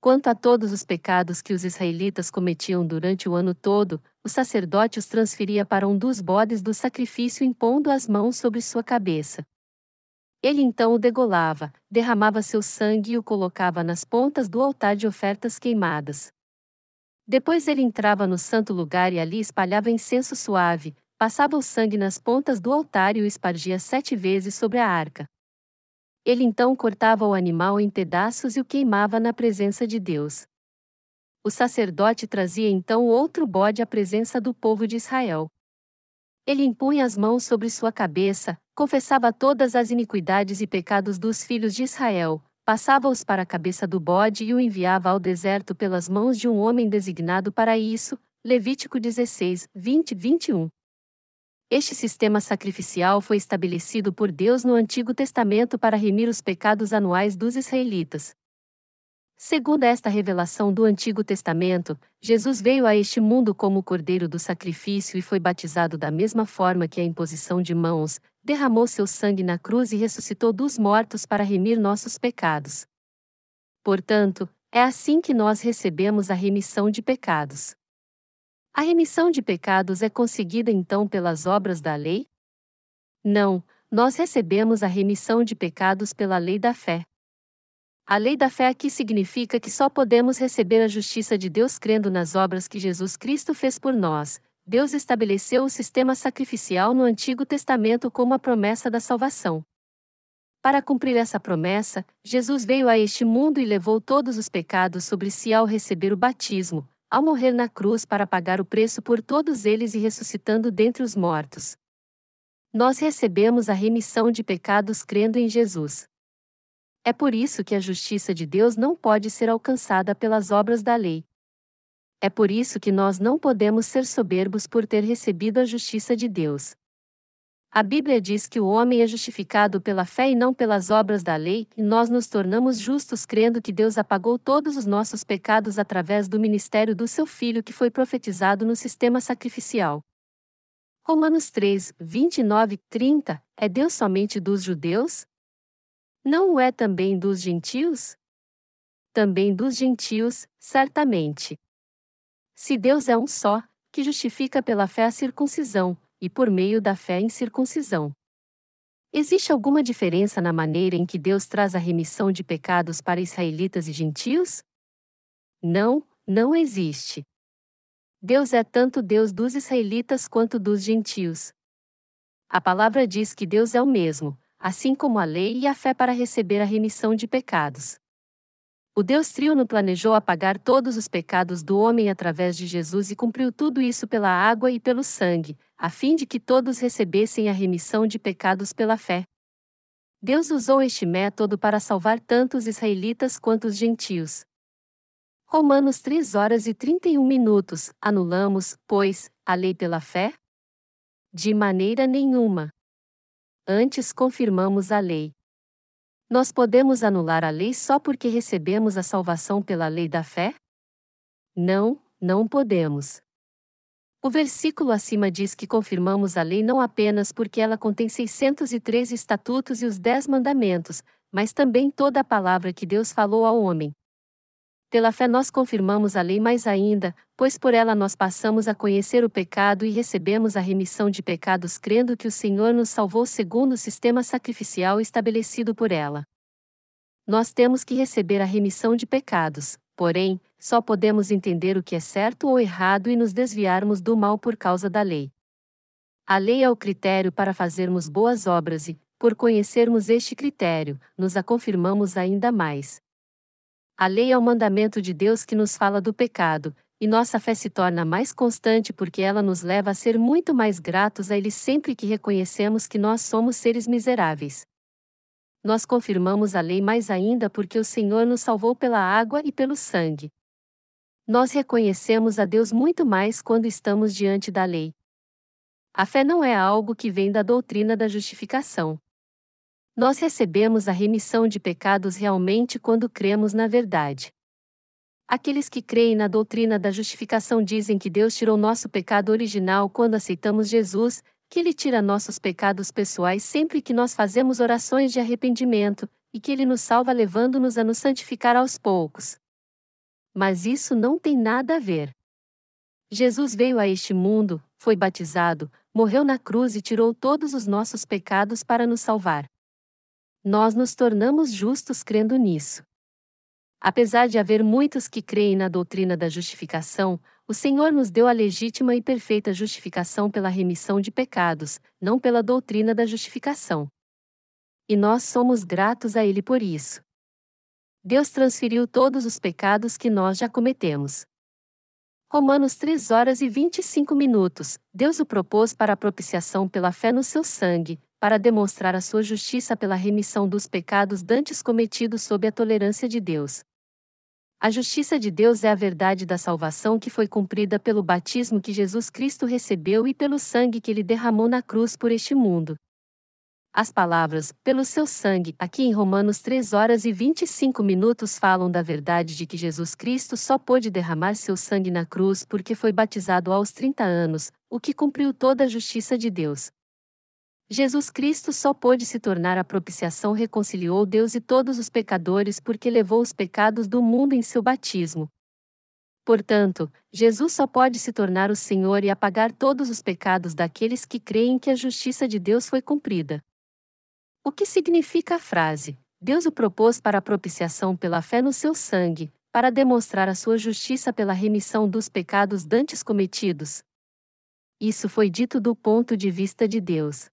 Quanto a todos os pecados que os israelitas cometiam durante o ano todo, o sacerdote os transferia para um dos bodes do sacrifício impondo as mãos sobre sua cabeça. Ele então o degolava, derramava seu sangue e o colocava nas pontas do altar de ofertas queimadas. Depois ele entrava no santo lugar e ali espalhava incenso suave, passava o sangue nas pontas do altar e o espargia sete vezes sobre a arca. Ele então cortava o animal em pedaços e o queimava na presença de Deus. O sacerdote trazia então outro bode à presença do povo de Israel. Ele impunha as mãos sobre sua cabeça, confessava todas as iniquidades e pecados dos filhos de Israel, passava-os para a cabeça do bode e o enviava ao deserto pelas mãos de um homem designado para isso. Levítico 16, 20 21. Este sistema sacrificial foi estabelecido por Deus no Antigo Testamento para remir os pecados anuais dos israelitas. Segundo esta revelação do Antigo Testamento, Jesus veio a este mundo como o cordeiro do sacrifício e foi batizado da mesma forma que a imposição de mãos, derramou seu sangue na cruz e ressuscitou dos mortos para remir nossos pecados. Portanto, é assim que nós recebemos a remissão de pecados. A remissão de pecados é conseguida então pelas obras da lei? Não, nós recebemos a remissão de pecados pela lei da fé. A lei da fé aqui significa que só podemos receber a justiça de Deus crendo nas obras que Jesus Cristo fez por nós. Deus estabeleceu o sistema sacrificial no Antigo Testamento como a promessa da salvação. Para cumprir essa promessa, Jesus veio a este mundo e levou todos os pecados sobre si ao receber o batismo, ao morrer na cruz para pagar o preço por todos eles e ressuscitando dentre os mortos. Nós recebemos a remissão de pecados crendo em Jesus. É por isso que a justiça de Deus não pode ser alcançada pelas obras da lei. É por isso que nós não podemos ser soberbos por ter recebido a justiça de Deus. A Bíblia diz que o homem é justificado pela fé e não pelas obras da lei, e nós nos tornamos justos crendo que Deus apagou todos os nossos pecados através do ministério do seu Filho que foi profetizado no sistema sacrificial. Romanos 3, 29 30 É Deus somente dos judeus? Não o é também dos gentios? Também dos gentios, certamente. Se Deus é um só, que justifica pela fé a circuncisão, e por meio da fé em circuncisão. Existe alguma diferença na maneira em que Deus traz a remissão de pecados para israelitas e gentios? Não, não existe. Deus é tanto Deus dos israelitas quanto dos gentios. A palavra diz que Deus é o mesmo, assim como a lei e a fé para receber a remissão de pecados. O Deus Trino planejou apagar todos os pecados do homem através de Jesus e cumpriu tudo isso pela água e pelo sangue, a fim de que todos recebessem a remissão de pecados pela fé. Deus usou este método para salvar tanto os israelitas quanto os gentios. Romanos 3 horas e 31 minutos. Anulamos, pois, a lei pela fé? De maneira nenhuma. Antes confirmamos a lei. Nós podemos anular a lei só porque recebemos a salvação pela lei da fé? Não, não podemos. O versículo acima diz que confirmamos a lei não apenas porque ela contém 603 estatutos e os dez mandamentos, mas também toda a palavra que Deus falou ao homem. Pela fé nós confirmamos a lei mais ainda, pois por ela nós passamos a conhecer o pecado e recebemos a remissão de pecados crendo que o Senhor nos salvou segundo o sistema sacrificial estabelecido por ela. Nós temos que receber a remissão de pecados, porém, só podemos entender o que é certo ou errado e nos desviarmos do mal por causa da lei. A lei é o critério para fazermos boas obras e, por conhecermos este critério, nos a confirmamos ainda mais. A lei é o mandamento de Deus que nos fala do pecado, e nossa fé se torna mais constante porque ela nos leva a ser muito mais gratos a Ele sempre que reconhecemos que nós somos seres miseráveis. Nós confirmamos a lei mais ainda porque o Senhor nos salvou pela água e pelo sangue. Nós reconhecemos a Deus muito mais quando estamos diante da lei. A fé não é algo que vem da doutrina da justificação. Nós recebemos a remissão de pecados realmente quando cremos na verdade. Aqueles que creem na doutrina da justificação dizem que Deus tirou nosso pecado original quando aceitamos Jesus, que Ele tira nossos pecados pessoais sempre que nós fazemos orações de arrependimento, e que Ele nos salva levando-nos a nos santificar aos poucos. Mas isso não tem nada a ver. Jesus veio a este mundo, foi batizado, morreu na cruz e tirou todos os nossos pecados para nos salvar nós nos tornamos justos crendo nisso. Apesar de haver muitos que creem na doutrina da justificação, o Senhor nos deu a legítima e perfeita justificação pela remissão de pecados, não pela doutrina da justificação. E nós somos gratos a Ele por isso. Deus transferiu todos os pecados que nós já cometemos. Romanos 3 horas e 25 minutos. Deus o propôs para a propiciação pela fé no seu sangue, para demonstrar a sua justiça pela remissão dos pecados dantes cometidos sob a tolerância de Deus. A justiça de Deus é a verdade da salvação que foi cumprida pelo batismo que Jesus Cristo recebeu e pelo sangue que ele derramou na cruz por este mundo. As palavras, pelo seu sangue, aqui em Romanos 3 horas e 25 minutos falam da verdade de que Jesus Cristo só pôde derramar seu sangue na cruz porque foi batizado aos 30 anos, o que cumpriu toda a justiça de Deus. Jesus Cristo só pôde se tornar a propiciação reconciliou Deus e todos os pecadores porque levou os pecados do mundo em seu batismo. Portanto, Jesus só pode se tornar o Senhor e apagar todos os pecados daqueles que creem que a justiça de Deus foi cumprida. O que significa a frase? Deus o propôs para a propiciação pela fé no seu sangue, para demonstrar a sua justiça pela remissão dos pecados dantes cometidos. Isso foi dito do ponto de vista de Deus.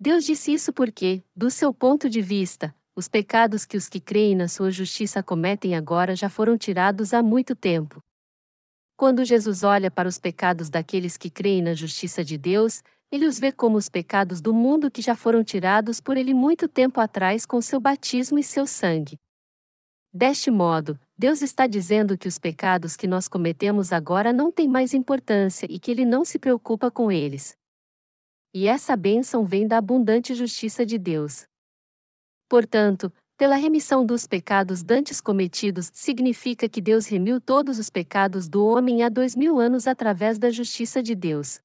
Deus disse isso porque, do seu ponto de vista, os pecados que os que creem na sua justiça cometem agora já foram tirados há muito tempo. Quando Jesus olha para os pecados daqueles que creem na justiça de Deus, ele os vê como os pecados do mundo que já foram tirados por ele muito tempo atrás com seu batismo e seu sangue. Deste modo, Deus está dizendo que os pecados que nós cometemos agora não têm mais importância e que ele não se preocupa com eles. E essa bênção vem da abundante justiça de Deus. Portanto, pela remissão dos pecados dantes cometidos, significa que Deus remiu todos os pecados do homem há dois mil anos através da justiça de Deus.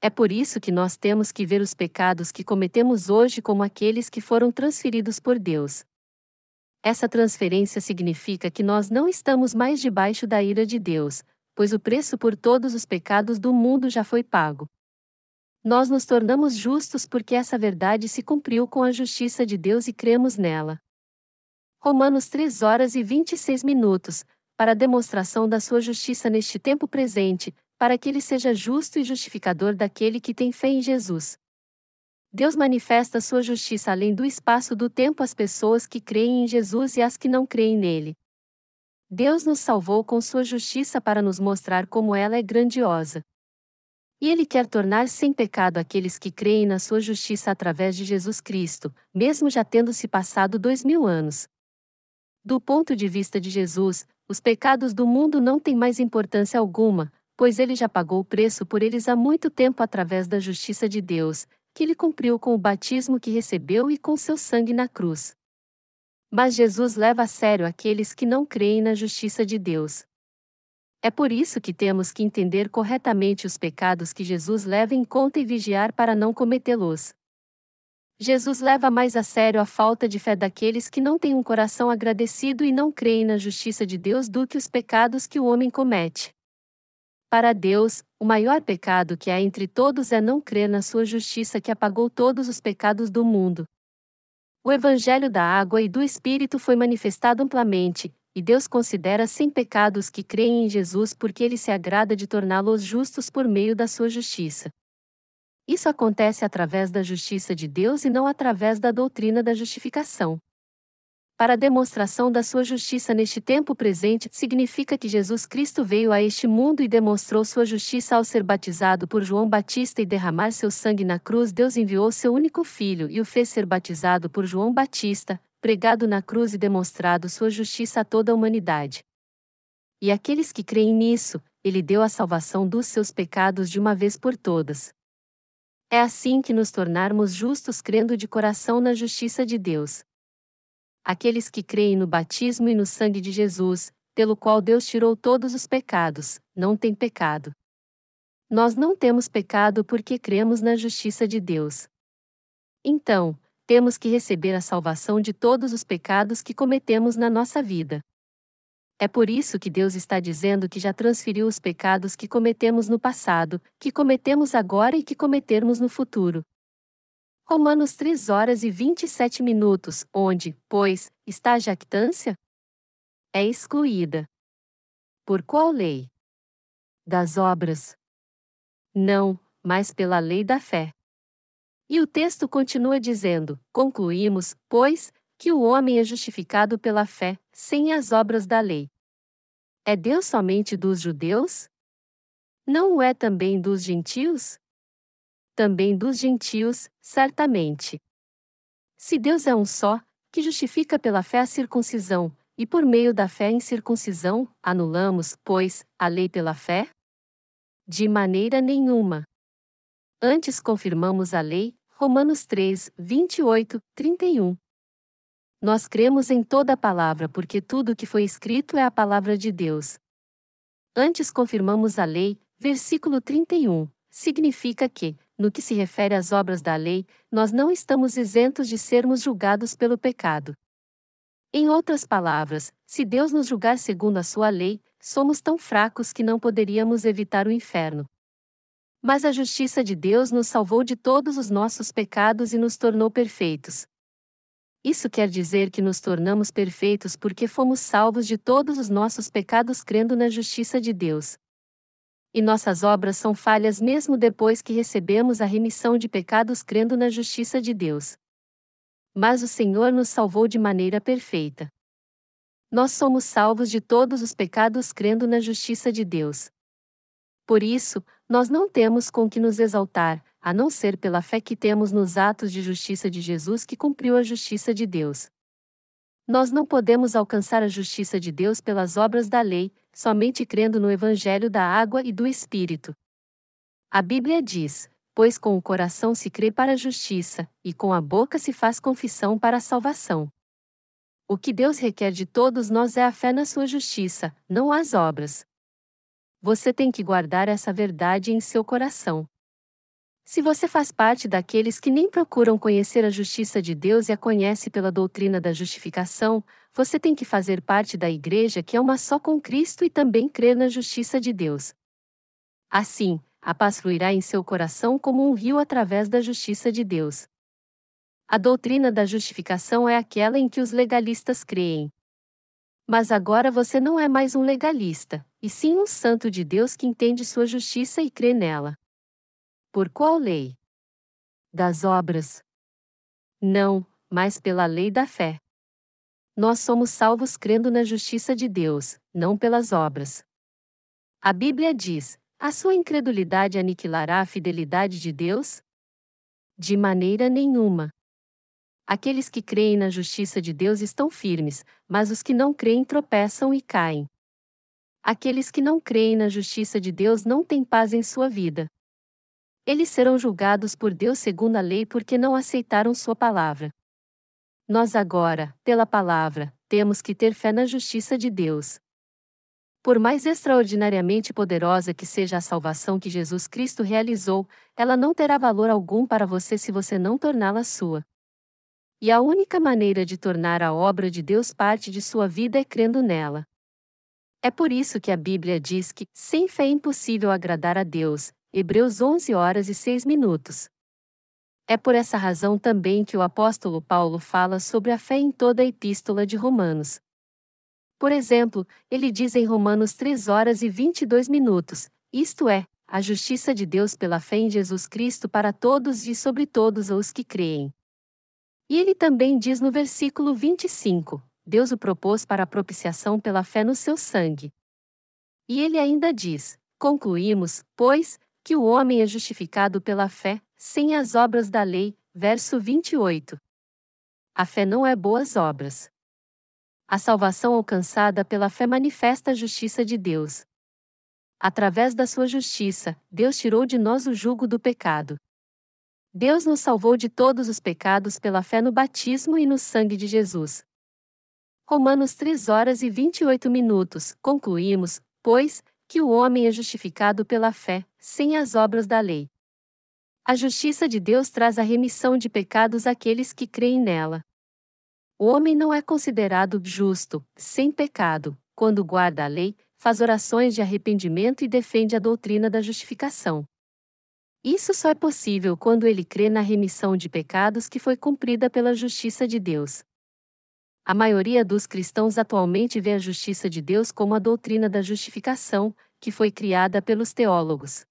É por isso que nós temos que ver os pecados que cometemos hoje como aqueles que foram transferidos por Deus. Essa transferência significa que nós não estamos mais debaixo da ira de Deus, pois o preço por todos os pecados do mundo já foi pago nós nos tornamos justos porque essa verdade se cumpriu com a justiça de Deus e cremos nela. Romanos 3 horas e 26 minutos. para a demonstração da sua justiça neste tempo presente, para que ele seja justo e justificador daquele que tem fé em Jesus. Deus manifesta sua justiça além do espaço do tempo às pessoas que creem em Jesus e às que não creem nele. Deus nos salvou com sua justiça para nos mostrar como ela é grandiosa. E Ele quer tornar sem pecado aqueles que creem na sua justiça através de Jesus Cristo, mesmo já tendo se passado dois mil anos. Do ponto de vista de Jesus, os pecados do mundo não têm mais importância alguma, pois ele já pagou o preço por eles há muito tempo através da justiça de Deus, que ele cumpriu com o batismo que recebeu e com seu sangue na cruz. Mas Jesus leva a sério aqueles que não creem na justiça de Deus. É por isso que temos que entender corretamente os pecados que Jesus leva em conta e vigiar para não cometê-los. Jesus leva mais a sério a falta de fé daqueles que não têm um coração agradecido e não creem na justiça de Deus do que os pecados que o homem comete. Para Deus, o maior pecado que há entre todos é não crer na sua justiça que apagou todos os pecados do mundo. O Evangelho da água e do Espírito foi manifestado amplamente, e Deus considera sem pecados que creem em Jesus porque ele se agrada de torná-los justos por meio da sua justiça. Isso acontece através da justiça de Deus e não através da doutrina da justificação para a demonstração da sua justiça neste tempo presente, significa que Jesus Cristo veio a este mundo e demonstrou sua justiça ao ser batizado por João Batista e derramar seu sangue na cruz. Deus enviou seu único filho e o fez ser batizado por João Batista, pregado na cruz e demonstrado sua justiça a toda a humanidade. E aqueles que creem nisso, ele deu a salvação dos seus pecados de uma vez por todas. É assim que nos tornarmos justos crendo de coração na justiça de Deus aqueles que creem no batismo e no sangue de Jesus, pelo qual Deus tirou todos os pecados, não têm pecado. Nós não temos pecado porque cremos na justiça de Deus. Então, temos que receber a salvação de todos os pecados que cometemos na nossa vida. É por isso que Deus está dizendo que já transferiu os pecados que cometemos no passado, que cometemos agora e que cometermos no futuro. Romanos 3 horas e 27 minutos, onde, pois, está a jactância? É excluída. Por qual lei? Das obras? Não, mas pela lei da fé. E o texto continua dizendo: concluímos, pois, que o homem é justificado pela fé, sem as obras da lei. É Deus somente dos judeus? Não o é também dos gentios? também dos gentios, certamente. Se Deus é um só, que justifica pela fé a circuncisão, e por meio da fé em circuncisão, anulamos, pois, a lei pela fé? De maneira nenhuma. Antes confirmamos a lei, Romanos 3, 28, 31. Nós cremos em toda a palavra porque tudo o que foi escrito é a palavra de Deus. Antes confirmamos a lei, versículo 31, significa que, no que se refere às obras da lei, nós não estamos isentos de sermos julgados pelo pecado. Em outras palavras, se Deus nos julgar segundo a sua lei, somos tão fracos que não poderíamos evitar o inferno. Mas a justiça de Deus nos salvou de todos os nossos pecados e nos tornou perfeitos. Isso quer dizer que nos tornamos perfeitos porque fomos salvos de todos os nossos pecados crendo na justiça de Deus e nossas obras são falhas mesmo depois que recebemos a remissão de pecados crendo na justiça de Deus. Mas o Senhor nos salvou de maneira perfeita. Nós somos salvos de todos os pecados crendo na justiça de Deus. Por isso, nós não temos com que nos exaltar, a não ser pela fé que temos nos atos de justiça de Jesus que cumpriu a justiça de Deus. Nós não podemos alcançar a justiça de Deus pelas obras da lei, somente crendo no Evangelho da água e do Espírito. A Bíblia diz: Pois com o coração se crê para a justiça, e com a boca se faz confissão para a salvação. O que Deus requer de todos nós é a fé na sua justiça, não as obras. Você tem que guardar essa verdade em seu coração. Se você faz parte daqueles que nem procuram conhecer a justiça de Deus e a conhece pela doutrina da justificação, você tem que fazer parte da igreja que é uma só com Cristo e também crer na justiça de Deus. Assim, a paz fluirá em seu coração como um rio através da justiça de Deus. A doutrina da justificação é aquela em que os legalistas creem. Mas agora você não é mais um legalista, e sim um santo de Deus que entende sua justiça e crê nela. Por qual lei? Das obras? Não, mas pela lei da fé. Nós somos salvos crendo na justiça de Deus, não pelas obras. A Bíblia diz: a sua incredulidade aniquilará a fidelidade de Deus? De maneira nenhuma. Aqueles que creem na justiça de Deus estão firmes, mas os que não creem tropeçam e caem. Aqueles que não creem na justiça de Deus não têm paz em sua vida. Eles serão julgados por Deus segundo a lei porque não aceitaram sua palavra. Nós agora, pela palavra, temos que ter fé na justiça de Deus. Por mais extraordinariamente poderosa que seja a salvação que Jesus Cristo realizou, ela não terá valor algum para você se você não torná-la sua. E a única maneira de tornar a obra de Deus parte de sua vida é crendo nela. É por isso que a Bíblia diz que, sem fé é impossível agradar a Deus. Hebreus 11 horas e 6 minutos. É por essa razão também que o apóstolo Paulo fala sobre a fé em toda a epístola de Romanos. Por exemplo, ele diz em Romanos 3 horas e 22 minutos: isto é, a justiça de Deus pela fé em Jesus Cristo para todos e sobre todos os que creem. E ele também diz no versículo 25: Deus o propôs para propiciação pela fé no seu sangue. E ele ainda diz: Concluímos, pois, que o homem é justificado pela fé, sem as obras da lei. Verso 28. A fé não é boas obras. A salvação alcançada pela fé manifesta a justiça de Deus. Através da sua justiça, Deus tirou de nós o jugo do pecado. Deus nos salvou de todos os pecados pela fé no batismo e no sangue de Jesus. Romanos 3 horas e 28 minutos. Concluímos, pois, que o homem é justificado pela fé, sem as obras da lei. A justiça de Deus traz a remissão de pecados àqueles que creem nela. O homem não é considerado justo, sem pecado, quando guarda a lei, faz orações de arrependimento e defende a doutrina da justificação. Isso só é possível quando ele crê na remissão de pecados que foi cumprida pela justiça de Deus. A maioria dos cristãos atualmente vê a justiça de Deus como a doutrina da justificação, que foi criada pelos teólogos.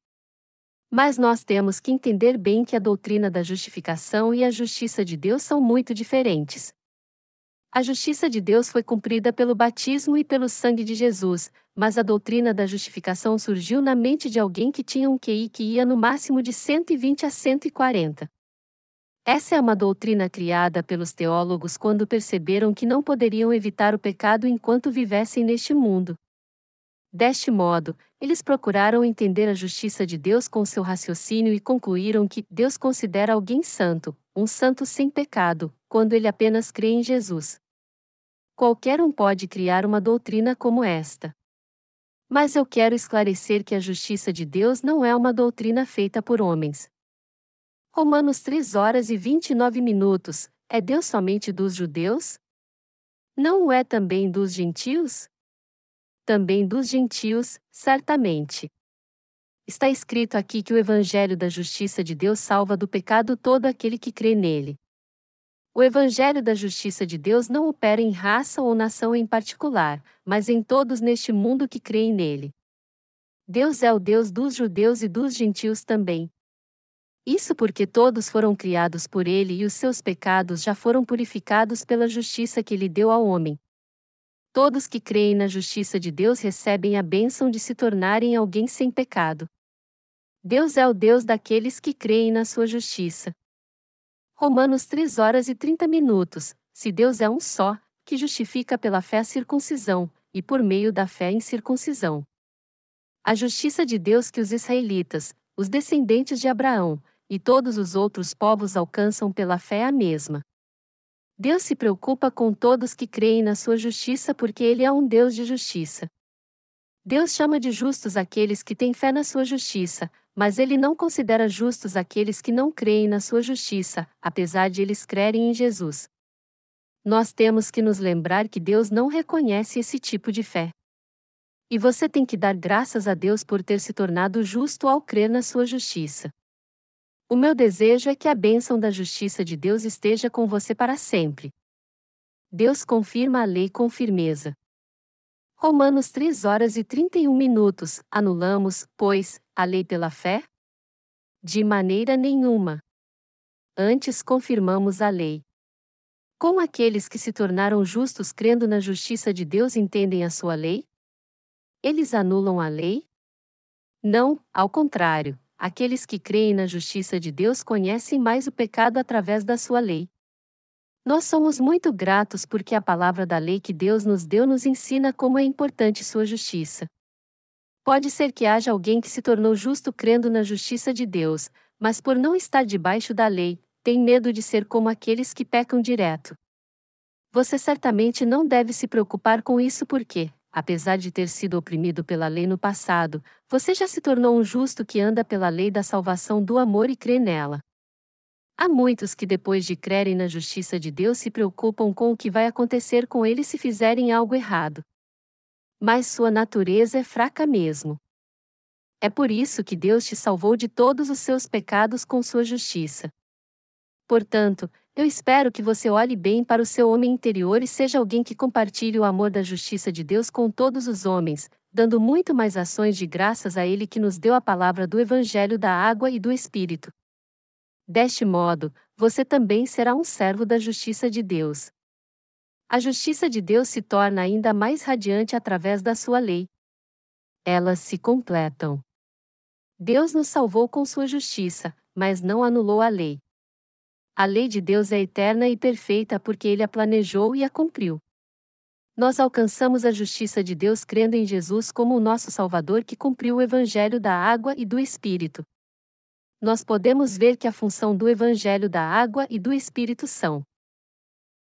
Mas nós temos que entender bem que a doutrina da justificação e a justiça de Deus são muito diferentes. A justiça de Deus foi cumprida pelo batismo e pelo sangue de Jesus, mas a doutrina da justificação surgiu na mente de alguém que tinha um QI que ia no máximo de 120 a 140. Essa é uma doutrina criada pelos teólogos quando perceberam que não poderiam evitar o pecado enquanto vivessem neste mundo. Deste modo, eles procuraram entender a justiça de Deus com seu raciocínio e concluíram que Deus considera alguém santo, um santo sem pecado, quando ele apenas crê em Jesus. Qualquer um pode criar uma doutrina como esta. Mas eu quero esclarecer que a justiça de Deus não é uma doutrina feita por homens. Romanos 3 horas e 29 minutos. É Deus somente dos judeus? Não o é também dos gentios? Também dos gentios, certamente. Está escrito aqui que o Evangelho da Justiça de Deus salva do pecado todo aquele que crê nele. O Evangelho da Justiça de Deus não opera em raça ou nação em particular, mas em todos neste mundo que creem nele. Deus é o Deus dos judeus e dos gentios também. Isso porque todos foram criados por ele e os seus pecados já foram purificados pela justiça que ele deu ao homem. Todos que creem na justiça de Deus recebem a bênção de se tornarem alguém sem pecado. Deus é o Deus daqueles que creem na sua justiça. Romanos 3 horas e 30 minutos. Se Deus é um só, que justifica pela fé a circuncisão, e por meio da fé em circuncisão. A justiça de Deus que os israelitas, os descendentes de Abraão, e todos os outros povos alcançam pela fé a mesma. Deus se preocupa com todos que creem na sua justiça porque Ele é um Deus de justiça. Deus chama de justos aqueles que têm fé na sua justiça, mas ele não considera justos aqueles que não creem na sua justiça, apesar de eles crerem em Jesus. Nós temos que nos lembrar que Deus não reconhece esse tipo de fé. E você tem que dar graças a Deus por ter se tornado justo ao crer na sua justiça. O meu desejo é que a bênção da justiça de Deus esteja com você para sempre. Deus confirma a lei com firmeza. Romanos 3 horas e 31 minutos. Anulamos, pois, a lei pela fé? De maneira nenhuma. Antes confirmamos a lei. Como aqueles que se tornaram justos crendo na justiça de Deus entendem a sua lei? Eles anulam a lei? Não, ao contrário, aqueles que creem na justiça de Deus conhecem mais o pecado através da sua lei. Nós somos muito gratos porque a palavra da lei que Deus nos deu nos ensina como é importante sua justiça. Pode ser que haja alguém que se tornou justo crendo na justiça de Deus, mas por não estar debaixo da lei, tem medo de ser como aqueles que pecam direto. Você certamente não deve se preocupar com isso porque, apesar de ter sido oprimido pela lei no passado, você já se tornou um justo que anda pela lei da salvação do amor e crê nela. Há muitos que, depois de crerem na justiça de Deus, se preocupam com o que vai acontecer com eles se fizerem algo errado. Mas sua natureza é fraca mesmo. É por isso que Deus te salvou de todos os seus pecados com sua justiça. Portanto, eu espero que você olhe bem para o seu homem interior e seja alguém que compartilhe o amor da justiça de Deus com todos os homens, dando muito mais ações de graças a Ele que nos deu a palavra do Evangelho da água e do Espírito. Deste modo, você também será um servo da justiça de Deus. A justiça de Deus se torna ainda mais radiante através da sua lei. Elas se completam. Deus nos salvou com sua justiça, mas não anulou a lei. A lei de Deus é eterna e perfeita porque ele a planejou e a cumpriu. Nós alcançamos a justiça de Deus crendo em Jesus como o nosso Salvador que cumpriu o Evangelho da água e do Espírito nós podemos ver que a função do Evangelho da Água e do Espírito são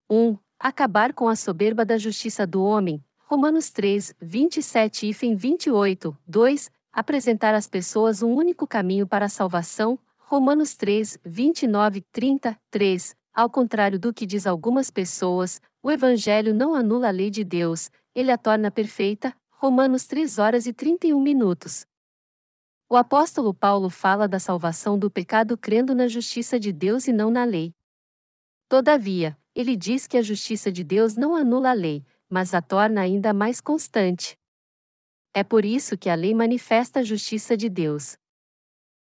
1. Acabar com a soberba da justiça do homem. Romanos 3, 27 e 28. 2. Apresentar às pessoas um único caminho para a salvação. Romanos 3, 29, 30, 3. Ao contrário do que diz algumas pessoas, o Evangelho não anula a lei de Deus, ele a torna perfeita. Romanos 3 horas e 31 minutos. O apóstolo Paulo fala da salvação do pecado crendo na justiça de Deus e não na lei. Todavia, ele diz que a justiça de Deus não anula a lei, mas a torna ainda mais constante. É por isso que a lei manifesta a justiça de Deus.